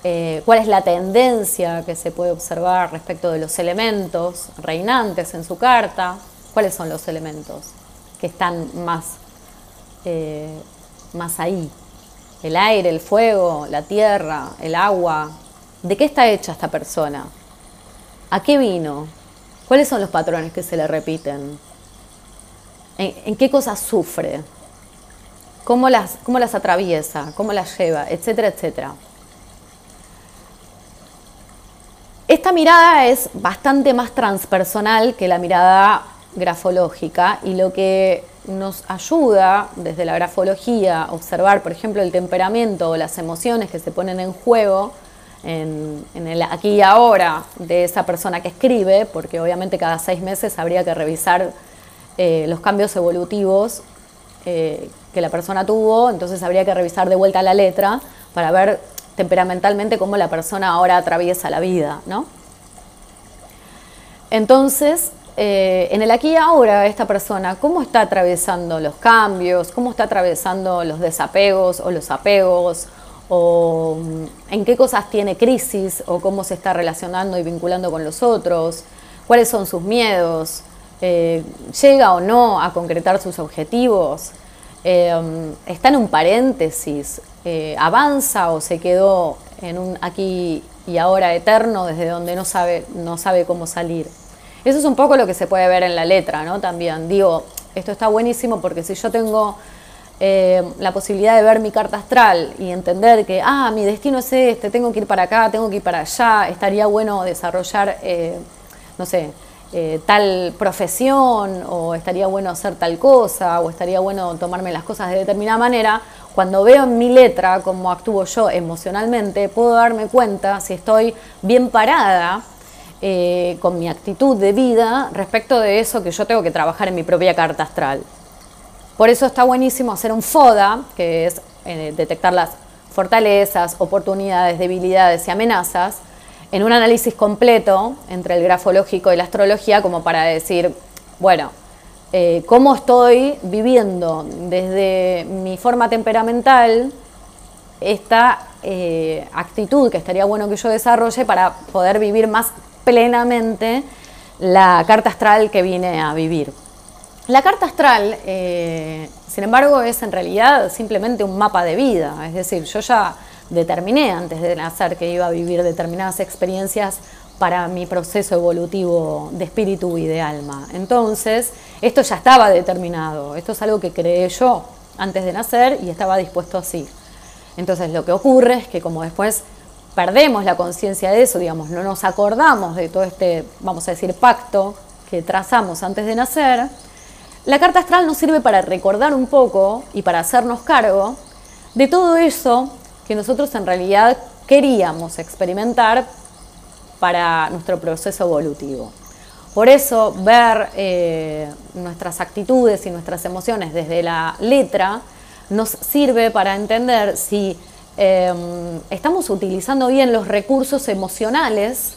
eh, cuál es la tendencia que se puede observar respecto de los elementos reinantes en su carta, cuáles son los elementos que están más, eh, más ahí. El aire, el fuego, la tierra, el agua, ¿De qué está hecha esta persona? ¿A qué vino? ¿Cuáles son los patrones que se le repiten? ¿En, qué cosas sufre? ¿Cómo las, ¿Cómo las atraviesa? ¿Cómo las lleva? Etcétera, etcétera. Esta mirada es bastante más transpersonal que la mirada grafológica y lo que nos ayuda desde la grafología a observar, por ejemplo, el temperamento o las emociones que se ponen en juego en, el aquí y ahora de esa persona que escribe, porque obviamente cada seis meses habría que revisar eh, los cambios evolutivos eh, que la persona tuvo, entonces habría que revisar de vuelta la letra para ver temperamentalmente cómo la persona ahora atraviesa la vida, ¿no? Entonces, eh, en el aquí y ahora, esta persona, ¿cómo está atravesando los cambios? ¿Cómo está atravesando los desapegos o los apegos? ¿O mm, en qué cosas tiene crisis? ¿O cómo se está relacionando y vinculando con los otros? ¿Cuáles son sus miedos? Eh, ¿Llega o no a concretar sus objetivos? Eh, mm, ¿Está en un paréntesis? ¿Avanza o se quedó en un aquí y ahora eterno desde donde no sabe, no sabe cómo salir. Eso es un poco lo que se puede ver en la letra, ¿no? También digo, esto está buenísimo porque si yo tengo eh, la posibilidad de ver mi carta astral y entender que, ah, mi destino es este, tengo que ir para acá, tengo que ir para allá, estaría bueno desarrollar, eh, no sé, eh, tal profesión o estaría bueno hacer tal cosa o estaría bueno tomarme las cosas de determinada manera, cuando veo en mi letra cómo actúo yo emocionalmente, puedo darme cuenta si estoy bien parada eh, con mi actitud de vida respecto de eso que yo tengo que trabajar en mi propia carta astral. Por eso está buenísimo hacer un FODA, que es eh, detectar las fortalezas, oportunidades, debilidades y amenazas, en un análisis completo entre el grafológico y la astrología, como para decir, bueno, eh, cómo estoy viviendo desde mi forma temperamental esta actitud que estaría bueno que yo desarrolle para poder vivir más plenamente la carta astral que vine a vivir. La carta astral, eh, sin embargo, es en realidad simplemente un mapa de vida, es decir, yo ya determiné antes de nacer que iba a vivir determinadas experiencias para mi proceso evolutivo de espíritu y de alma. Entonces, esto ya estaba determinado, esto es algo que creé yo antes de nacer y estaba dispuesto así. Entonces, lo que ocurre es que como después perdemos la conciencia de eso, digamos, no nos acordamos de todo este, vamos a decir, pacto que trazamos antes de nacer, la carta astral nos sirve para recordar un poco y para hacernos cargo de todo eso que nosotros en realidad queríamos experimentar para nuestro proceso evolutivo. Por eso ver eh, nuestras actitudes y nuestras emociones desde la letra nos sirve para entender si em, estamos utilizando bien los recursos emocionales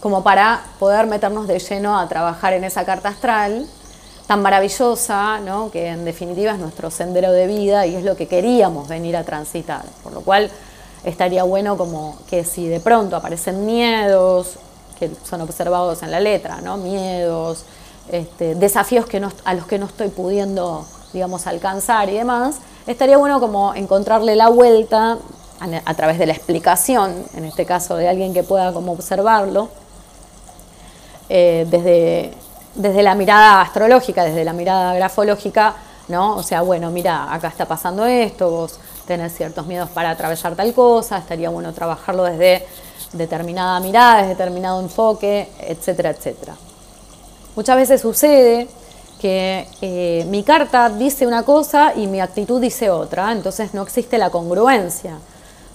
como para poder meternos de lleno a trabajar en esa carta astral tan maravillosa, que en definitiva es nuestro sendero de vida y es lo que queríamos venir a transitar. Por lo cual estaría bueno como que si de pronto aparecen miedos, que son observados en la letra, ¿no? Miedos, este, desafíos a los que no estoy pudiendo, alcanzar y demás, estaría bueno como encontrarle la vuelta a, través de la explicación, en este caso de alguien que pueda como observarlo, eh, desde, desde la mirada astrológica, desde la mirada grafológica, ¿no? O sea, bueno, mira, acá está pasando esto, vos tener ciertos miedos para atravesar tal cosa, estaría bueno trabajarlo desde determinada mirada, desde determinado enfoque, etcétera, etcétera. Muchas veces sucede que eh, mi carta dice una cosa y mi actitud dice otra, entonces no existe la congruencia.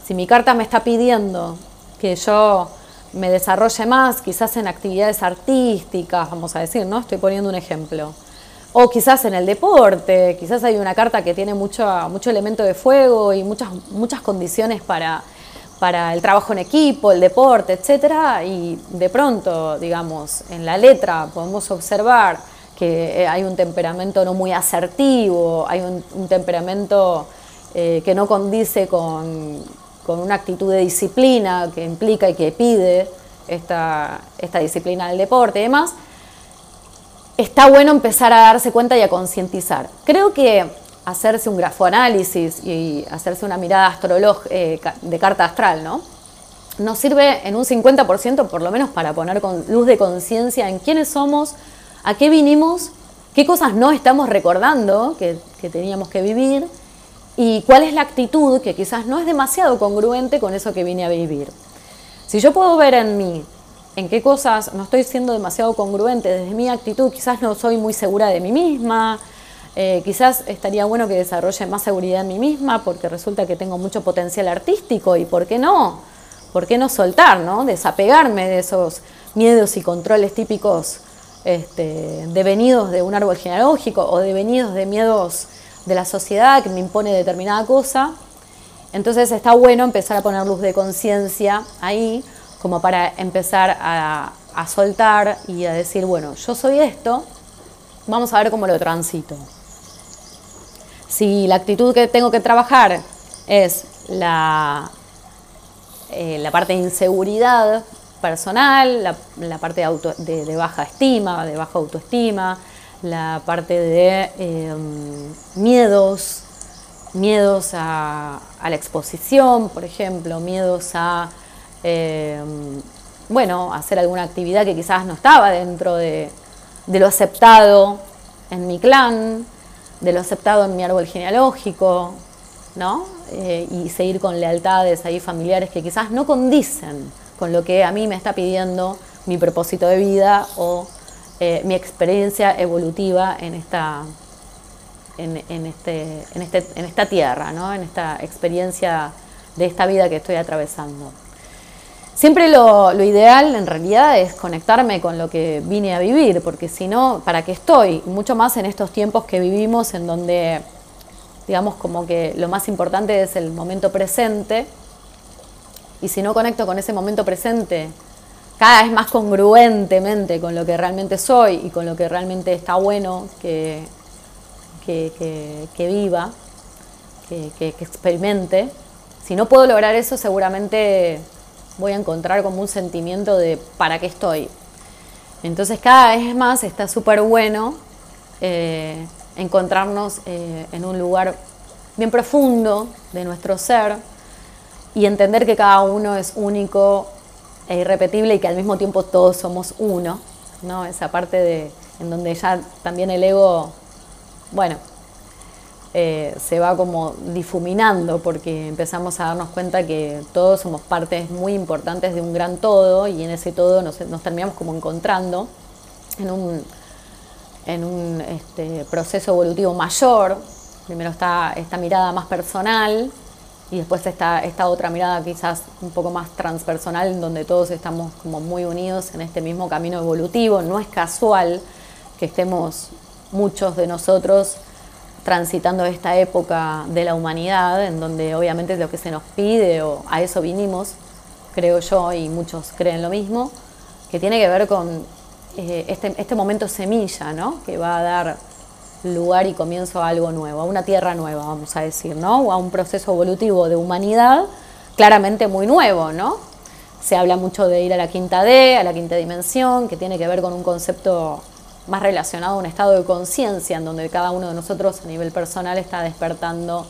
Si mi carta me está pidiendo que yo me desarrolle más, quizás en actividades artísticas, vamos a decir, ¿no? Estoy poniendo un ejemplo o quizás en el deporte, quizás hay una carta que tiene mucho, mucho elemento de fuego y muchas, muchas condiciones para, para el trabajo en equipo, el deporte, etcétera, y de pronto, digamos, en la letra podemos observar que eh, hay un temperamento no muy asertivo, hay un, temperamento eh, que no condice con, con, una actitud de disciplina que implica y que pide esta, esta disciplina del deporte y demás, está bueno empezar a darse cuenta y a concientizar. Creo que hacerse un grafoanálisis y hacerse una mirada eh, de carta astral, ¿no? nos sirve en un 50% por lo menos para poner luz de conciencia en quiénes somos, a qué vinimos, qué cosas no estamos recordando que, teníamos que vivir y cuál es la actitud que quizás no es demasiado congruente con eso que vine a vivir. Si yo puedo ver en mí en qué cosas no estoy siendo demasiado congruente desde mi actitud, quizás no soy muy segura de mí misma, eh, quizás estaría bueno que desarrolle más seguridad en mí misma porque resulta que tengo mucho potencial artístico y ¿por qué no? ¿Por qué no soltar, no? Desapegarme de esos miedos y controles típicos este, devenidos de un árbol genealógico o devenidos de miedos de la sociedad que me impone determinada cosa. Entonces está bueno empezar a poner luz de conciencia ahí como para empezar a, soltar y a decir, bueno, yo soy esto, vamos a ver cómo lo transito. Si la actitud que tengo que trabajar es la, eh, la parte de inseguridad personal, la, parte de, baja estima, de baja autoestima, la parte de em, miedos, miedos a, a, la exposición, por ejemplo, miedos a eh, bueno, hacer alguna actividad que quizás no estaba dentro de, lo aceptado en mi clan, de lo aceptado en mi árbol genealógico, ¿no? Eh, y seguir con lealtades ahí familiares que quizás no condicen con lo que a mí me está pidiendo mi propósito de vida o eh, mi experiencia evolutiva en esta, en, este, en, este, en esta tierra, ¿no? en esta experiencia de esta vida que estoy atravesando. Siempre lo, ideal en realidad es conectarme con lo que vine a vivir, porque si no, ¿para qué estoy? Mucho más en estos tiempos que vivimos en donde, digamos, como que lo más importante es el momento presente, y si no conecto con ese momento presente cada vez más congruentemente con lo que realmente soy y con lo que realmente está bueno que, que, viva, que, que experimente, si no puedo lograr eso seguramente voy a encontrar como un sentimiento de para qué estoy. Entonces cada vez más está súper bueno eh, encontrarnos eh, en un lugar bien profundo de nuestro ser y entender que cada uno es único e irrepetible y que al mismo tiempo todos somos uno, ¿no? Esa parte de en donde ya también el ego, bueno, eh, se va como difuminando porque empezamos a darnos cuenta que todos somos partes muy importantes de un gran todo y en ese todo nos, terminamos como encontrando en un, en un este, proceso evolutivo mayor. Primero está esta mirada más personal y después está esta otra mirada quizás un poco más transpersonal en donde todos estamos como muy unidos en este mismo camino evolutivo. No es casual que estemos muchos de nosotros transitando esta época de la humanidad, en donde obviamente es lo que se nos pide, o a eso vinimos, creo yo, y muchos creen lo mismo, que tiene que ver con eh, este, este, momento semilla, ¿no? que va a dar lugar y comienzo a algo nuevo, a una tierra nueva, vamos a decir, ¿no? o a un proceso evolutivo de humanidad claramente muy nuevo, ¿no? Se habla mucho de ir a la quinta D, a la quinta dimensión, que tiene que ver con un concepto más relacionado a un estado de conciencia en donde cada uno de nosotros a nivel personal está despertando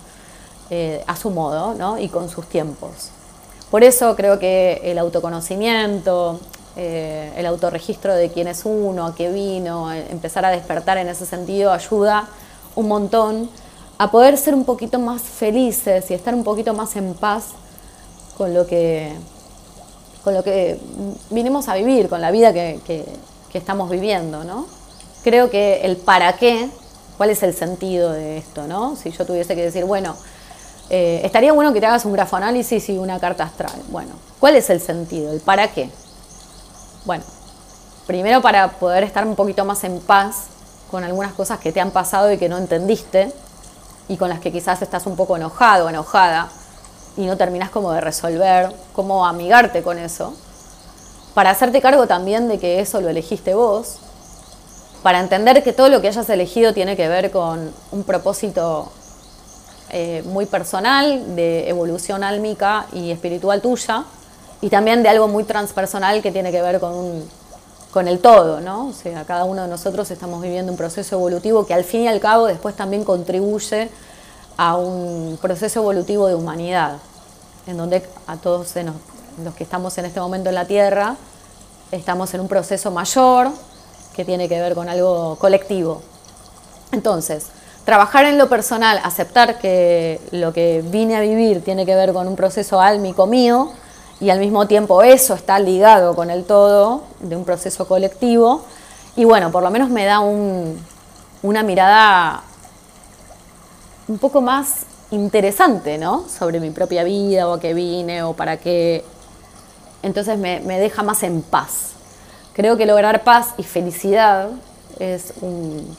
eh, a su modo ¿no? y con sus tiempos. Por eso creo que el autoconocimiento, eh, el autorregistro de quién es uno, a qué vino, eh, empezar a despertar en ese sentido ayuda un montón a poder ser un poquito más felices y estar un poquito más en paz con lo que, con lo que vinimos a vivir, con la vida que, que estamos viviendo, ¿no? creo que el para qué, cuál es el sentido de esto, ¿no? Si yo tuviese que decir, bueno, eh, estaría bueno que te hagas un grafoanálisis y una carta astral. Bueno, ¿cuál es el sentido? ¿El para qué? Bueno, primero para poder estar un poquito más en paz con algunas cosas que te han pasado y que no entendiste y con las que quizás estás un poco enojado o enojada y no terminas como de resolver, cómo amigarte con eso. Para hacerte cargo también de que eso lo elegiste vos para entender que todo lo que hayas elegido tiene que ver con un propósito eh, muy personal, de evolución álmica y espiritual tuya, y también de algo muy transpersonal que tiene que ver con, con el todo, ¿no? O sea, cada uno de nosotros estamos viviendo un proceso evolutivo que al fin y al cabo después también contribuye a un proceso evolutivo de humanidad, en donde a todos nos, los que estamos en este momento en la Tierra, estamos en un proceso mayor que tiene que ver con algo colectivo. Entonces, trabajar en lo personal, aceptar que lo que vine a vivir tiene que ver con un proceso álmico mío y al mismo tiempo eso está ligado con el todo de un proceso colectivo. Y bueno, por lo menos me da una mirada un poco más interesante, ¿no? Sobre mi propia vida o a qué vine o para qué. Entonces me, me deja más en paz. Creo que lograr paz y felicidad es un,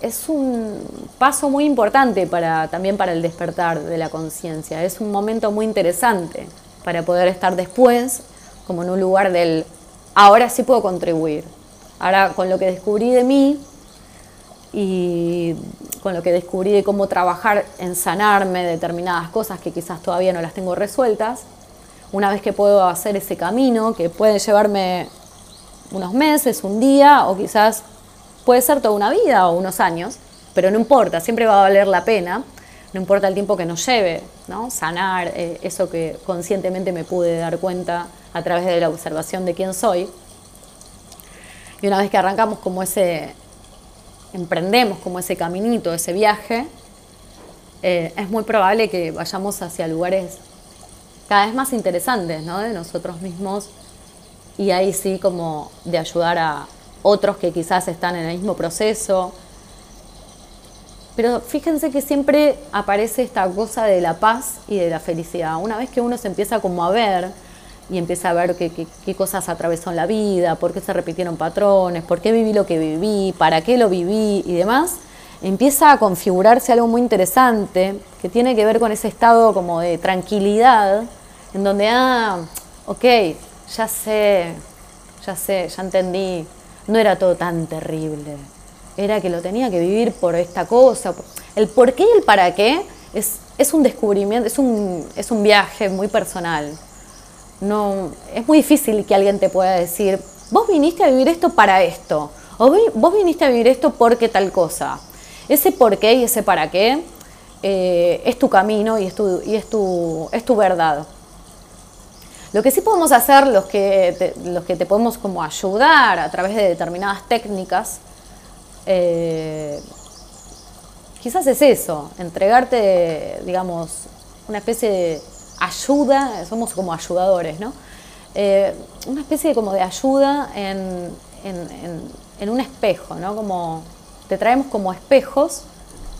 es un paso muy importante para, también para el despertar de la conciencia. Es un momento muy interesante para poder estar después como en un lugar del ahora sí puedo contribuir. Ahora con lo que descubrí de mí y con lo que descubrí de cómo trabajar en sanarme determinadas cosas que quizás todavía no las tengo resueltas, una vez que puedo hacer ese camino, que puede llevarme unos meses, un día o quizás puede ser toda una vida o unos años, pero no importa, siempre va a valer la pena, no importa el tiempo que nos lleve, ¿no? sanar eh, eso que conscientemente me pude dar cuenta a través de la observación de quién soy. Y una vez que arrancamos como ese, emprendemos como ese caminito, ese viaje, eh, es muy probable que vayamos hacia lugares cada vez más interesantes ¿no? de nosotros mismos y ahí sí como de ayudar a, otros que quizás están en el mismo proceso. Pero fíjense que siempre aparece esta cosa de la paz y de la felicidad. Una vez que uno se empieza como a ver y empieza a ver qué, qué, cosas atravesó en la vida, por qué se repitieron patrones, por qué viví lo que viví, para qué lo viví y demás, empieza a configurarse algo muy interesante que tiene que ver con ese estado como de tranquilidad, en donde, ah, ok, ya sé, ya sé, ya entendí no era todo tan terrible. Era que lo tenía que vivir por esta cosa. El por qué y el para qué es, es un descubrimiento, es un, es un viaje muy personal. No, es muy difícil que alguien te pueda decir, vos viniste a vivir esto para esto, o vos viniste a vivir esto porque tal cosa. Ese por qué y ese para qué eh, es tu camino y es tu, y es tu, es tu verdad. Lo que sí podemos hacer, los que te, los que te podemos como ayudar a través de determinadas técnicas, eh, quizás es eso, entregarte, digamos, una especie de ayuda, somos como ayudadores, ¿no? Eh, una especie de como de ayuda en, en, un espejo, ¿no? Como te traemos como espejos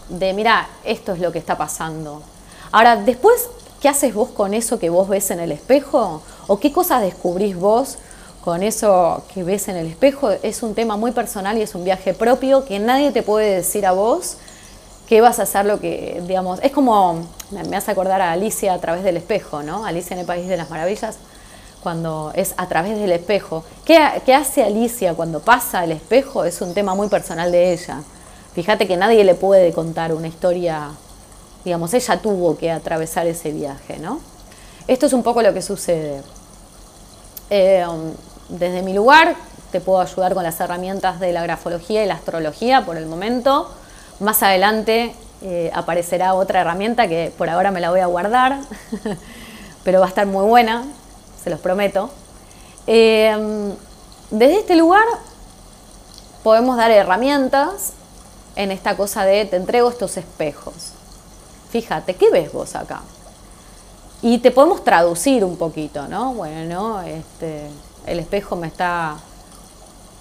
de, mira, esto es lo que está pasando. Ahora, después ¿Qué haces vos con eso que vos ves en el espejo? ¿O qué cosas descubrís vos con eso que ves en el espejo? Es un tema muy personal y es un viaje propio que nadie te puede decir a vos qué vas a hacer lo que, digamos, es como, me hace acordar a Alicia a través del espejo, ¿no? Alicia en el País de las Maravillas, cuando es a través del espejo. ¿Qué, qué hace Alicia cuando pasa el espejo? Es un tema muy personal de ella. Fíjate que nadie le puede contar una historia digamos, ella tuvo que atravesar ese viaje, ¿no? Esto es un poco lo que sucede. Eh, desde mi lugar te puedo ayudar con las herramientas de la grafología y la astrología por el momento. Más adelante eh, aparecerá otra herramienta que por ahora me la voy a guardar, *laughs* pero va a estar muy buena, se los prometo. Eh, desde este lugar podemos dar herramientas en esta cosa de te entrego estos espejos. Fíjate, ¿qué ves vos acá? Y te podemos traducir un poquito, ¿no? Bueno, este, el espejo me está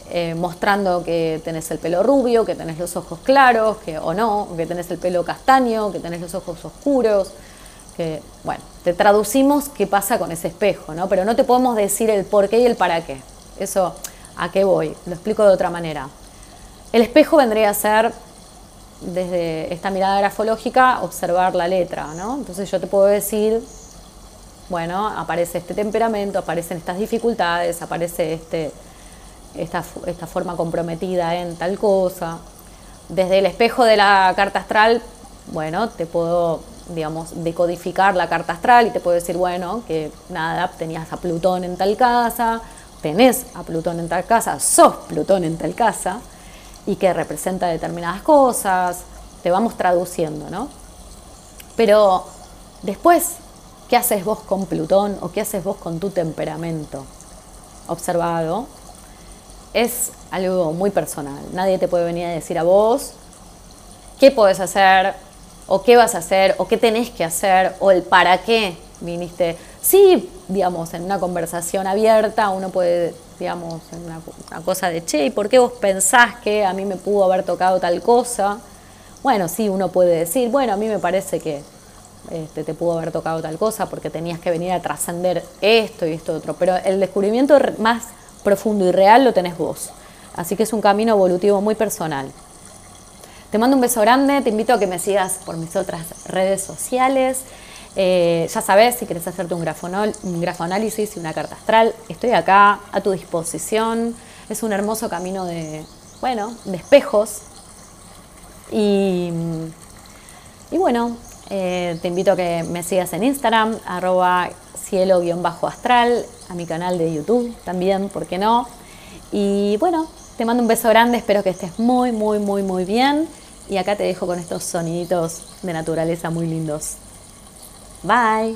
eh, mostrando que tenés el pelo rubio, que tenés los ojos claros, que, o no, que tenés el pelo castaño, que tenés los ojos oscuros, que, bueno, te traducimos qué pasa con ese espejo, ¿no? Pero no te podemos decir el por qué y el para qué. Eso, ¿a qué voy? Lo explico de otra manera. El espejo vendría a ser desde esta mirada grafológica, observar la letra, ¿no? Entonces yo te puedo decir, bueno, aparece este temperamento, aparecen estas dificultades, aparece este, esta, esta forma comprometida en tal cosa. Desde el espejo de la carta astral, bueno, te puedo, digamos, decodificar la carta astral y te puedo decir, bueno, que nada, tenías a Plutón en tal casa, tenés a Plutón en tal casa, sos Plutón en tal casa y que representa determinadas cosas, te vamos traduciendo, ¿no? Pero después ¿Qué haces vos con Plutón o qué haces vos con tu temperamento? Observado. Es algo muy personal. Nadie te puede venir a decir a vos qué podés hacer o qué vas a hacer o qué tenés que hacer o el para qué viniste. Sí, digamos, en una conversación abierta uno puede, digamos, una, una cosa de, che, ¿y por qué vos pensás que a mí me pudo haber tocado tal cosa? Bueno, sí, uno puede decir, bueno, a mí me parece que este, te pudo haber tocado tal cosa porque tenías que venir a trascender esto y esto otro, pero el descubrimiento más profundo y real lo tenés vos. Así que es un camino evolutivo muy personal. Te mando un beso grande, te invito a que me sigas por mis otras redes sociales. Eh, ya sabes, si quieres hacerte un, un grafoanálisis y una carta astral, estoy acá a tu disposición. Es un hermoso camino de, bueno, de espejos. Y, y bueno, eh, te invito a que me sigas en Instagram, arroba cielo-astral, a mi canal de YouTube también, ¿por qué no? Y bueno, te mando un beso grande, espero que estés muy, muy, muy, muy bien. Y acá te dejo con estos soniditos de naturaleza muy lindos. Bye.